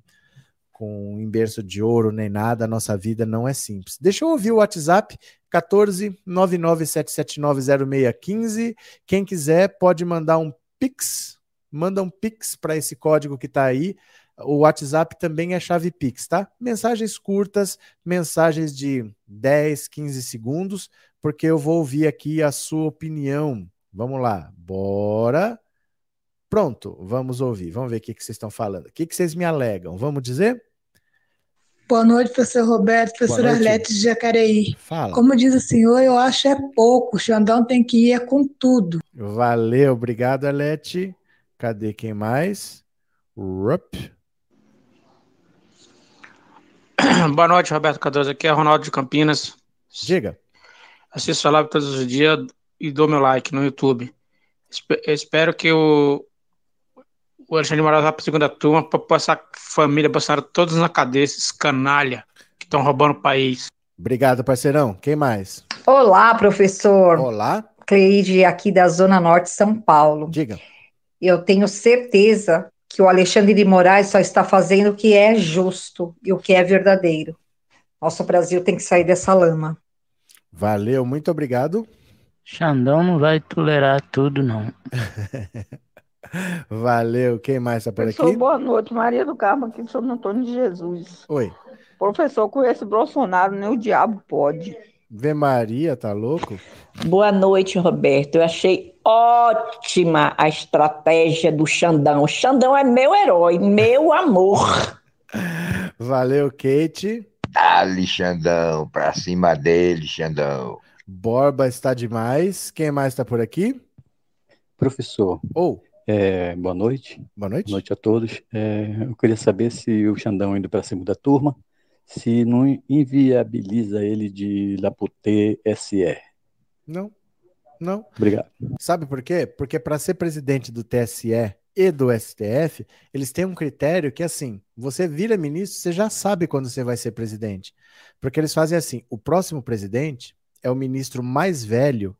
Speaker 1: com um berço de ouro nem nada, a nossa vida não é simples. Deixa eu ouvir o WhatsApp 14 997790615. Quem quiser pode mandar um Pix, manda um Pix para esse código que está aí. O WhatsApp também é chave Pix, tá? Mensagens curtas, mensagens de 10, 15 segundos, porque eu vou ouvir aqui a sua opinião. Vamos lá, bora. Pronto, vamos ouvir. Vamos ver o que, que vocês estão falando. O que, que vocês me alegam? Vamos dizer?
Speaker 3: Boa noite, professor Roberto, professor Arlete de Jacareí. Fala. Como diz o senhor, eu acho é pouco. O Xandão tem que ir é com tudo.
Speaker 1: Valeu, obrigado, Arlete. Cadê quem mais? Rup.
Speaker 4: Boa noite, Roberto Cardoso. Aqui é Ronaldo de Campinas.
Speaker 1: Diga.
Speaker 4: Assisto a live todos os dias e dou meu like no YouTube. Espero que o, o Alexandre Moraes vai para a segunda turma para passar família, passar todos na cadeia, esses canalha que estão roubando o país.
Speaker 1: Obrigado, parceirão. Quem mais?
Speaker 5: Olá, professor.
Speaker 1: Olá.
Speaker 5: Cleide, aqui da Zona Norte de São Paulo.
Speaker 1: Diga.
Speaker 5: Eu tenho certeza que o Alexandre de Moraes só está fazendo o que é justo e o que é verdadeiro. Nosso Brasil tem que sair dessa lama.
Speaker 1: Valeu, muito obrigado.
Speaker 6: Xandão não vai tolerar tudo, não.
Speaker 1: Valeu. Quem mais está por
Speaker 7: Professor,
Speaker 1: aqui?
Speaker 7: boa noite. Maria do Carmo aqui São Antônio de Jesus.
Speaker 1: Oi.
Speaker 7: Professor, com esse Bolsonaro, nem o diabo pode.
Speaker 1: Vê Maria, tá louco?
Speaker 8: Boa noite, Roberto. Eu achei
Speaker 7: ótima a estratégia do Xandão. O Xandão é meu herói, meu amor.
Speaker 1: Valeu, Kate.
Speaker 8: Ali, Xandão, pra cima dele, Xandão.
Speaker 1: Borba está demais. Quem mais está por aqui?
Speaker 9: Professor.
Speaker 1: Ou.
Speaker 9: Oh. É, boa noite.
Speaker 1: Boa noite.
Speaker 9: Boa noite a todos. É, eu queria saber se o Xandão indo para a segunda turma, se não inviabiliza ele de lá para o TSE.
Speaker 1: Não, não.
Speaker 9: Obrigado.
Speaker 1: Sabe por quê? Porque para ser presidente do TSE e do STF, eles têm um critério que, assim, você vira ministro, você já sabe quando você vai ser presidente. Porque eles fazem assim: o próximo presidente é o ministro mais velho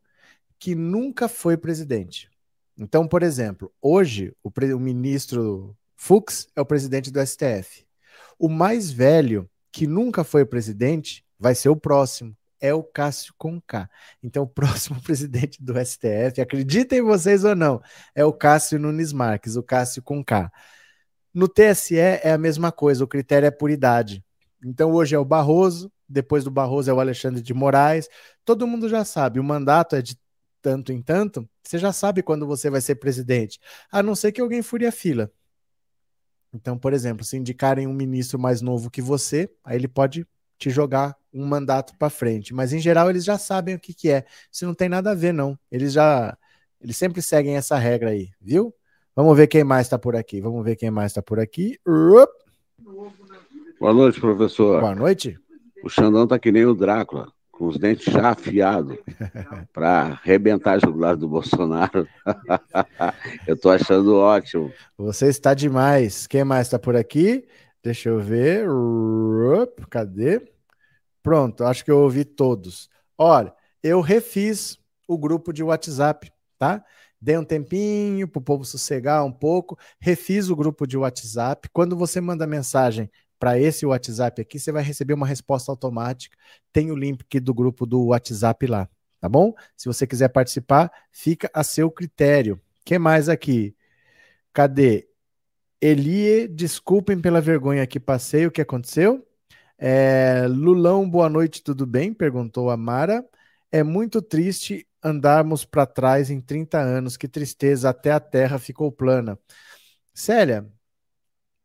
Speaker 1: que nunca foi presidente. Então, por exemplo, hoje o, o ministro Fux é o presidente do STF. O mais velho, que nunca foi presidente, vai ser o próximo. É o Cássio Conká. Então, o próximo presidente do STF, acreditem vocês ou não, é o Cássio Nunes Marques, o Cássio Conká. No TSE é a mesma coisa, o critério é por idade. Então, hoje é o Barroso, depois do Barroso é o Alexandre de Moraes. Todo mundo já sabe, o mandato é de tanto em tanto, você já sabe quando você vai ser presidente, a não ser que alguém fure a fila. Então, por exemplo, se indicarem um ministro mais novo que você, aí ele pode te jogar um mandato para frente. Mas em geral eles já sabem o que, que é. Isso não tem nada a ver, não. Eles já. Eles sempre seguem essa regra aí, viu? Vamos ver quem mais está por aqui. Vamos ver quem mais está por aqui.
Speaker 10: Boa noite, professor.
Speaker 1: Boa noite.
Speaker 10: O Xandão tá que nem o Drácula com os dentes já afiados para arrebentar a jugular do Bolsonaro. eu estou achando ótimo.
Speaker 1: Você está demais. Quem mais está por aqui? Deixa eu ver. Cadê? Pronto, acho que eu ouvi todos. Olha, eu refiz o grupo de WhatsApp, tá? Dei um tempinho para o povo sossegar um pouco, refiz o grupo de WhatsApp. Quando você manda mensagem para esse WhatsApp aqui, você vai receber uma resposta automática. Tem o link do grupo do WhatsApp lá, tá bom? Se você quiser participar, fica a seu critério. que mais aqui? Cadê? Elie, desculpem pela vergonha que passei, o que aconteceu? É, Lulão, boa noite, tudo bem? Perguntou a Mara. É muito triste andarmos para trás em 30 anos, que tristeza, até a terra ficou plana. Célia,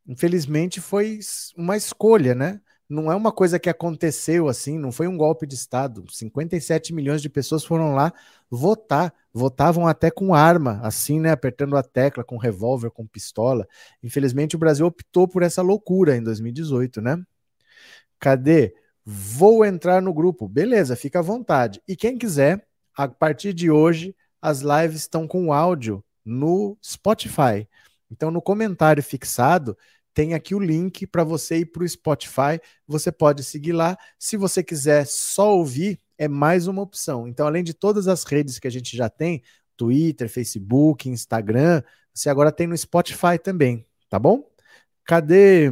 Speaker 1: infelizmente foi uma escolha, né? Não é uma coisa que aconteceu assim, não foi um golpe de Estado. 57 milhões de pessoas foram lá votar, votavam até com arma, assim, né? Apertando a tecla, com revólver, com pistola. Infelizmente, o Brasil optou por essa loucura em 2018, né? Cadê? Vou entrar no grupo. Beleza, fica à vontade. E quem quiser, a partir de hoje, as lives estão com áudio no Spotify. Então, no comentário fixado, tem aqui o link para você ir para o Spotify. Você pode seguir lá. Se você quiser só ouvir, é mais uma opção. Então, além de todas as redes que a gente já tem, Twitter, Facebook, Instagram, você agora tem no Spotify também, tá bom? Cadê?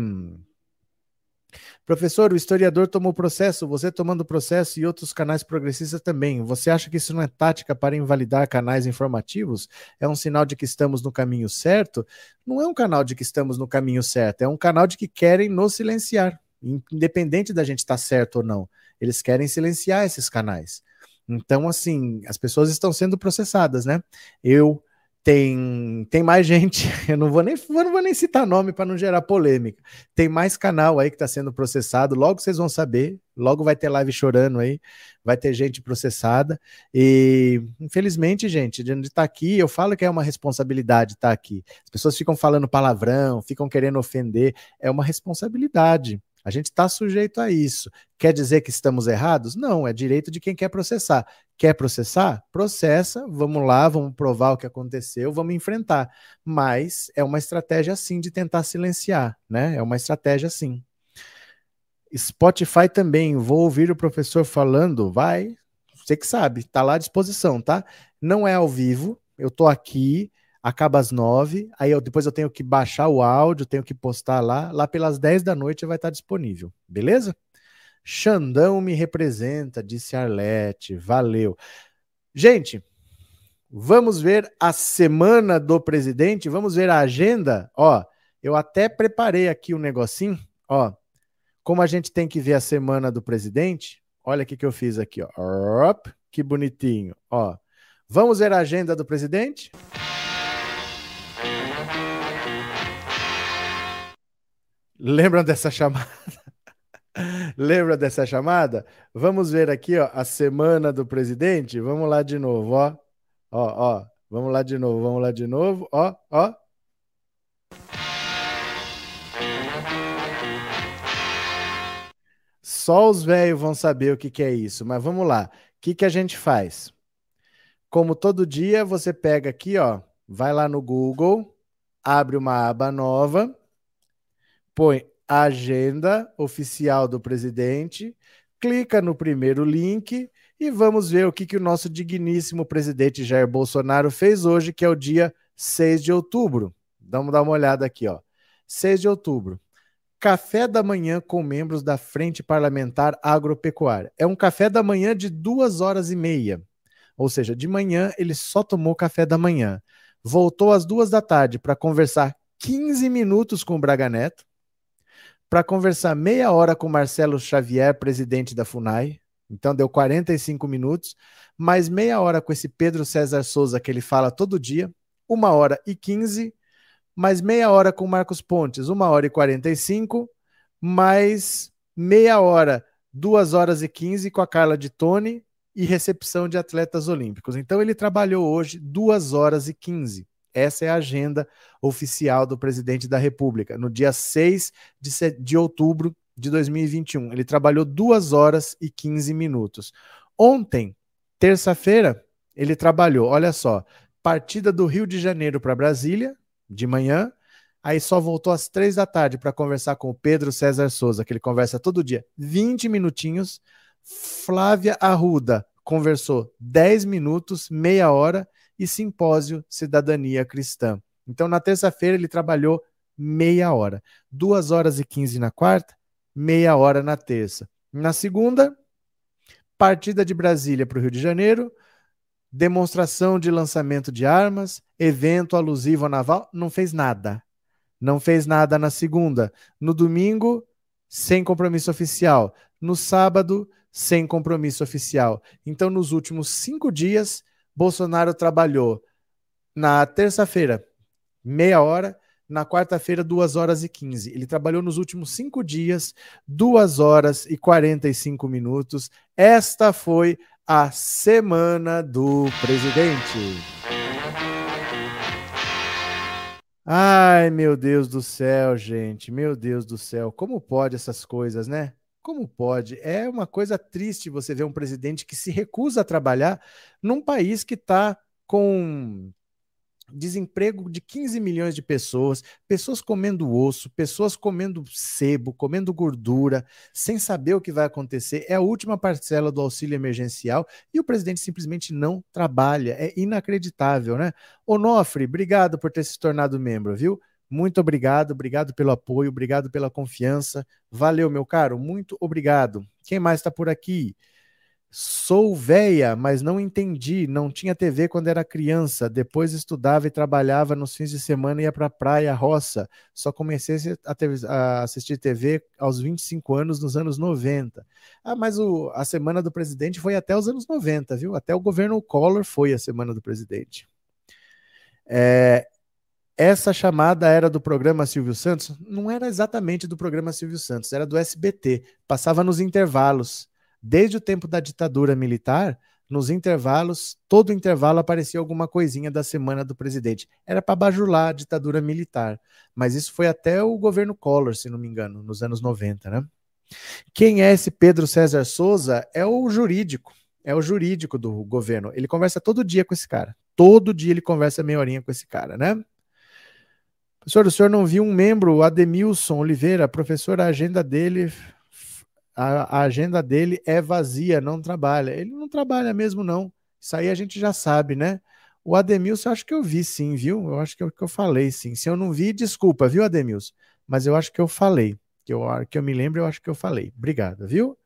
Speaker 1: Professor, o historiador tomou processo, você tomando processo e outros canais progressistas também. Você acha que isso não é tática para invalidar canais informativos? É um sinal de que estamos no caminho certo? Não é um canal de que estamos no caminho certo, é um canal de que querem nos silenciar, independente da gente estar certo ou não. Eles querem silenciar esses canais. Então, assim, as pessoas estão sendo processadas, né? Eu tem, tem mais gente, eu não vou nem, não vou nem citar nome para não gerar polêmica. Tem mais canal aí que está sendo processado, logo vocês vão saber, logo vai ter live chorando aí, vai ter gente processada. E infelizmente, gente, de onde está aqui, eu falo que é uma responsabilidade estar tá aqui. As pessoas ficam falando palavrão, ficam querendo ofender, é uma responsabilidade. A gente está sujeito a isso. Quer dizer que estamos errados? Não, é direito de quem quer processar. Quer processar? Processa, vamos lá, vamos provar o que aconteceu, vamos enfrentar. Mas é uma estratégia sim de tentar silenciar, né? É uma estratégia sim. Spotify também, vou ouvir o professor falando, vai, você que sabe, tá lá à disposição, tá? Não é ao vivo, eu tô aqui, acaba às nove, aí eu, depois eu tenho que baixar o áudio, tenho que postar lá, lá pelas dez da noite vai estar disponível, beleza? Xandão me representa, disse Arlete, valeu. Gente, vamos ver a semana do presidente, vamos ver a agenda, ó, eu até preparei aqui um negocinho, ó, como a gente tem que ver a semana do presidente, olha o que eu fiz aqui, ó, que bonitinho, ó, Vamos ver a agenda do presidente? Lembram dessa chamada? Lembra dessa chamada? Vamos ver aqui, ó, a semana do presidente. Vamos lá de novo, ó. Ó, ó. Vamos lá de novo, vamos lá de novo. Ó, ó. Só os velhos vão saber o que, que é isso, mas vamos lá. O que, que a gente faz? Como todo dia, você pega aqui, ó, vai lá no Google, abre uma aba nova, põe agenda oficial do presidente, clica no primeiro link e vamos ver o que, que o nosso digníssimo presidente Jair Bolsonaro fez hoje, que é o dia 6 de outubro. Vamos dar uma olhada aqui, ó. 6 de outubro. Café da manhã com membros da Frente Parlamentar Agropecuária. É um café da manhã de duas horas e meia. Ou seja, de manhã ele só tomou café da manhã. Voltou às duas da tarde para conversar 15 minutos com o Braga Neto para conversar meia hora com Marcelo Xavier, presidente da FUNAI. Então deu 45 minutos, mais meia hora com esse Pedro César Souza que ele fala todo dia, uma hora e 15, mais meia hora com Marcos Pontes, uma hora e 45, mais meia hora, duas horas e 15 com a Carla de Tone e recepção de atletas olímpicos. Então ele trabalhou hoje duas horas e 15. Essa é a agenda oficial do presidente da República, no dia 6 de, de outubro de 2021. Ele trabalhou 2 horas e 15 minutos. Ontem, terça-feira, ele trabalhou, olha só, partida do Rio de Janeiro para Brasília, de manhã, aí só voltou às três da tarde para conversar com o Pedro César Souza, que ele conversa todo dia, 20 minutinhos. Flávia Arruda conversou 10 minutos, meia hora, e Simpósio Cidadania Cristã. Então, na terça-feira, ele trabalhou meia hora. Duas horas e quinze na quarta, meia hora na terça. Na segunda, partida de Brasília para o Rio de Janeiro, demonstração de lançamento de armas, evento alusivo ao naval, não fez nada. Não fez nada na segunda. No domingo, sem compromisso oficial. No sábado, sem compromisso oficial. Então, nos últimos cinco dias, Bolsonaro trabalhou na terça-feira, meia hora, na quarta-feira, duas horas e quinze. Ele trabalhou nos últimos cinco dias, duas horas e quarenta e cinco minutos. Esta foi a semana do presidente. Ai, meu Deus do céu, gente. Meu Deus do céu. Como pode essas coisas, né? Como pode? É uma coisa triste você ver um presidente que se recusa a trabalhar num país que está com desemprego de 15 milhões de pessoas, pessoas comendo osso, pessoas comendo sebo, comendo gordura, sem saber o que vai acontecer. É a última parcela do auxílio emergencial e o presidente simplesmente não trabalha. É inacreditável, né? Onofre, obrigado por ter se tornado membro, viu? Muito obrigado, obrigado pelo apoio, obrigado pela confiança. Valeu, meu caro, muito obrigado. Quem mais está por aqui? Sou véia, mas não entendi. Não tinha TV quando era criança. Depois estudava e trabalhava nos fins de semana ia para a praia, roça. Só comecei a, ter, a, assistir TV aos 25 anos, nos anos 90. Ah, mas o, a semana do presidente foi até os anos 90, viu? Até o governo Collor foi a semana do presidente. É, essa chamada era do programa Silvio Santos? Não era exatamente do programa Silvio Santos, era do SBT. Passava nos intervalos. Desde o tempo da ditadura militar, nos intervalos, todo intervalo aparecia alguma coisinha da semana do presidente. Era para bajular a ditadura militar. Mas isso foi até o governo Collor, se não me engano, nos anos 90, né? Quem é esse Pedro César Souza? É o jurídico. É o jurídico do governo. Ele conversa todo dia com esse cara. Todo dia ele conversa meia horinha com esse cara, né? Professor, o senhor não viu um membro, o Ademilson Oliveira, professor, a agenda dele, a, a, agenda dele é vazia, não trabalha. Ele não trabalha mesmo, não. Isso aí a gente já sabe, né? O Ademilson, acho que eu vi sim, viu? Eu acho que eu, que eu falei sim. Se eu não vi, desculpa, viu, Ademilson? Mas eu acho que eu falei. Que eu, que eu me lembro, eu acho que eu falei. Obrigado, viu?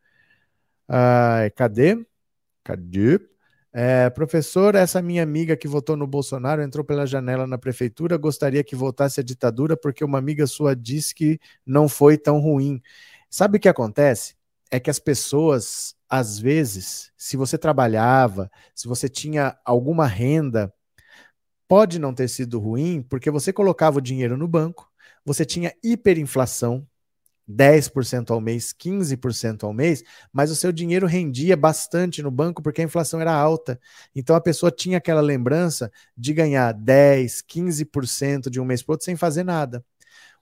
Speaker 1: Ah, cadê? Cadê? É, professor, essa minha amiga que votou no Bolsonaro entrou pela janela na prefeitura, gostaria que voltasse a ditadura porque uma amiga sua disse que não foi tão ruim. Sabe o que acontece? é que as pessoas, às vezes, se você trabalhava, se você tinha alguma renda, pode não ter sido ruim, porque você colocava o dinheiro no banco, você tinha hiperinflação, 10% ao mês, 15% ao mês, mas o seu dinheiro rendia bastante no banco porque a inflação era alta. Então a pessoa tinha aquela lembrança de ganhar 10, 15% de um mês para outro sem fazer nada.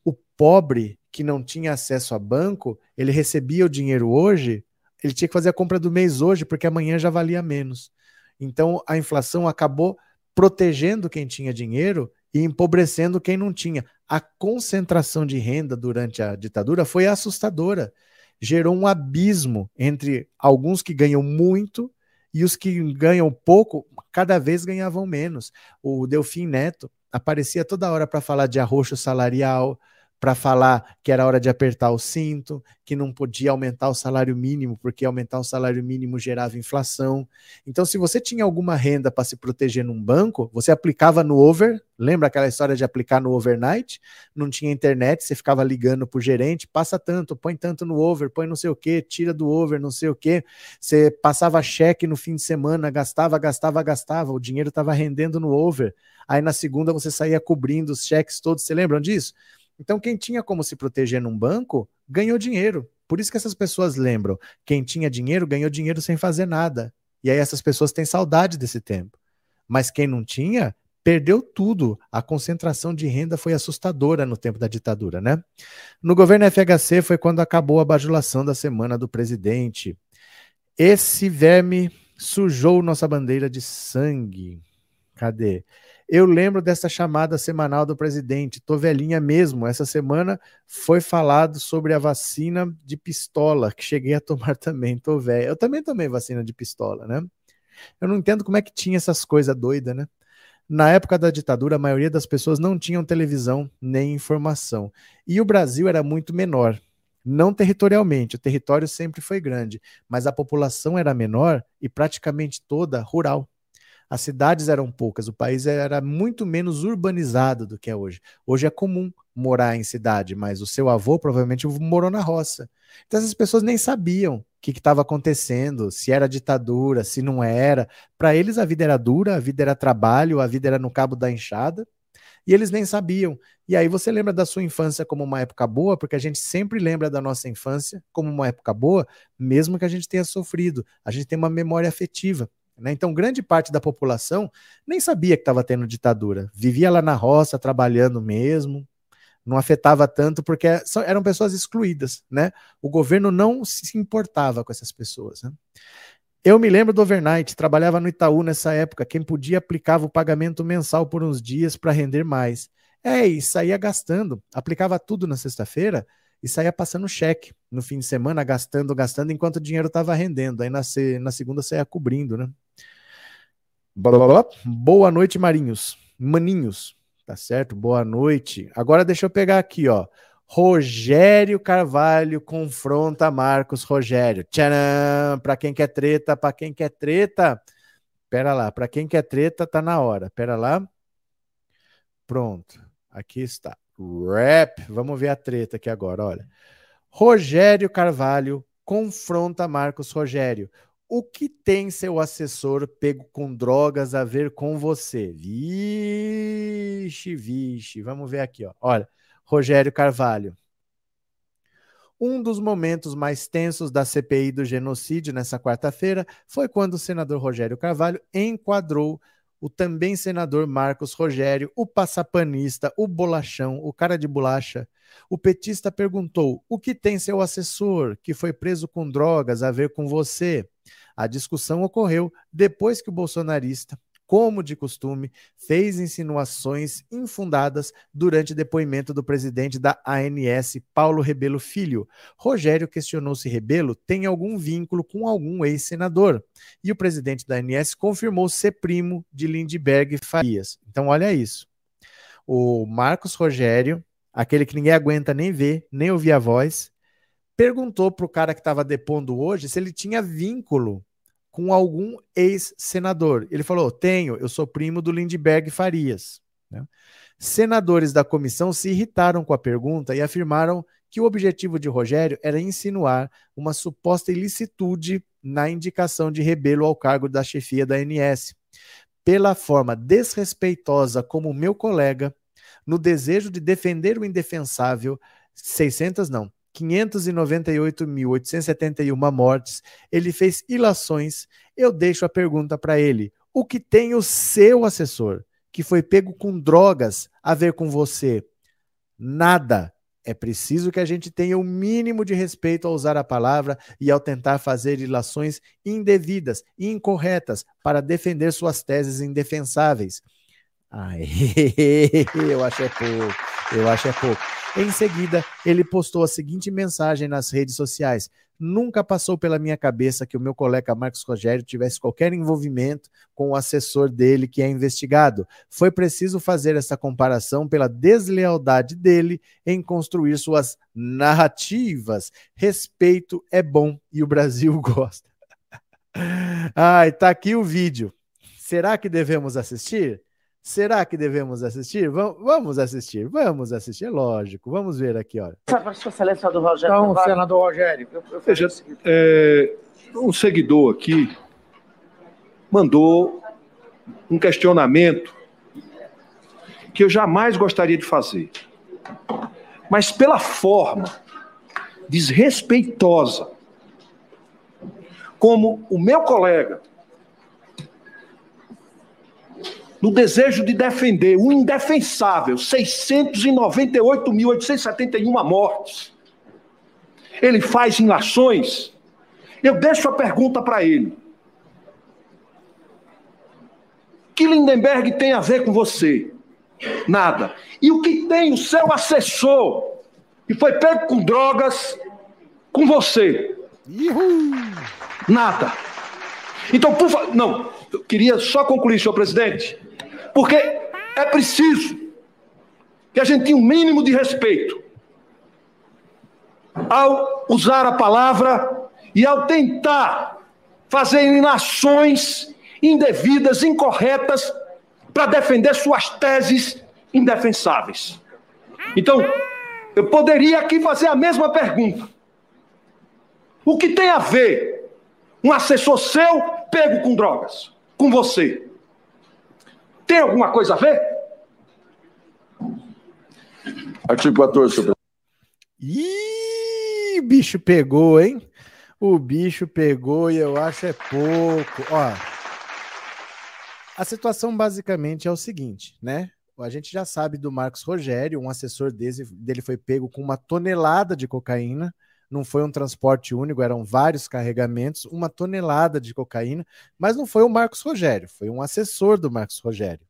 Speaker 1: O pobre que não tinha acesso a banco, ele recebia o dinheiro hoje, ele tinha que fazer a compra do mês hoje porque amanhã já valia menos. Então a inflação acabou protegendo quem tinha dinheiro e empobrecendo quem não tinha. A concentração de renda durante a ditadura foi assustadora. Gerou um abismo entre alguns que ganham muito e os que ganham pouco, cada vez ganhavam menos. O Delfim Neto aparecia toda hora para falar de arroxo salarial, para falar que era hora de apertar o cinto, que não podia aumentar o salário mínimo, porque aumentar o salário mínimo gerava inflação. Então, se você tinha alguma renda para se proteger num banco, você aplicava no over. Lembra aquela história de aplicar no overnight? Não tinha internet, você ficava ligando para o gerente, passa tanto, põe tanto no over, põe não sei o que, tira do over, não sei o que. Você passava cheque no fim de semana, gastava, gastava, gastava, o dinheiro estava rendendo no over. Aí na segunda você saía cobrindo os cheques todos. Você lembram disso? Então, quem tinha como se proteger num banco ganhou dinheiro. Por isso que essas pessoas lembram: quem tinha dinheiro ganhou dinheiro sem fazer nada. E aí essas pessoas têm saudade desse tempo. Mas quem não tinha, perdeu tudo. A concentração de renda foi assustadora no tempo da ditadura, né? No governo FHC foi quando acabou a bajulação da semana do presidente. Esse verme sujou nossa bandeira de sangue. Cadê? Eu lembro dessa chamada semanal do presidente. Tô velhinha mesmo. Essa semana foi falado sobre a vacina de pistola, que cheguei a tomar também. Tô velha. Eu também tomei vacina de pistola, né? Eu não entendo como é que tinha essas coisas doidas, né? Na época da ditadura, a maioria das pessoas não tinham televisão nem informação. E o Brasil era muito menor. Não territorialmente, o território sempre foi grande, mas a população era menor e praticamente toda rural. As cidades eram poucas, o país era muito menos urbanizado do que é hoje. Hoje é comum morar em cidade, mas o seu avô provavelmente morou na roça. Então essas pessoas nem sabiam o que estava acontecendo, se era ditadura, se não era. Para eles a vida era dura, a vida era trabalho, a vida era no cabo da enxada, e eles nem sabiam. E aí você lembra da sua infância como uma época boa, porque a gente sempre lembra da nossa infância como uma época boa, mesmo que a gente tenha sofrido. A gente tem uma memória afetiva. Né? Então, grande parte da população nem sabia que estava tendo ditadura. Vivia lá na roça, trabalhando mesmo, não afetava tanto porque eram pessoas excluídas. Né? O governo não se importava com essas pessoas. Né? Eu me lembro do overnight, trabalhava no Itaú nessa época. Quem podia aplicava o pagamento mensal por uns dias para render mais. É, e saía gastando, aplicava tudo na sexta-feira e saía passando cheque no fim de semana, gastando, gastando, enquanto o dinheiro estava rendendo. Aí na, na segunda saía cobrindo, né? Boa noite, Marinhos. Maninhos, tá certo? Boa noite. Agora deixa eu pegar aqui, ó. Rogério Carvalho confronta Marcos Rogério. Tcharam! Para quem quer treta, para quem quer treta. Pera lá, para quem quer treta, tá na hora. Pera lá. Pronto. Aqui está. Rap. Vamos ver a treta aqui agora, olha. Rogério Carvalho confronta Marcos Rogério. O que tem seu assessor pego com drogas a ver com você? Vixe, vixe. Vamos ver aqui, ó. Olha, Rogério Carvalho. Um dos momentos mais tensos da CPI do genocídio nessa quarta-feira foi quando o senador Rogério Carvalho enquadrou o também senador Marcos Rogério, o passapanista, o bolachão, o cara de bolacha. O petista perguntou: o que tem seu assessor, que foi preso com drogas, a ver com você? A discussão ocorreu depois que o bolsonarista, como de costume, fez insinuações infundadas durante depoimento do presidente da ANS, Paulo Rebelo Filho. Rogério questionou se Rebelo tem algum vínculo com algum ex-senador. E o presidente da ANS confirmou ser primo de Lindbergh Farias. Então, olha isso. O Marcos Rogério, aquele que ninguém aguenta nem ver, nem ouvir a voz, perguntou para o cara que estava depondo hoje se ele tinha vínculo com algum ex-senador. Ele falou: Tenho, eu sou primo do Lindbergh Farias. Né? Senadores da comissão se irritaram com a pergunta e afirmaram que o objetivo de Rogério era insinuar uma suposta ilicitude na indicação de Rebelo ao cargo da chefia da ANS, pela forma desrespeitosa como meu colega, no desejo de defender o indefensável, 600 não, 598.871 mortes, ele fez ilações. Eu deixo a pergunta para ele: o que tem o seu assessor, que foi pego com drogas, a ver com você? Nada. É preciso que a gente tenha o mínimo de respeito ao usar a palavra e ao tentar fazer ilações indevidas incorretas para defender suas teses indefensáveis. Ai, eu acho é pouco, eu acho é pouco. Em seguida, ele postou a seguinte mensagem nas redes sociais: Nunca passou pela minha cabeça que o meu colega Marcos Rogério tivesse qualquer envolvimento com o assessor dele que é investigado. Foi preciso fazer essa comparação pela deslealdade dele em construir suas narrativas. Respeito é bom e o Brasil gosta. Ai, tá aqui o vídeo. Será que devemos assistir? Será que devemos assistir? Vamos assistir, vamos assistir, é lógico. Vamos ver aqui, olha.
Speaker 11: Sua excelência do Rogério. Então,
Speaker 12: senador Rogério. Eu, eu Veja, é, um seguidor aqui mandou um questionamento que eu jamais gostaria de fazer. Mas pela forma desrespeitosa como o meu colega no desejo de defender o indefensável, 698.871 mortes. Ele faz em ações. Eu deixo a pergunta para ele. O que Lindenberg tem a ver com você? Nada. E o que tem o seu assessor, que foi pego com drogas, com você? Uhul. Nada. Então, por favor. Não, eu queria só concluir, senhor presidente. Porque é preciso que a gente tenha um mínimo de respeito ao usar a palavra e ao tentar fazer inações indevidas, incorretas, para defender suas teses indefensáveis. Então, eu poderia aqui fazer a mesma pergunta. O que tem a ver um assessor seu pego com drogas, com você? Tem alguma coisa a ver?
Speaker 1: Artigo 14, Ih, bicho pegou, hein? O bicho pegou e eu acho é pouco. Ó, a situação basicamente é o seguinte, né? A gente já sabe do Marcos Rogério, um assessor dele, dele foi pego com uma tonelada de cocaína não foi um transporte único, eram vários carregamentos, uma tonelada de cocaína, mas não foi o Marcos Rogério, foi um assessor do Marcos Rogério.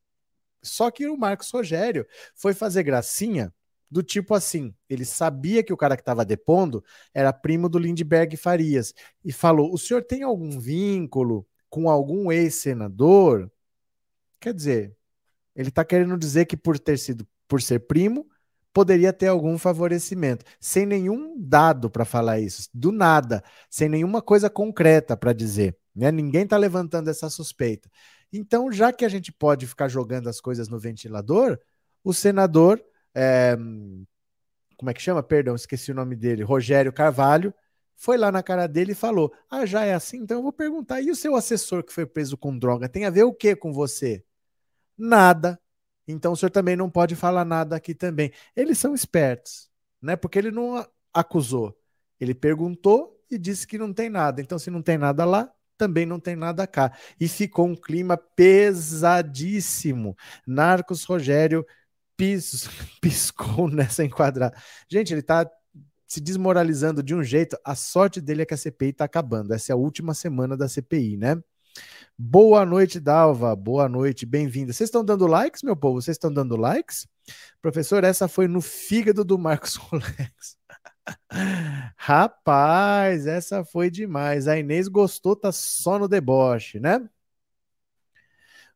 Speaker 1: Só que o Marcos Rogério foi fazer gracinha do tipo assim, ele sabia que o cara que estava depondo era primo do Lindbergh Farias e falou: "O senhor tem algum vínculo com algum ex-senador?" Quer dizer, ele está querendo dizer que por ter sido por ser primo, poderia ter algum favorecimento, sem nenhum dado para falar isso, do nada, sem nenhuma coisa concreta para dizer. Né? Ninguém está levantando essa suspeita. Então, já que a gente pode ficar jogando as coisas no ventilador, o senador, é, como é que chama? Perdão, esqueci o nome dele, Rogério Carvalho, foi lá na cara dele e falou: Ah, já é assim? Então eu vou perguntar: e o seu assessor que foi preso com droga tem a ver o que com você? Nada. Então o senhor também não pode falar nada aqui também. Eles são espertos, né? Porque ele não acusou. Ele perguntou e disse que não tem nada. Então, se não tem nada lá, também não tem nada cá. E ficou um clima pesadíssimo. Narcos Rogério pis, piscou nessa enquadrada. Gente, ele está se desmoralizando de um jeito. A sorte dele é que a CPI está acabando. Essa é a última semana da CPI, né? Boa noite, Dalva. Boa noite, bem-vinda. Vocês estão dando likes, meu povo? Vocês estão dando likes? Professor, essa foi no fígado do Marcos Rolex. Rapaz, essa foi demais. A Inês gostou, tá só no deboche, né?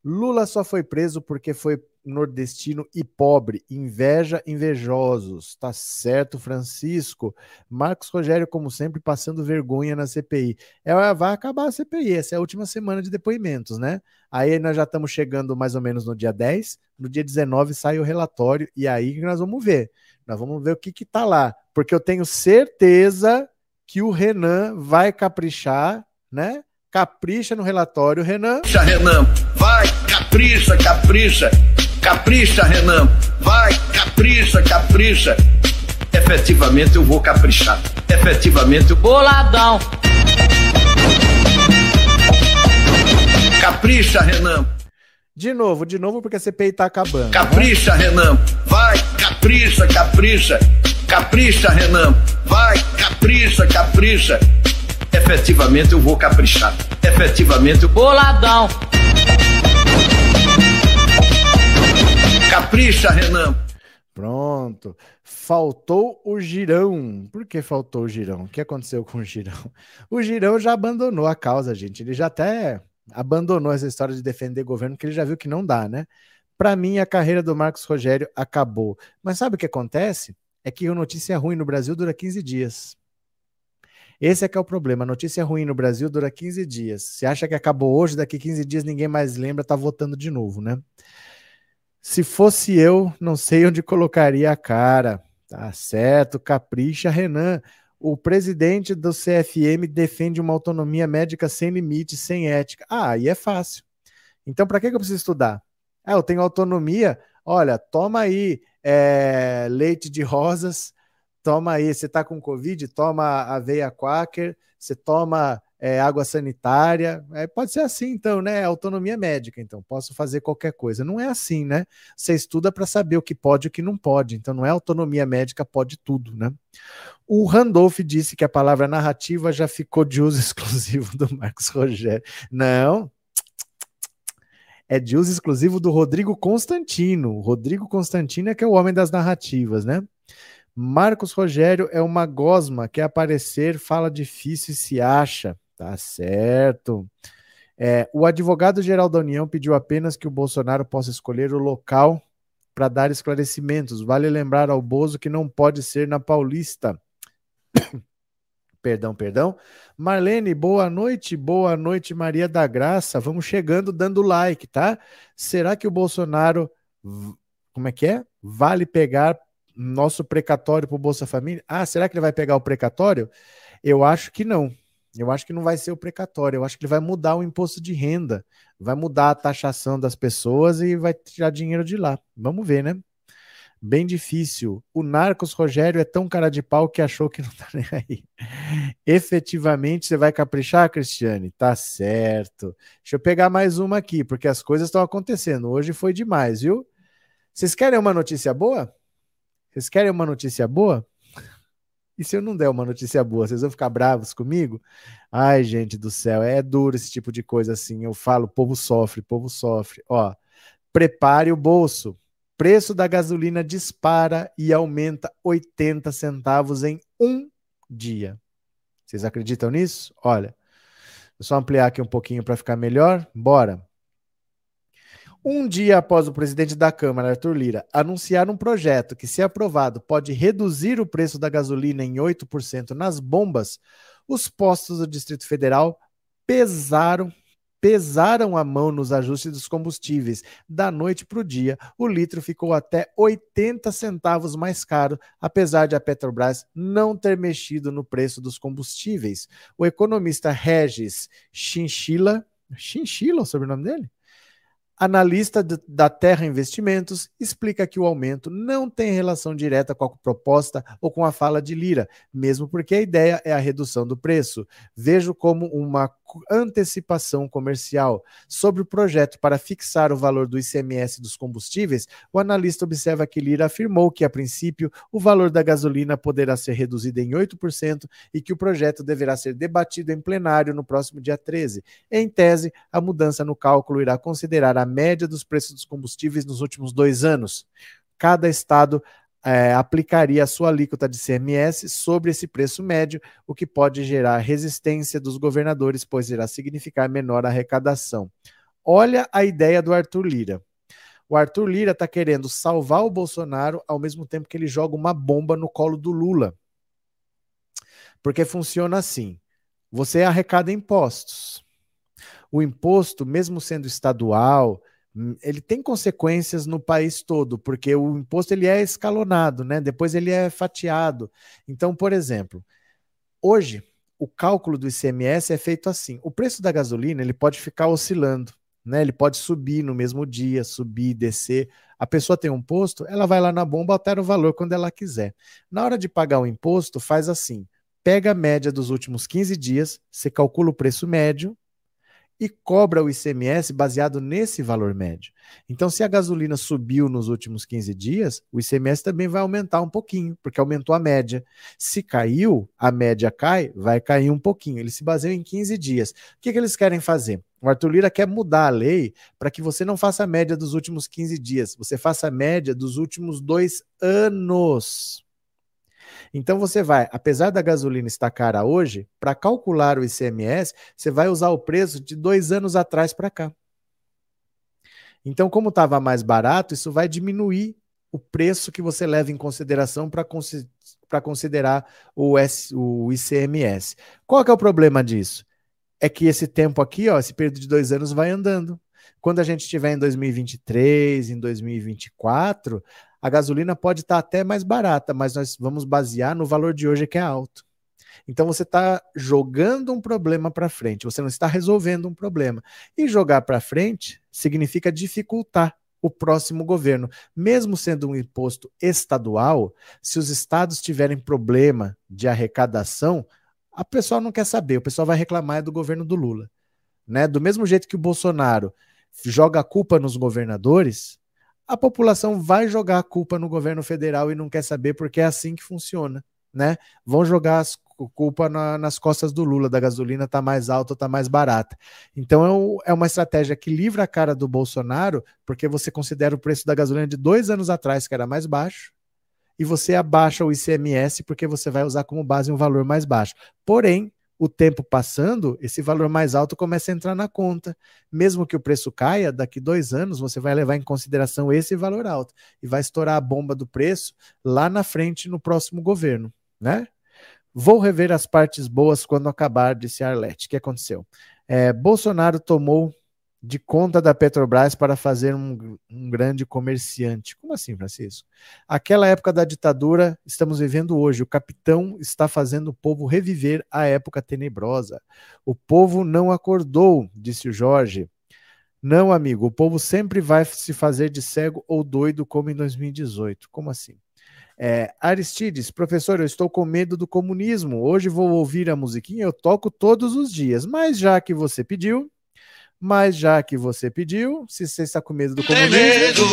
Speaker 1: Lula só foi preso porque foi nordestino e pobre, inveja invejosos. Tá certo, Francisco. Marcos Rogério, como sempre, passando vergonha na CPI. É, vai acabar a CPI, essa é a última semana de depoimentos, né? Aí nós já estamos chegando mais ou menos no dia 10, no dia 19 sai o relatório, e aí nós vamos ver. Nós vamos ver o que está lá, porque eu tenho certeza que o Renan vai caprichar, né? Capricha no relatório, Renan.
Speaker 13: Capricha, Renan. Vai, capricha, capricha. Capricha, Renan. Vai, capricha, capricha. Efetivamente eu vou caprichar. Efetivamente eu.
Speaker 14: Boladão.
Speaker 13: Capricha, Renan.
Speaker 1: De novo, de novo, porque a CPI tá acabando.
Speaker 13: Capricha, né? Renan. Vai, capricha, capricha. Capricha, Renan. Vai, capricha, capricha. Efetivamente eu vou caprichar. Efetivamente eu.
Speaker 14: Boladão.
Speaker 13: Capricha, Renan.
Speaker 1: Pronto. Faltou o girão. Por que faltou o girão? O que aconteceu com o girão? O girão já abandonou a causa, gente. Ele já até abandonou essa história de defender governo, que ele já viu que não dá, né? Para mim, a carreira do Marcos Rogério acabou. Mas sabe o que acontece? É que a notícia ruim no Brasil dura 15 dias. Esse é que é o problema. A notícia ruim no Brasil dura 15 dias. Você acha que acabou hoje, daqui 15 dias ninguém mais lembra, tá votando de novo, né? Se fosse eu, não sei onde colocaria a cara. Tá certo, capricha, Renan. O presidente do CFM defende uma autonomia médica sem limite, sem ética. Ah, aí é fácil. Então, para que, eu preciso estudar? Ah, eu tenho autonomia. Olha, toma aí é, leite de rosas, toma aí. Você está com Covid? Toma aveia quaker, você toma é, água sanitária. É, pode ser assim, então, né? Autonomia médica, então, posso fazer qualquer coisa. Não é assim, né? Você estuda para saber o que pode e o que não pode. Então, não é autonomia médica, pode tudo, né? O Randolph disse que a palavra narrativa já ficou de uso exclusivo do Marcos Rogério. Não. É de uso exclusivo do Rodrigo Constantino. O Rodrigo Constantino é que é o homem das narrativas, né? Marcos Rogério é uma gosma, quer aparecer, fala difícil e se acha. Tá certo. É, o advogado-geral da União pediu apenas que o Bolsonaro possa escolher o local para dar esclarecimentos. Vale lembrar ao Bozo que não pode ser na Paulista. perdão, perdão. Marlene, boa noite, boa noite, Maria da Graça. Vamos chegando dando like, tá? Será que o Bolsonaro, como é que é? Vale pegar nosso precatório para o Bolsa Família? Ah, será que ele vai pegar o precatório? Eu acho que não. Eu acho que não vai ser o precatório, eu acho que ele vai mudar o imposto de renda, vai mudar a taxação das pessoas e vai tirar dinheiro de lá. Vamos ver, né? Bem difícil. O Narcos Rogério é tão cara de pau que achou que não tá nem aí. Efetivamente, você vai caprichar, Cristiane? Tá certo. Deixa eu pegar mais uma aqui, porque as coisas estão acontecendo. Hoje foi demais, viu? Vocês querem uma notícia boa? Vocês querem uma notícia boa? E se eu não der uma notícia boa, vocês vão ficar bravos comigo? Ai, gente do céu, é duro esse tipo de coisa assim. Eu falo, povo sofre, povo sofre. Ó, prepare o bolso. Preço da gasolina dispara e aumenta 80 centavos em um dia. Vocês acreditam nisso? Olha, vou só ampliar aqui um pouquinho para ficar melhor. Bora. Um dia após o presidente da Câmara, Arthur Lira, anunciar um projeto que, se aprovado, pode reduzir o preço da gasolina em 8% nas bombas, os postos do Distrito Federal pesaram pesaram a mão nos ajustes dos combustíveis. Da noite para o dia, o litro ficou até 80 centavos mais caro, apesar de a Petrobras não ter mexido no preço dos combustíveis. O economista Regis Chinchilla, Chinchilla, o sobrenome dele? Analista da Terra Investimentos explica que o aumento não tem relação direta com a proposta ou com a fala de Lira, mesmo porque a ideia é a redução do preço. Vejo como uma antecipação comercial. Sobre o projeto para fixar o valor do ICMS dos combustíveis, o analista observa que Lira afirmou que, a princípio, o valor da gasolina poderá ser reduzido em 8% e que o projeto deverá ser debatido em plenário no próximo dia 13. Em tese, a mudança no cálculo irá considerar a média dos preços dos combustíveis nos últimos dois anos. Cada estado é, aplicaria a sua alíquota de CMS sobre esse preço médio, o que pode gerar resistência dos governadores, pois irá significar menor arrecadação. Olha a ideia do Arthur Lira. O Arthur Lira está querendo salvar o Bolsonaro ao mesmo tempo que ele joga uma bomba no colo do Lula. Porque funciona assim: você arrecada impostos. O imposto, mesmo sendo estadual, ele tem consequências no país todo, porque o imposto ele é escalonado, né? Depois ele é fatiado. Então, por exemplo, hoje o cálculo do ICMS é feito assim: o preço da gasolina ele pode ficar oscilando, né? Ele pode subir no mesmo dia, subir, descer. A pessoa tem um posto, ela vai lá na bomba, altera o valor quando ela quiser. Na hora de pagar o imposto, faz assim: pega a média dos últimos 15 dias, você calcula o preço médio e cobra o ICMS baseado nesse valor médio. Então, se a gasolina subiu nos últimos 15 dias, o ICMS também vai aumentar um pouquinho, porque aumentou a média. Se caiu, a média cai, vai cair um pouquinho. Eles se baseiam em 15 dias. O que, que eles querem fazer? O Arthur Lira quer mudar a lei para que você não faça a média dos últimos 15 dias, você faça a média dos últimos dois anos. Então você vai, apesar da gasolina estar cara hoje, para calcular o ICMS, você vai usar o preço de dois anos atrás para cá. Então, como estava mais barato, isso vai diminuir o preço que você leva em consideração para considerar o, S, o ICMS. Qual é o problema disso? É que esse tempo aqui, ó, esse período de dois anos vai andando. Quando a gente estiver em 2023, em 2024, a gasolina pode estar tá até mais barata, mas nós vamos basear no valor de hoje que é alto. Então você está jogando um problema para frente, você não está resolvendo um problema. E jogar para frente significa dificultar o próximo governo. Mesmo sendo um imposto estadual, se os estados tiverem problema de arrecadação, a pessoa não quer saber, o pessoal vai reclamar do governo do Lula. Né? Do mesmo jeito que o Bolsonaro joga a culpa nos governadores, a população vai jogar a culpa no governo federal e não quer saber porque é assim que funciona, né? Vão jogar a culpa na, nas costas do Lula, da gasolina tá mais alta tá mais barata. Então é, é uma estratégia que livra a cara do Bolsonaro, porque você considera o preço da gasolina de dois anos atrás, que era mais baixo, e você abaixa o ICMS porque você vai usar como base um valor mais baixo. Porém, o tempo passando, esse valor mais alto começa a entrar na conta. Mesmo que o preço caia, daqui dois anos você vai levar em consideração esse valor alto e vai estourar a bomba do preço lá na frente no próximo governo, né? Vou rever as partes boas quando acabar, disse Arlete. O que aconteceu? É, Bolsonaro tomou de conta da Petrobras para fazer um, um, grande comerciante. Como assim, Francisco? Aquela época da ditadura estamos vivendo hoje. O capitão está fazendo o povo reviver a época tenebrosa. O povo não acordou, disse o Jorge. Não, amigo, o povo sempre vai se fazer de cego ou doido como em 2018. Como assim? É, Aristides, professor, eu estou com medo do comunismo. Hoje vou ouvir a musiquinha, eu toco todos os dias. Mas já que você pediu, mas já que você pediu, se você está com medo do comunismo. Tem medo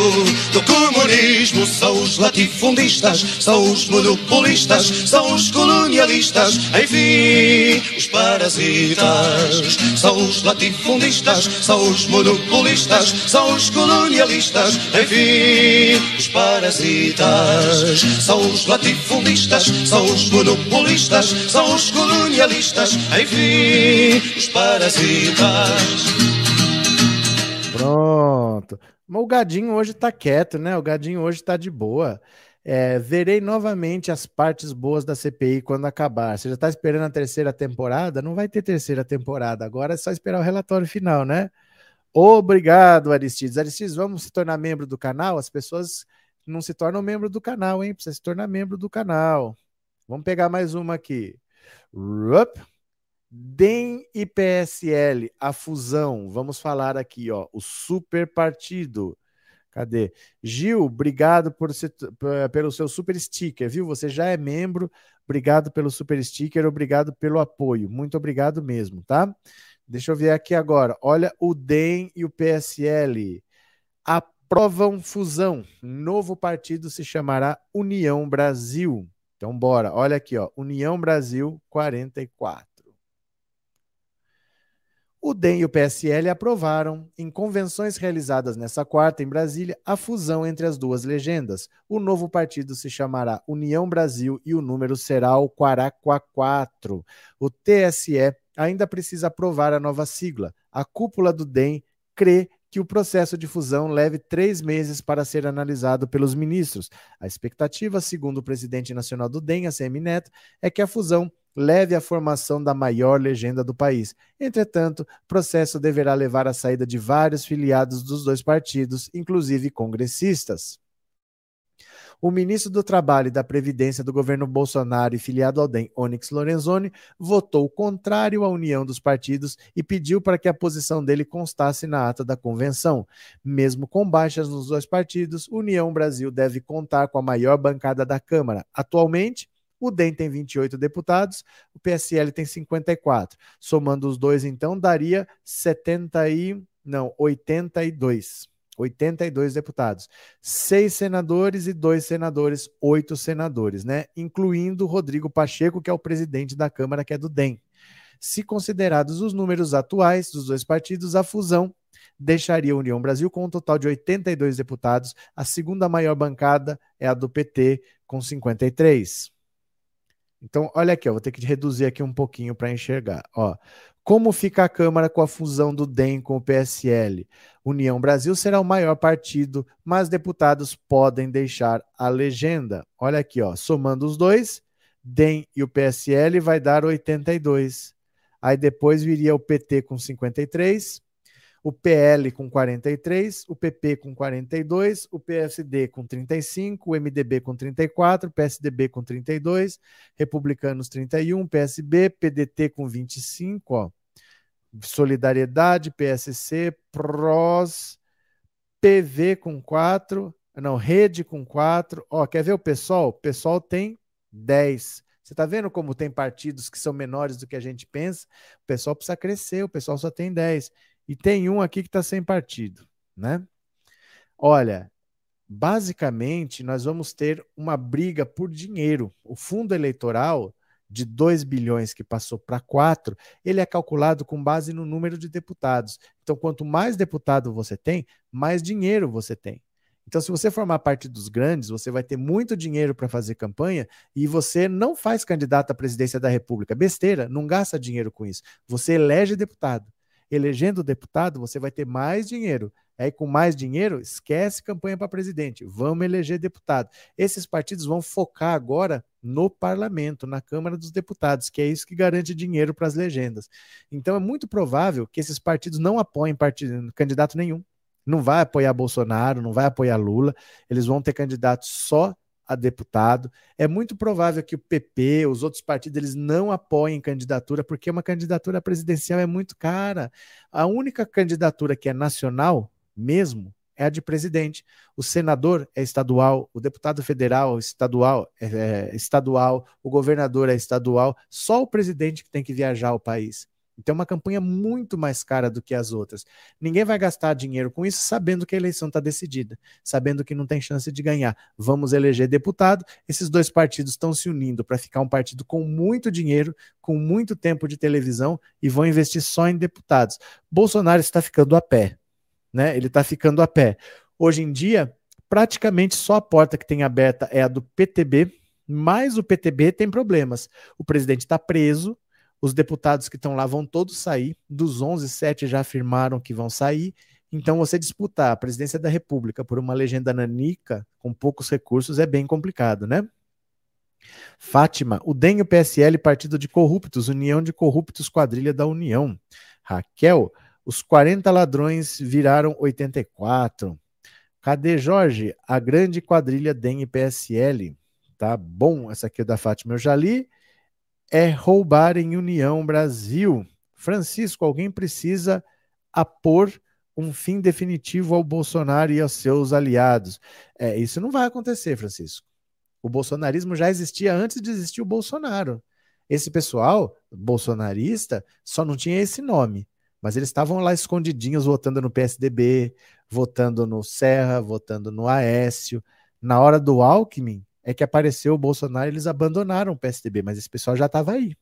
Speaker 1: do comunismo, são os latifundistas, são os monopolistas, são os colonialistas, enfim, os parasitas. São os latifundistas, são os monopolistas, são os colonialistas, enfim, os parasitas. São os latifundistas, são os monopolistas, são os colonialistas, enfim, os parasitas. Pronto. O Gadinho hoje tá quieto, né? O Gadinho hoje tá de boa. É, verei novamente as partes boas da CPI quando acabar. Você já está esperando a terceira temporada? Não vai ter terceira temporada. Agora é só esperar o relatório final, né? Obrigado, Aristides. Aristides, vamos se tornar membro do canal? As pessoas não se tornam membro do canal, hein? Precisa se tornar membro do canal. Vamos pegar mais uma aqui. Rup. DEM e PSL, a fusão. Vamos falar aqui, ó, o super partido. Cadê? Gil, obrigado por ser, pelo seu super sticker, viu? Você já é membro. Obrigado pelo super sticker, obrigado pelo apoio. Muito obrigado mesmo, tá? Deixa eu ver aqui agora. Olha o DEM e o PSL. Aprovam fusão. Novo partido se chamará União Brasil. Então, bora. Olha aqui, ó. União Brasil 44. O DEM e o PSL aprovaram, em convenções realizadas nessa quarta em Brasília, a fusão entre as duas legendas. O novo partido se chamará União Brasil e o número será o Quaraquá 4. O TSE ainda precisa aprovar a nova sigla. A cúpula do DEM crê que o processo de fusão leve três meses para ser analisado pelos ministros. A expectativa, segundo o presidente nacional do DEM, ACM Neto, é que a fusão leve à formação da maior legenda do país. Entretanto, processo deverá levar à saída de vários filiados dos dois partidos, inclusive congressistas. O ministro do Trabalho e da Previdência do governo Bolsonaro e filiado ao DEM, Onyx Lorenzoni, votou contrário à união dos partidos e pediu para que a posição dele constasse na ata da convenção. Mesmo com baixas nos dois partidos, União Brasil deve contar com a maior bancada da Câmara. Atualmente, o DEM tem 28 deputados, o PSL tem 54. Somando os dois, então, daria 70 e... não, 82. 82 deputados, seis senadores e dois senadores, oito senadores, né? Incluindo Rodrigo Pacheco, que é o presidente da Câmara, que é do DEM. Se considerados os números atuais dos dois partidos, a fusão deixaria a União Brasil com um total de 82 deputados. A segunda maior bancada é a do PT, com 53. Então, olha aqui, eu vou ter que reduzir aqui um pouquinho para enxergar. Ó, como fica a Câmara com a fusão do DEM com o PSL? União Brasil será o maior partido, mas deputados podem deixar a legenda. Olha aqui, ó, somando os dois, DEM e o PSL vai dar 82. Aí depois viria o PT com 53, o PL com 43, o PP com 42, o PSD com 35, o MDB com 34, o PSDB com 32, Republicanos 31, PSB, PDT com 25, ó. Solidariedade, PSC, PROS, PV com 4, não, Rede com 4. Ó, quer ver o pessoal? O pessoal tem 10. Você está vendo como tem partidos que são menores do que a gente pensa? O pessoal precisa crescer, o pessoal só tem 10. E tem um aqui que está sem partido, né? Olha, basicamente nós vamos ter uma briga por dinheiro. O fundo eleitoral de 2 bilhões que passou para 4, ele é calculado com base no número de deputados. Então, quanto mais deputado você tem, mais dinheiro você tem. Então, se você formar parte dos grandes, você vai ter muito dinheiro para fazer campanha e você não faz candidato à presidência da República. Besteira, não gasta dinheiro com isso. Você elege deputado elegendo deputado, você vai ter mais dinheiro. Aí, com mais dinheiro, esquece campanha para presidente. Vamos eleger deputado. Esses partidos vão focar agora no parlamento, na Câmara dos Deputados, que é isso que garante dinheiro para as legendas. Então, é muito provável que esses partidos não apoiem partido, candidato nenhum. Não vai apoiar Bolsonaro, não vai apoiar Lula. Eles vão ter candidato só a deputado. É muito provável que o PP, os outros partidos, eles não apoiem candidatura, porque uma candidatura presidencial é muito cara. A única candidatura que é nacional mesmo é a de presidente. O senador é estadual, o deputado federal é estadual é, é estadual, o governador é estadual, só o presidente que tem que viajar ao país. Então, é uma campanha muito mais cara do que as outras. Ninguém vai gastar dinheiro com isso sabendo que a eleição está decidida, sabendo que não tem chance de ganhar. Vamos eleger deputado. Esses dois partidos estão se unindo para ficar um partido com muito dinheiro, com muito tempo de televisão e vão investir só em deputados. Bolsonaro está ficando a pé, né? Ele está ficando a pé. Hoje em dia, praticamente só a porta que tem aberta é a do PTB, mas o PTB tem problemas. O presidente está preso, os deputados que estão lá vão todos sair. Dos 11, 7 já afirmaram que vão sair. Então, você disputar a presidência da República por uma legenda nanica com poucos recursos é bem complicado, né? Fátima, o DEM e o PSL, partido de corruptos, União de Corruptos, quadrilha da União. Raquel, os 40 ladrões viraram 84. Cadê Jorge? A grande quadrilha DEM e PSL. Tá bom, essa aqui é da Fátima, eu já li é roubar em União Brasil. Francisco, alguém precisa apor um fim definitivo ao Bolsonaro e aos seus aliados. É, isso não vai acontecer, Francisco. O bolsonarismo já existia antes de existir o Bolsonaro. Esse pessoal bolsonarista só não tinha esse nome, mas eles estavam lá escondidinhos votando no PSDB, votando no Serra, votando no Aécio. Na hora do Alckmin, é que apareceu o Bolsonaro e eles abandonaram o PSDB, mas esse pessoal já estava aí.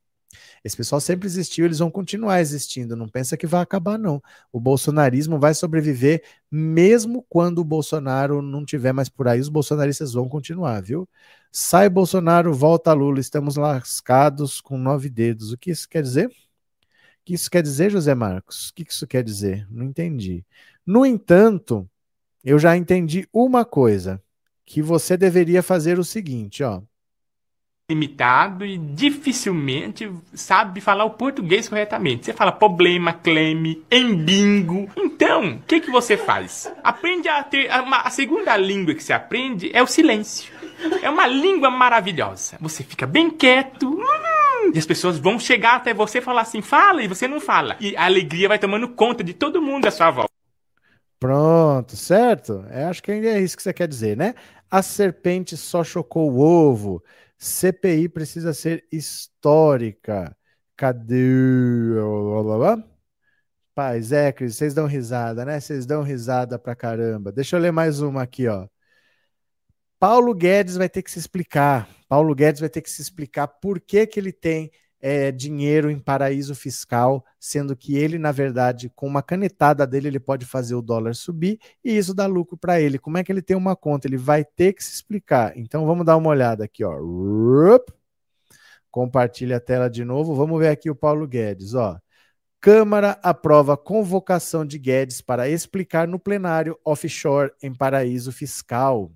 Speaker 1: Esse pessoal sempre existiu, eles vão continuar existindo. Não pensa que vai acabar, não. O bolsonarismo vai sobreviver mesmo quando o Bolsonaro não tiver mais por aí. Os bolsonaristas vão continuar, viu? Sai Bolsonaro, volta Lula. Estamos lascados com nove dedos. O que isso quer dizer? O que isso quer dizer, José Marcos? O que isso quer dizer? Não entendi. No entanto, eu já entendi uma coisa que você deveria fazer o seguinte, ó.
Speaker 2: limitado e dificilmente sabe falar o português corretamente. Você fala problema, claim, embingo. Então, o que, que você faz? Aprende a ter. A, a segunda língua que você aprende é o silêncio. É uma língua maravilhosa. Você fica bem quieto. Hum, e as pessoas vão chegar até você e falar assim, fala, e você não fala. E a alegria vai tomando conta de todo mundo à sua volta.
Speaker 1: Pronto, certo? É, acho que é isso que você quer dizer, né? A serpente só chocou o ovo. CPI precisa ser histórica. Cadê? Paz, é, Cris, vocês dão risada, né? Vocês dão risada pra caramba. Deixa eu ler mais uma aqui, ó. Paulo Guedes vai ter que se explicar. Paulo Guedes vai ter que se explicar por que, que ele tem é, dinheiro em paraíso fiscal, sendo que ele, na verdade, com uma canetada dele, ele pode fazer o dólar subir e isso dá lucro para ele. Como é que ele tem uma conta? Ele vai ter que se explicar. Então vamos dar uma olhada aqui, ó. Compartilha a tela de novo. Vamos ver aqui o Paulo Guedes, ó. Câmara aprova convocação de Guedes para explicar no plenário offshore em paraíso fiscal.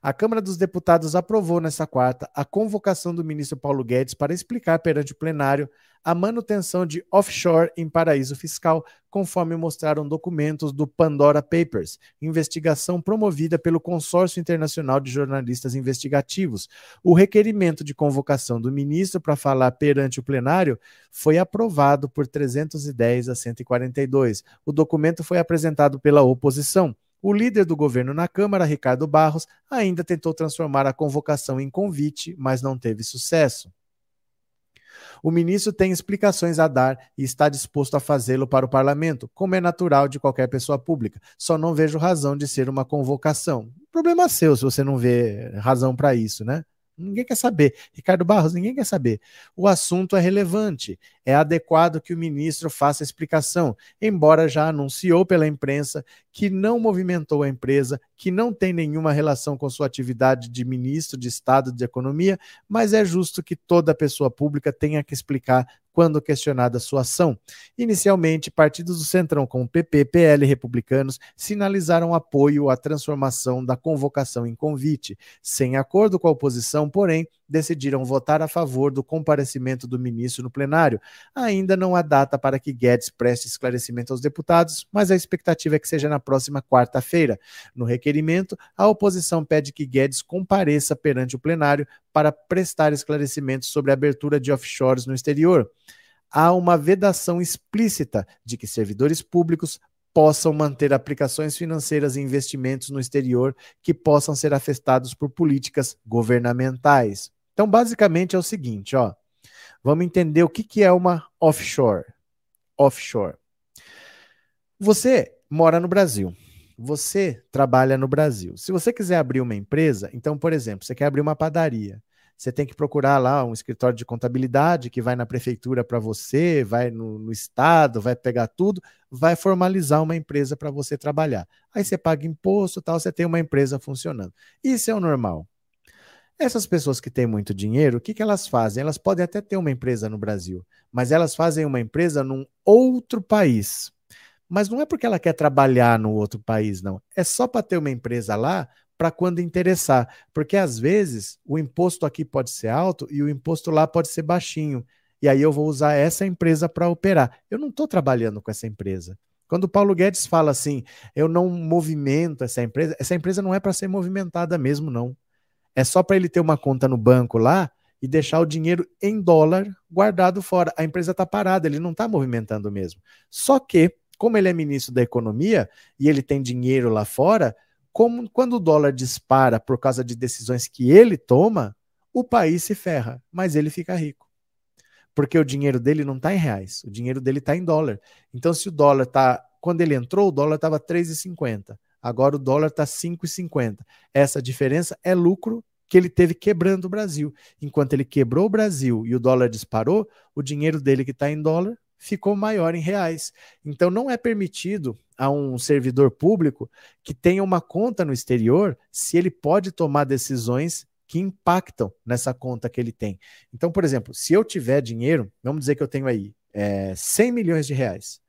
Speaker 1: A Câmara dos Deputados aprovou nesta quarta a convocação do ministro Paulo Guedes para explicar perante o plenário a manutenção de offshore em paraíso fiscal, conforme mostraram documentos do Pandora Papers, investigação promovida pelo Consórcio Internacional de Jornalistas Investigativos. O requerimento de convocação do ministro para falar perante o plenário foi aprovado por 310 a 142. O documento foi apresentado pela oposição. O líder do governo na Câmara, Ricardo Barros, ainda tentou transformar a convocação em convite, mas não teve sucesso. O ministro tem explicações a dar e está disposto a fazê-lo para o parlamento, como é natural de qualquer pessoa pública. Só não vejo razão de ser uma convocação. Problema seu se você não vê razão para isso, né? Ninguém quer saber. Ricardo Barros, ninguém quer saber. O assunto é relevante. É adequado que o ministro faça explicação, embora já anunciou pela imprensa que não movimentou a empresa, que não tem nenhuma relação com sua atividade de ministro de Estado de Economia, mas é justo que toda pessoa pública tenha que explicar quando questionada sua ação. Inicialmente, partidos do Centrão, como PP, PL e Republicanos, sinalizaram apoio à transformação da convocação em convite. Sem acordo com a oposição, porém, decidiram votar a favor do comparecimento do ministro no plenário. Ainda não há data para que Guedes preste esclarecimento aos deputados, mas a expectativa é que seja na próxima quarta-feira. No requerimento, a oposição pede que Guedes compareça perante o plenário para prestar esclarecimentos sobre a abertura de offshores no exterior. Há uma vedação explícita de que servidores públicos possam manter aplicações financeiras e investimentos no exterior que possam ser afetados por políticas governamentais. Então, basicamente é o seguinte, ó. Vamos entender o que, que é uma offshore. Offshore. Você mora no Brasil você trabalha no Brasil. Se você quiser abrir uma empresa, então, por exemplo, você quer abrir uma padaria. Você tem que procurar lá um escritório de contabilidade que vai na prefeitura para você, vai no, no, estado, vai pegar tudo, vai formalizar uma empresa para você trabalhar. Aí você paga imposto, tal, você tem uma empresa funcionando. Isso é o normal. Essas pessoas que têm muito dinheiro, o que, que elas fazem? Elas podem até ter uma empresa no Brasil, mas elas fazem uma empresa num outro país. Mas não é porque ela quer trabalhar no outro país, não. É só para ter uma empresa lá para quando interessar. Porque às vezes o imposto aqui pode ser alto e o imposto lá pode ser baixinho. E aí eu vou usar essa empresa para operar. Eu não estou trabalhando com essa empresa. Quando o Paulo Guedes fala assim, eu não movimento essa empresa, essa empresa não é para ser movimentada mesmo, não. É só para ele ter uma conta no banco lá e deixar o dinheiro em dólar guardado fora. A empresa está parada, ele não está movimentando mesmo. Só que como ele é ministro da Economia e ele tem dinheiro lá fora, como quando o dólar dispara por causa de decisões que ele toma, o país se ferra, mas ele fica rico. Porque o dinheiro dele não está em reais, o dinheiro dele está em dólar. Então, se o dólar está. Quando ele entrou, o dólar estava 3,50. Agora o dólar está 5,50. Essa diferença é lucro que ele teve quebrando o Brasil. Enquanto ele quebrou o Brasil e o dólar disparou, o dinheiro dele que está em dólar ficou maior em reais. Então, não é permitido a um servidor público que tenha uma conta no exterior se ele pode tomar decisões que impactam nessa conta que ele tem. Então, por exemplo, se eu tiver dinheiro, vamos dizer que eu tenho aí é, 100 milhões de reais.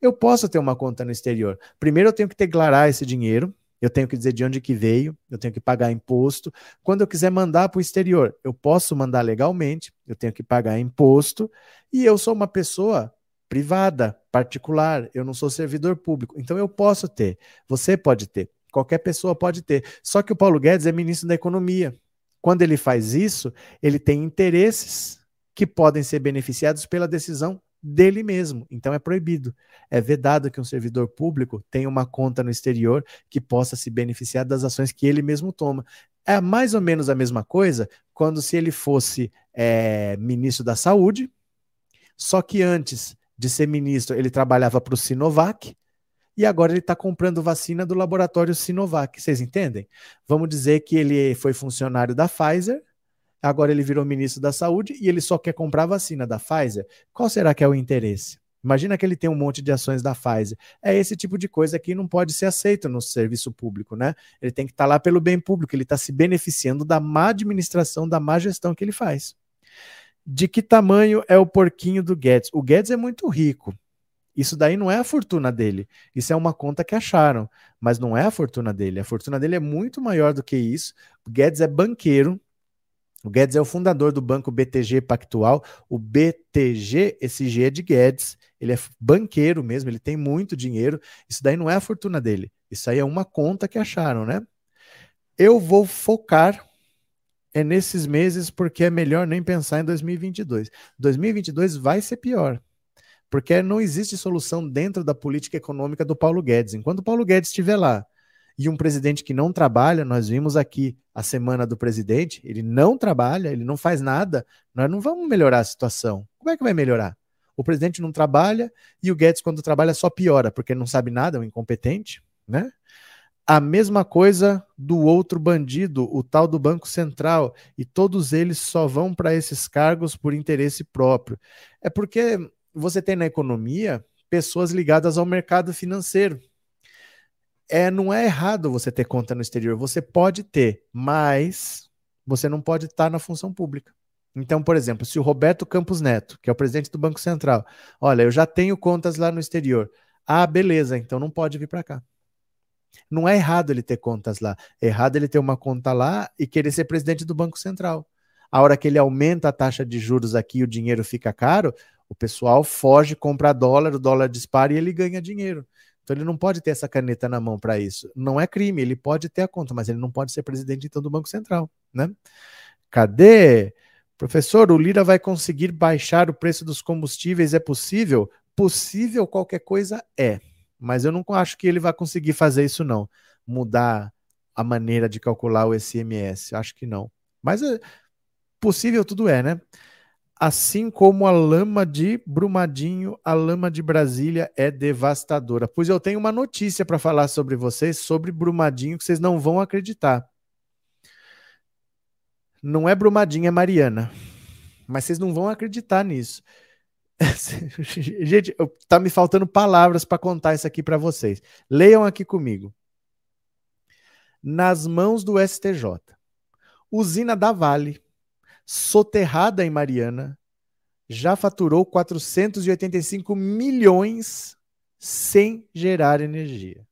Speaker 1: Eu posso ter uma conta no exterior. Primeiro, eu tenho que declarar esse dinheiro eu tenho que dizer de onde que veio, eu tenho que pagar imposto. Quando eu quiser mandar para o exterior, eu posso mandar legalmente, eu tenho que pagar imposto, e eu sou uma pessoa privada, particular, eu não sou servidor público. Então eu posso ter, você pode ter, qualquer pessoa pode ter. Só que o Paulo Guedes é ministro da Economia. Quando ele faz isso, ele tem interesses que podem ser beneficiados pela decisão dele mesmo. Então é proibido. É vedado que um servidor público tenha uma conta no exterior que possa se beneficiar das ações que ele mesmo toma. É mais ou menos a mesma coisa quando se ele fosse é, ministro da Saúde, só que antes de ser ministro, ele trabalhava para o Sinovac e agora ele está comprando vacina do laboratório Sinovac. Vocês entendem? Vamos dizer que ele foi funcionário da Pfizer, agora ele virou ministro da Saúde e ele só quer comprar vacina da Pfizer. Qual será que é o interesse? Imagina que ele tem um monte de ações da Pfizer. É esse tipo de coisa que não pode ser aceito no serviço público, né? Ele tem que estar tá lá pelo bem público, ele está se beneficiando da má administração, da má gestão que ele faz de que tamanho é o porquinho do Guedes. O Guedes é muito rico. Isso daí não é a fortuna dele. Isso é uma conta que acharam, mas não é a fortuna dele. A fortuna dele é muito maior do que isso. O Guedes é banqueiro. O Guedes é o fundador do banco BTG Pactual. O BTG, esse G é de Guedes. Ele é banqueiro mesmo, ele tem muito dinheiro. Isso daí não é a fortuna dele. Isso aí é uma conta que acharam, né? Eu vou focar é nesses meses porque é melhor nem pensar em 2022. 2022 vai ser pior, porque não existe solução dentro da política econômica do Paulo Guedes. Enquanto o Paulo Guedes estiver lá e um presidente que não trabalha, nós vimos aqui a semana do presidente, ele não trabalha, ele não faz nada, nós não vamos melhorar a situação. Como é que vai melhorar? O presidente não trabalha e o Guedes, quando trabalha, só piora, porque não sabe nada, é um incompetente, né? A mesma coisa do outro bandido, o tal do Banco Central, e todos eles só vão para esses cargos por interesse próprio. É porque você tem na economia pessoas ligadas ao mercado financeiro. É, não é errado você ter conta no exterior, você pode ter, mas você não pode estar na função pública. Então, por exemplo, se o Roberto Campos Neto, que é o presidente do Banco Central, olha, eu já tenho contas lá no exterior. Ah, beleza, então não pode vir para cá. Não é errado ele ter contas lá. É errado ele ter uma conta lá e querer ser presidente do Banco Central. A hora que ele aumenta a taxa de juros aqui e o dinheiro fica caro, o pessoal foge, compra dólar, o dólar dispara e ele ganha dinheiro. Então ele não pode ter essa caneta na mão para isso. Não é crime, ele pode ter a conta, mas ele não pode ser presidente então do Banco Central, né? Cadê? Professor, o Lira vai conseguir baixar o preço dos combustíveis? É possível? Possível qualquer coisa é. Mas eu não acho que ele vai conseguir fazer isso, não. Mudar a maneira de calcular o SMS. Acho que não. Mas é, possível tudo é, né? Assim como a lama de Brumadinho, a lama de Brasília é devastadora. Pois eu tenho uma notícia para falar sobre vocês, sobre Brumadinho, que vocês não vão acreditar. Não é Brumadinho, é Mariana. Mas vocês não vão acreditar nisso. Gente, tá me faltando palavras para contar isso aqui para vocês. Leiam aqui comigo. Nas mãos do STJ. Usina da Vale, soterrada em Mariana, já faturou 485 milhões sem gerar energia.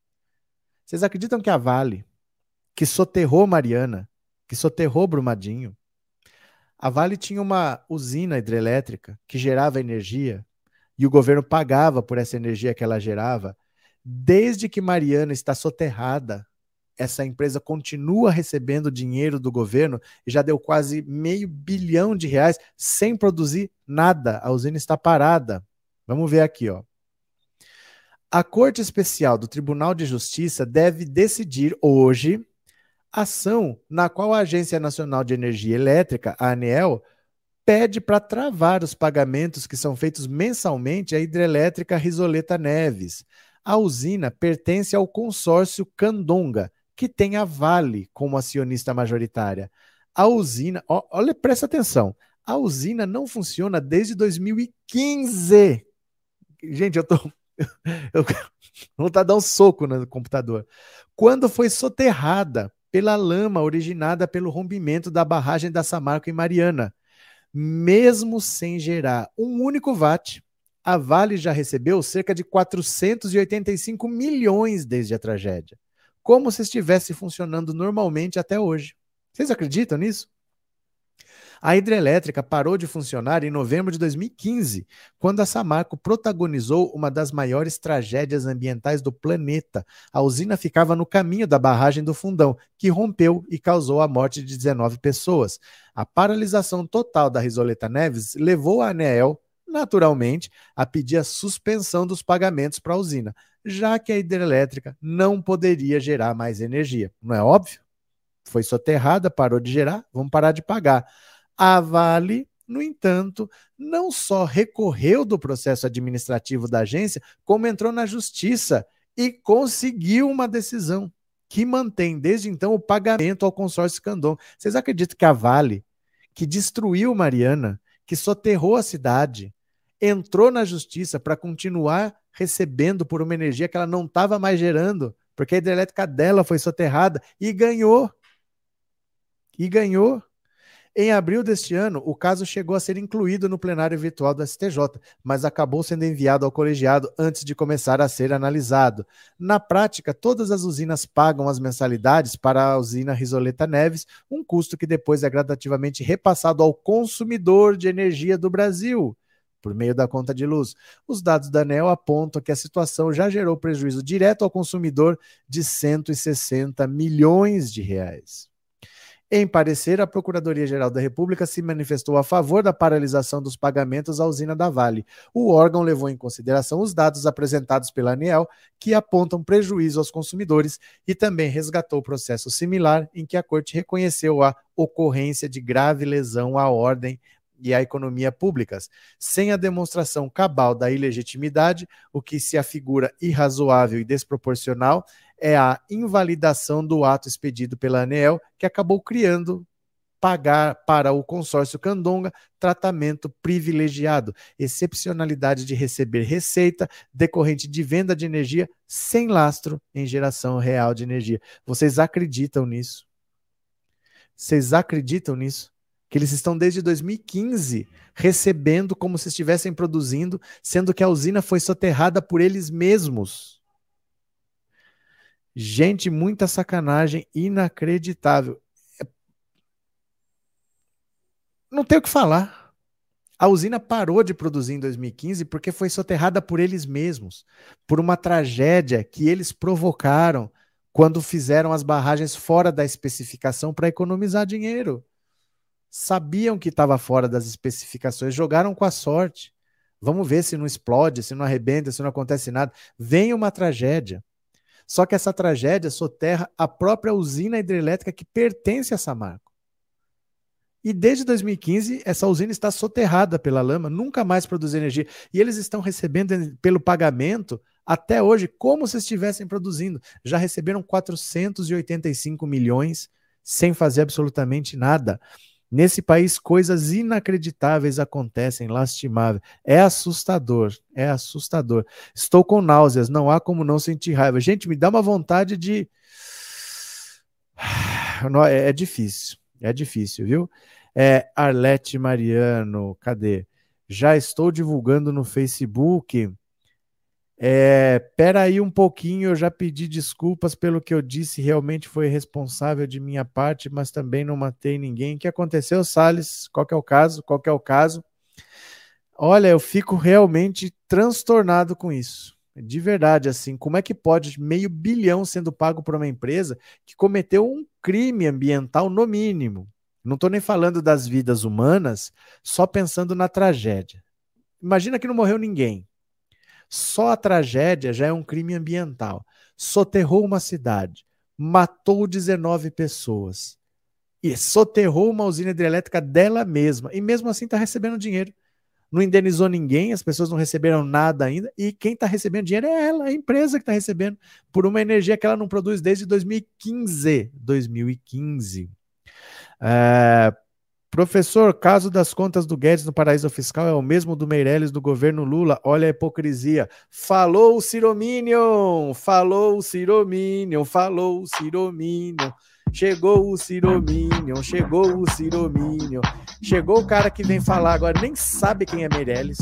Speaker 1: Vocês acreditam que a Vale, que soterrou Mariana, que soterrou Brumadinho, a Vale tinha uma usina hidrelétrica que gerava energia e o governo pagava por essa energia que ela gerava. Desde que Mariana está soterrada, essa empresa continua recebendo dinheiro do governo e já deu quase meio bilhão de reais sem produzir nada. A usina está parada. Vamos ver aqui, ó. A Corte Especial do Tribunal de Justiça deve decidir hoje ação na qual a Agência Nacional de Energia Elétrica, a ANEEL, pede para travar os pagamentos que são feitos mensalmente à hidrelétrica Risoleta Neves. A usina pertence ao consórcio Candonga, que tem a Vale como acionista majoritária. A usina, ó, olha, presta atenção, a usina não funciona desde 2015. Gente, eu tô. Eu, vou dar um soco no computador. Quando foi soterrada pela lama originada pelo rompimento da barragem da Samarco em Mariana. Mesmo sem gerar um único watt, a Vale já recebeu cerca de 485 milhões desde a tragédia. Como se estivesse funcionando normalmente até hoje. Vocês acreditam nisso? A hidrelétrica parou de funcionar em novembro de 2015, quando a Samarco protagonizou uma das maiores tragédias ambientais do planeta. A usina ficava no caminho da barragem do Fundão, que rompeu e causou a morte de 19 pessoas. A paralisação total da Risoleta Neves levou a ANEEL, naturalmente, a pedir a suspensão dos pagamentos para a usina, já que a hidrelétrica não poderia gerar mais energia. Não é óbvio? Foi soterrada, parou de gerar, vamos parar de pagar. A Vale, no entanto, não só recorreu do processo administrativo da agência, como entrou na justiça e conseguiu uma decisão que mantém desde então o pagamento ao consórcio Candom. Vocês acreditam que a Vale, que destruiu Mariana, que soterrou a cidade, entrou na justiça para continuar recebendo por uma energia que ela não estava mais gerando, porque a hidrelétrica dela foi soterrada e ganhou. E ganhou. Em abril deste ano, o caso chegou a ser incluído no plenário virtual do STJ, mas acabou sendo enviado ao colegiado antes de começar a ser analisado. Na prática, todas as usinas pagam as mensalidades para a usina Risoleta Neves, um custo que depois é gradativamente repassado ao consumidor de energia do Brasil por meio da conta de luz. Os dados da ANEL apontam que a situação já gerou prejuízo direto ao consumidor de 160 milhões de reais. Em parecer, a Procuradoria-Geral da República se manifestou a favor da paralisação dos pagamentos à usina da Vale. O órgão levou em consideração os dados apresentados pela ANEEL, que apontam prejuízo aos consumidores, e também resgatou processo similar em que a Corte reconheceu a ocorrência de grave lesão à ordem e à economia públicas, sem a demonstração cabal da ilegitimidade, o que se afigura irrazoável e desproporcional, é a invalidação do ato expedido pela ANEEL, que acabou criando pagar para o consórcio Candonga tratamento privilegiado, excepcionalidade de receber receita decorrente de venda de energia sem lastro em geração real de energia. Vocês acreditam nisso? Vocês acreditam nisso? Que eles estão desde 2015 recebendo como se estivessem produzindo, sendo que a usina foi soterrada por eles mesmos. Gente, muita sacanagem, inacreditável. Não tem o que falar. A usina parou de produzir em 2015 porque foi soterrada por eles mesmos, por uma tragédia que eles provocaram quando fizeram as barragens fora da especificação para economizar dinheiro. Sabiam que estava fora das especificações, jogaram com a sorte. Vamos ver se não explode, se não arrebenta, se não acontece nada. Vem uma tragédia. Só que essa tragédia soterra a própria usina hidrelétrica que pertence a Samarco. E desde 2015, essa usina está soterrada pela lama, nunca mais produz energia. E eles estão recebendo pelo pagamento, até hoje, como se estivessem produzindo. Já receberam 485 milhões sem fazer absolutamente nada. Nesse país, coisas inacreditáveis acontecem, lastimável. É assustador, é assustador. Estou com náuseas, não há como não sentir raiva. Gente, me dá uma vontade de. É, é difícil, é difícil, viu? É Arlete Mariano, cadê? Já estou divulgando no Facebook é, pera aí um pouquinho, eu já pedi desculpas pelo que eu disse, realmente foi responsável de minha parte, mas também não matei ninguém. O que aconteceu, Salles? Qual é o caso? Qual é o caso? Olha, eu fico realmente transtornado com isso. De verdade, assim, como é que pode meio bilhão sendo pago por uma empresa que cometeu um crime ambiental no mínimo? Não estou nem falando das vidas humanas, só pensando na tragédia. Imagina que não morreu ninguém. Só a tragédia já é um crime ambiental. Soterrou uma cidade, matou 19 pessoas e soterrou uma usina hidrelétrica dela mesma. E mesmo assim está recebendo dinheiro. Não indenizou ninguém, as pessoas não receberam nada ainda. E quem está recebendo dinheiro é ela, a empresa que está recebendo, por uma energia que ela não produz desde 2015. 2015. É, Professor, caso das contas do Guedes no paraíso fiscal é o mesmo do Meirelles do governo Lula. Olha a hipocrisia. Falou o Cirominion! Falou o Cirominion! Falou o Cirominion! Chegou o Cirominion! Chegou o Cirominion! Chegou o cara que vem falar agora, nem sabe quem é Meirelles,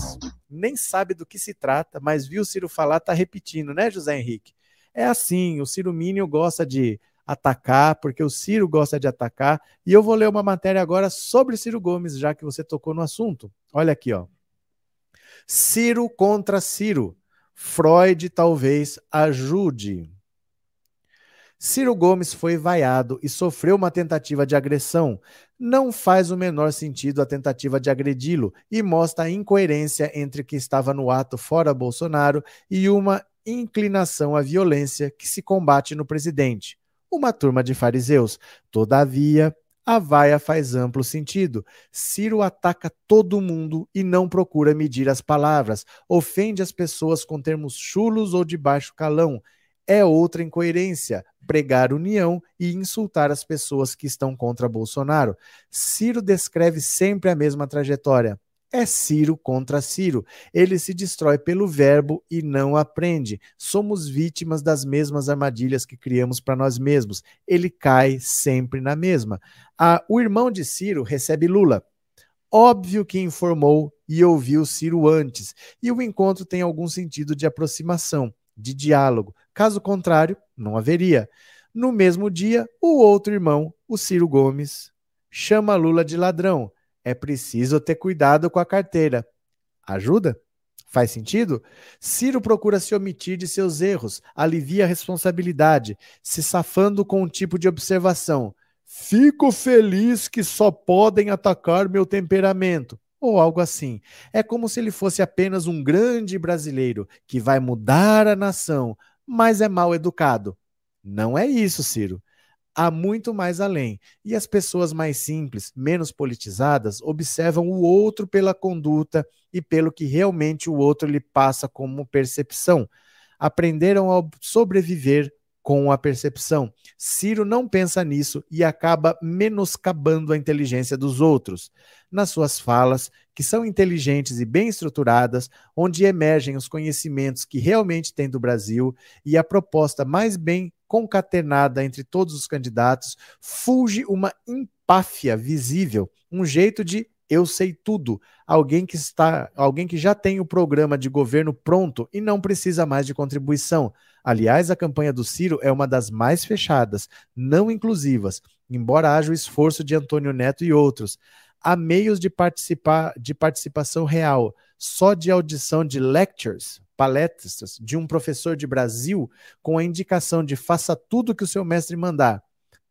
Speaker 1: nem sabe do que se trata, mas viu o Ciro falar, tá repetindo, né, José Henrique? É assim, o Ciro Mínio gosta de atacar, porque o Ciro gosta de atacar, e eu vou ler uma matéria agora sobre Ciro Gomes, já que você tocou no assunto. Olha aqui, ó. Ciro contra Ciro. Freud talvez ajude. Ciro Gomes foi vaiado e sofreu uma tentativa de agressão. Não faz o menor sentido a tentativa de agredi-lo e mostra a incoerência entre que estava no ato fora Bolsonaro e uma inclinação à violência que se combate no presidente. Uma turma de fariseus. Todavia, a vaia faz amplo sentido. Ciro ataca todo mundo e não procura medir as palavras, ofende as pessoas com termos chulos ou de baixo calão. É outra incoerência pregar união e insultar as pessoas que estão contra Bolsonaro. Ciro descreve sempre a mesma trajetória. É Ciro contra Ciro. Ele se destrói pelo verbo e não aprende. Somos vítimas das mesmas armadilhas que criamos para nós mesmos. Ele cai sempre na mesma. Ah, o irmão de Ciro recebe Lula. Óbvio que informou e ouviu Ciro antes, e o encontro tem algum sentido de aproximação, de diálogo. Caso contrário, não haveria. No mesmo dia, o outro irmão, o Ciro Gomes, chama Lula de ladrão. É preciso ter cuidado com a carteira. Ajuda? Faz sentido? Ciro procura se omitir de seus erros, alivia a responsabilidade, se safando com um tipo de observação. Fico feliz que só podem atacar meu temperamento. Ou algo assim. É como se ele fosse apenas um grande brasileiro que vai mudar a nação, mas é mal educado. Não é isso, Ciro. Há muito mais além. E as pessoas mais simples, menos politizadas, observam o outro pela conduta e pelo que realmente o outro lhe passa como percepção. Aprenderam a sobreviver com a percepção. Ciro não pensa nisso e acaba menoscabando a inteligência dos outros. Nas suas falas, que são inteligentes e bem estruturadas, onde emergem os conhecimentos que realmente tem do Brasil e a proposta mais bem concatenada entre todos os candidatos, fulge uma empáfia visível, um jeito de eu sei tudo, alguém que está, alguém que já tem o programa de governo pronto e não precisa mais de contribuição. Aliás, a campanha do Ciro é uma das mais fechadas, não inclusivas, embora haja o esforço de Antônio Neto e outros. Há meios de participar de participação real, só de audição de lectures, palestras de um professor de Brasil com a indicação de faça tudo que o seu mestre mandar.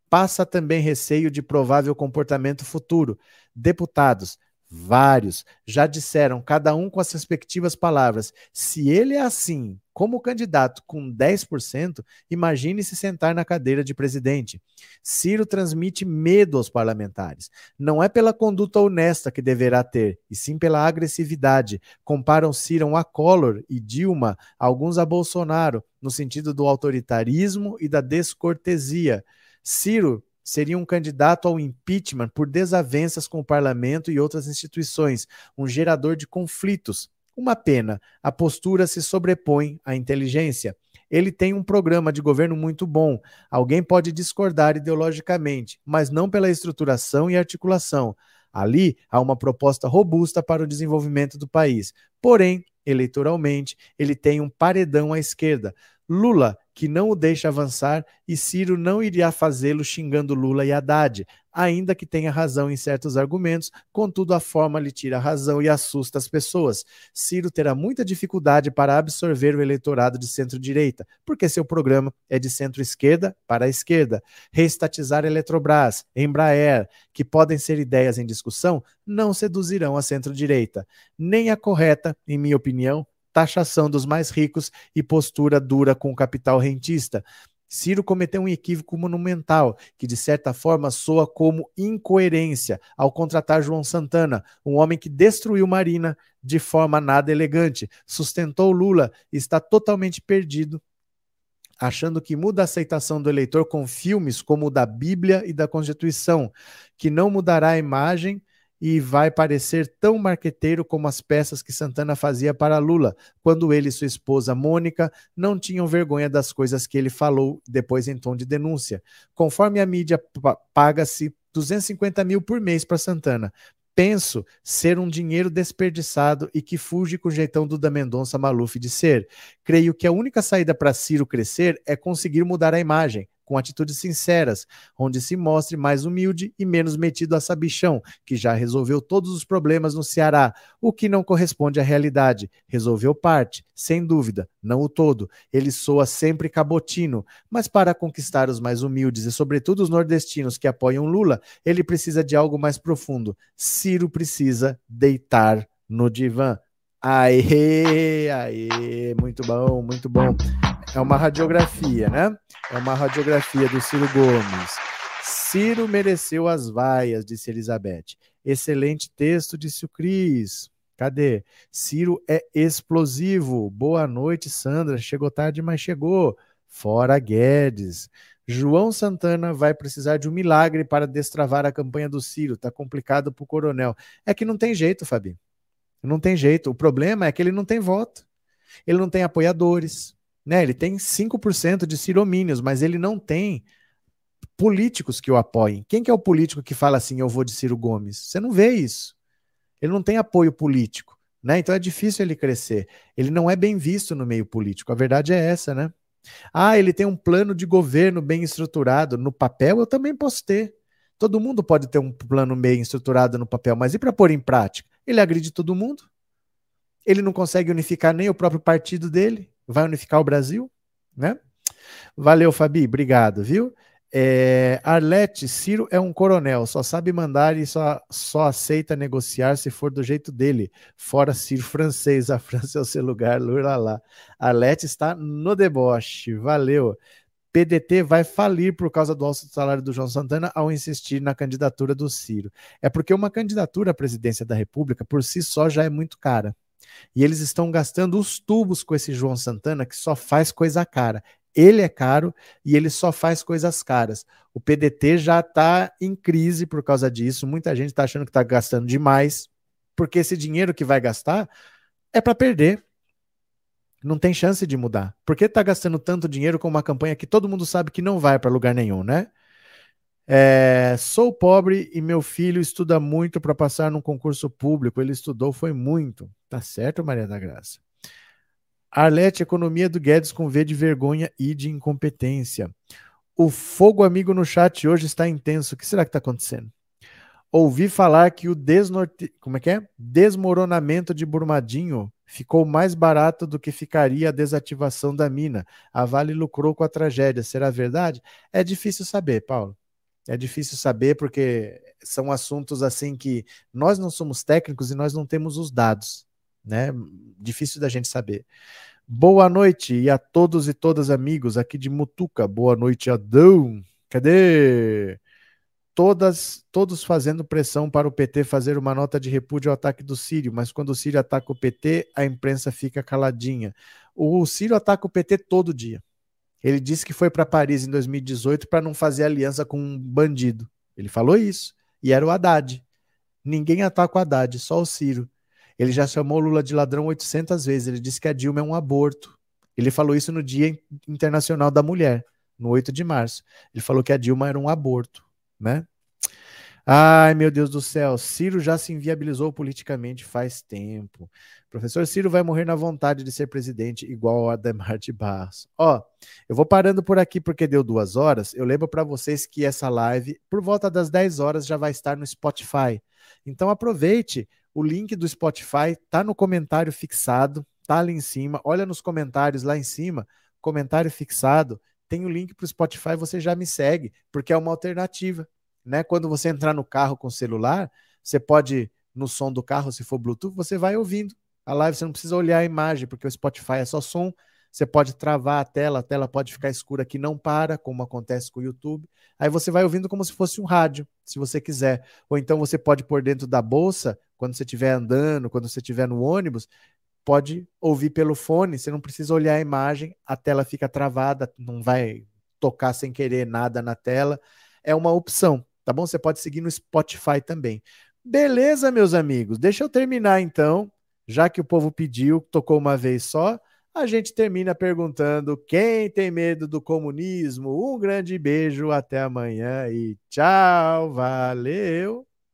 Speaker 1: Passa também receio de provável comportamento futuro. Deputados, vários, já disseram, cada um com as respectivas palavras: se ele é assim, como candidato com 10%, imagine se sentar na cadeira de presidente. Ciro transmite medo aos parlamentares. Não é pela conduta honesta que deverá ter, e sim pela agressividade. Comparam Ciro a Collor e Dilma, alguns a Bolsonaro, no sentido do autoritarismo e da descortesia. Ciro seria um candidato ao impeachment por desavenças com o parlamento e outras instituições, um gerador de conflitos. Uma pena, a postura se sobrepõe à inteligência. Ele tem um programa de governo muito bom. Alguém pode discordar ideologicamente, mas não pela estruturação e articulação. Ali há uma proposta robusta para o desenvolvimento do país. Porém, eleitoralmente, ele tem um paredão à esquerda. Lula que não o deixa avançar e Ciro não iria fazê-lo xingando Lula e Haddad, ainda que tenha razão em certos argumentos, contudo a forma lhe tira a razão e assusta as pessoas. Ciro terá muita dificuldade para absorver o eleitorado de centro-direita, porque seu programa é de centro-esquerda para a esquerda. Reestatizar Eletrobras, Embraer, que podem ser ideias em discussão, não seduzirão a centro-direita. Nem a correta, em minha opinião, taxação dos mais ricos e postura dura com o capital rentista. Ciro cometeu um equívoco monumental, que de certa forma soa como incoerência ao contratar João Santana, um homem que destruiu Marina de forma nada elegante, sustentou Lula e está totalmente perdido, achando que muda a aceitação do eleitor com filmes como o da Bíblia e da Constituição, que não mudará a imagem e vai parecer tão marqueteiro como as peças que Santana fazia para Lula, quando ele e sua esposa Mônica não tinham vergonha das coisas que ele falou depois em tom de denúncia. Conforme a mídia paga-se 250 mil por mês para Santana. penso ser um dinheiro desperdiçado e que fuge com o jeitão do da Mendonça Maluf de ser. Creio que a única saída para Ciro crescer é conseguir mudar a imagem, com atitudes sinceras, onde se mostre mais humilde e menos metido a sabichão, que já resolveu todos os problemas no Ceará, o que não corresponde à realidade. Resolveu parte, sem dúvida, não o todo. Ele soa sempre cabotino, mas para conquistar os mais humildes e, sobretudo, os nordestinos que apoiam Lula, ele precisa de algo mais profundo. Ciro precisa deitar no divã. Aê, aê, muito bom, muito bom. É uma radiografia, né? É uma radiografia do Ciro Gomes. Ciro mereceu as vaias, disse Elizabeth. Excelente texto, disse o Cris. Cadê? Ciro é explosivo. Boa noite, Sandra. Chegou tarde, mas chegou. Fora Guedes. João Santana vai precisar de um milagre para destravar a campanha do Ciro. Tá complicado pro coronel. É que não tem jeito, Fabi. Não tem jeito. O problema é que ele não tem voto. Ele não tem apoiadores. Né? Ele tem 5% de ciromínios, mas ele não tem políticos que o apoiem. Quem que é o político que fala assim, eu vou de Ciro Gomes? Você não vê isso. Ele não tem apoio político, né? Então é difícil ele crescer. Ele não é bem visto no meio político. A verdade é essa, né? Ah, ele tem um plano de governo bem estruturado. No papel eu também posso ter. Todo mundo pode ter um plano bem estruturado no papel, mas e para pôr em prática? Ele agride todo mundo. Ele não consegue unificar nem o próprio partido dele vai unificar o Brasil, né? Valeu, Fabi, obrigado, viu? É, Arlete, Ciro é um coronel, só sabe mandar e só, só aceita negociar se for do jeito dele. Fora Ciro francês, a França é o seu lugar, lula lá. Arlete está no deboche, valeu. PDT vai falir por causa do alto salário do João Santana ao insistir na candidatura do Ciro. É porque uma candidatura à presidência da República por si só já é muito cara. E eles estão gastando os tubos com esse João Santana que só faz coisa cara. Ele é caro e ele só faz coisas caras. O PDT já está em crise por causa disso. Muita gente está achando que está gastando demais, porque esse dinheiro que vai gastar é para perder. Não tem chance de mudar. Por que está gastando tanto dinheiro com uma campanha que todo mundo sabe que não vai para lugar nenhum, né? É, sou pobre e meu filho estuda muito para passar num concurso público. Ele estudou, foi muito. Tá certo, Maria da Graça. Arlete, economia do Guedes com V de vergonha e de incompetência. O fogo amigo no chat hoje está intenso. O que será que está acontecendo? Ouvi falar que o desnorte... Como é que é? desmoronamento de Brumadinho ficou mais barato do que ficaria a desativação da mina. A Vale lucrou com a tragédia. Será verdade? É difícil saber, Paulo. É difícil saber porque são assuntos assim que nós não somos técnicos e nós não temos os dados, né? Difícil da gente saber. Boa noite e a todos e todas amigos aqui de Mutuca. Boa noite, Adão. Cadê? Todas, todos fazendo pressão para o PT fazer uma nota de repúdio ao ataque do Sírio, mas quando o Sírio ataca o PT, a imprensa fica caladinha. O Sírio ataca o PT todo dia. Ele disse que foi para Paris em 2018 para não fazer aliança com um bandido. Ele falou isso. E era o Haddad. Ninguém ataca o Haddad, só o Ciro. Ele já chamou Lula de ladrão 800 vezes. Ele disse que a Dilma é um aborto. Ele falou isso no Dia Internacional da Mulher, no 8 de março. Ele falou que a Dilma era um aborto, né? Ai, meu Deus do céu, Ciro já se inviabilizou politicamente faz tempo. Professor Ciro vai morrer na vontade de ser presidente, igual ao Ademar de Barros. Ó, eu vou parando por aqui porque deu duas horas. Eu lembro para vocês que essa live, por volta das 10 horas, já vai estar no Spotify. Então aproveite, o link do Spotify tá no comentário fixado, tá ali em cima. Olha nos comentários lá em cima, comentário fixado. Tem o link para o Spotify, você já me segue, porque é uma alternativa né? Quando você entrar no carro com o celular, você pode, no som do carro, se for Bluetooth, você vai ouvindo a live, você não precisa olhar a imagem, porque o Spotify é só som. Você pode travar a tela, a tela pode ficar escura que não para, como acontece com o YouTube. Aí você vai ouvindo como se fosse um rádio, se você quiser. Ou então você pode pôr dentro da bolsa, quando você estiver andando, quando você estiver no ônibus, pode ouvir pelo fone, você não precisa olhar a imagem, a tela fica travada, não vai tocar sem querer nada na tela. É uma opção tá bom? Você pode seguir no Spotify também. Beleza, meus amigos? Deixa eu terminar então, já que o povo pediu, tocou uma vez só. A gente termina perguntando: quem tem medo do comunismo? Um grande beijo, até amanhã e tchau, valeu!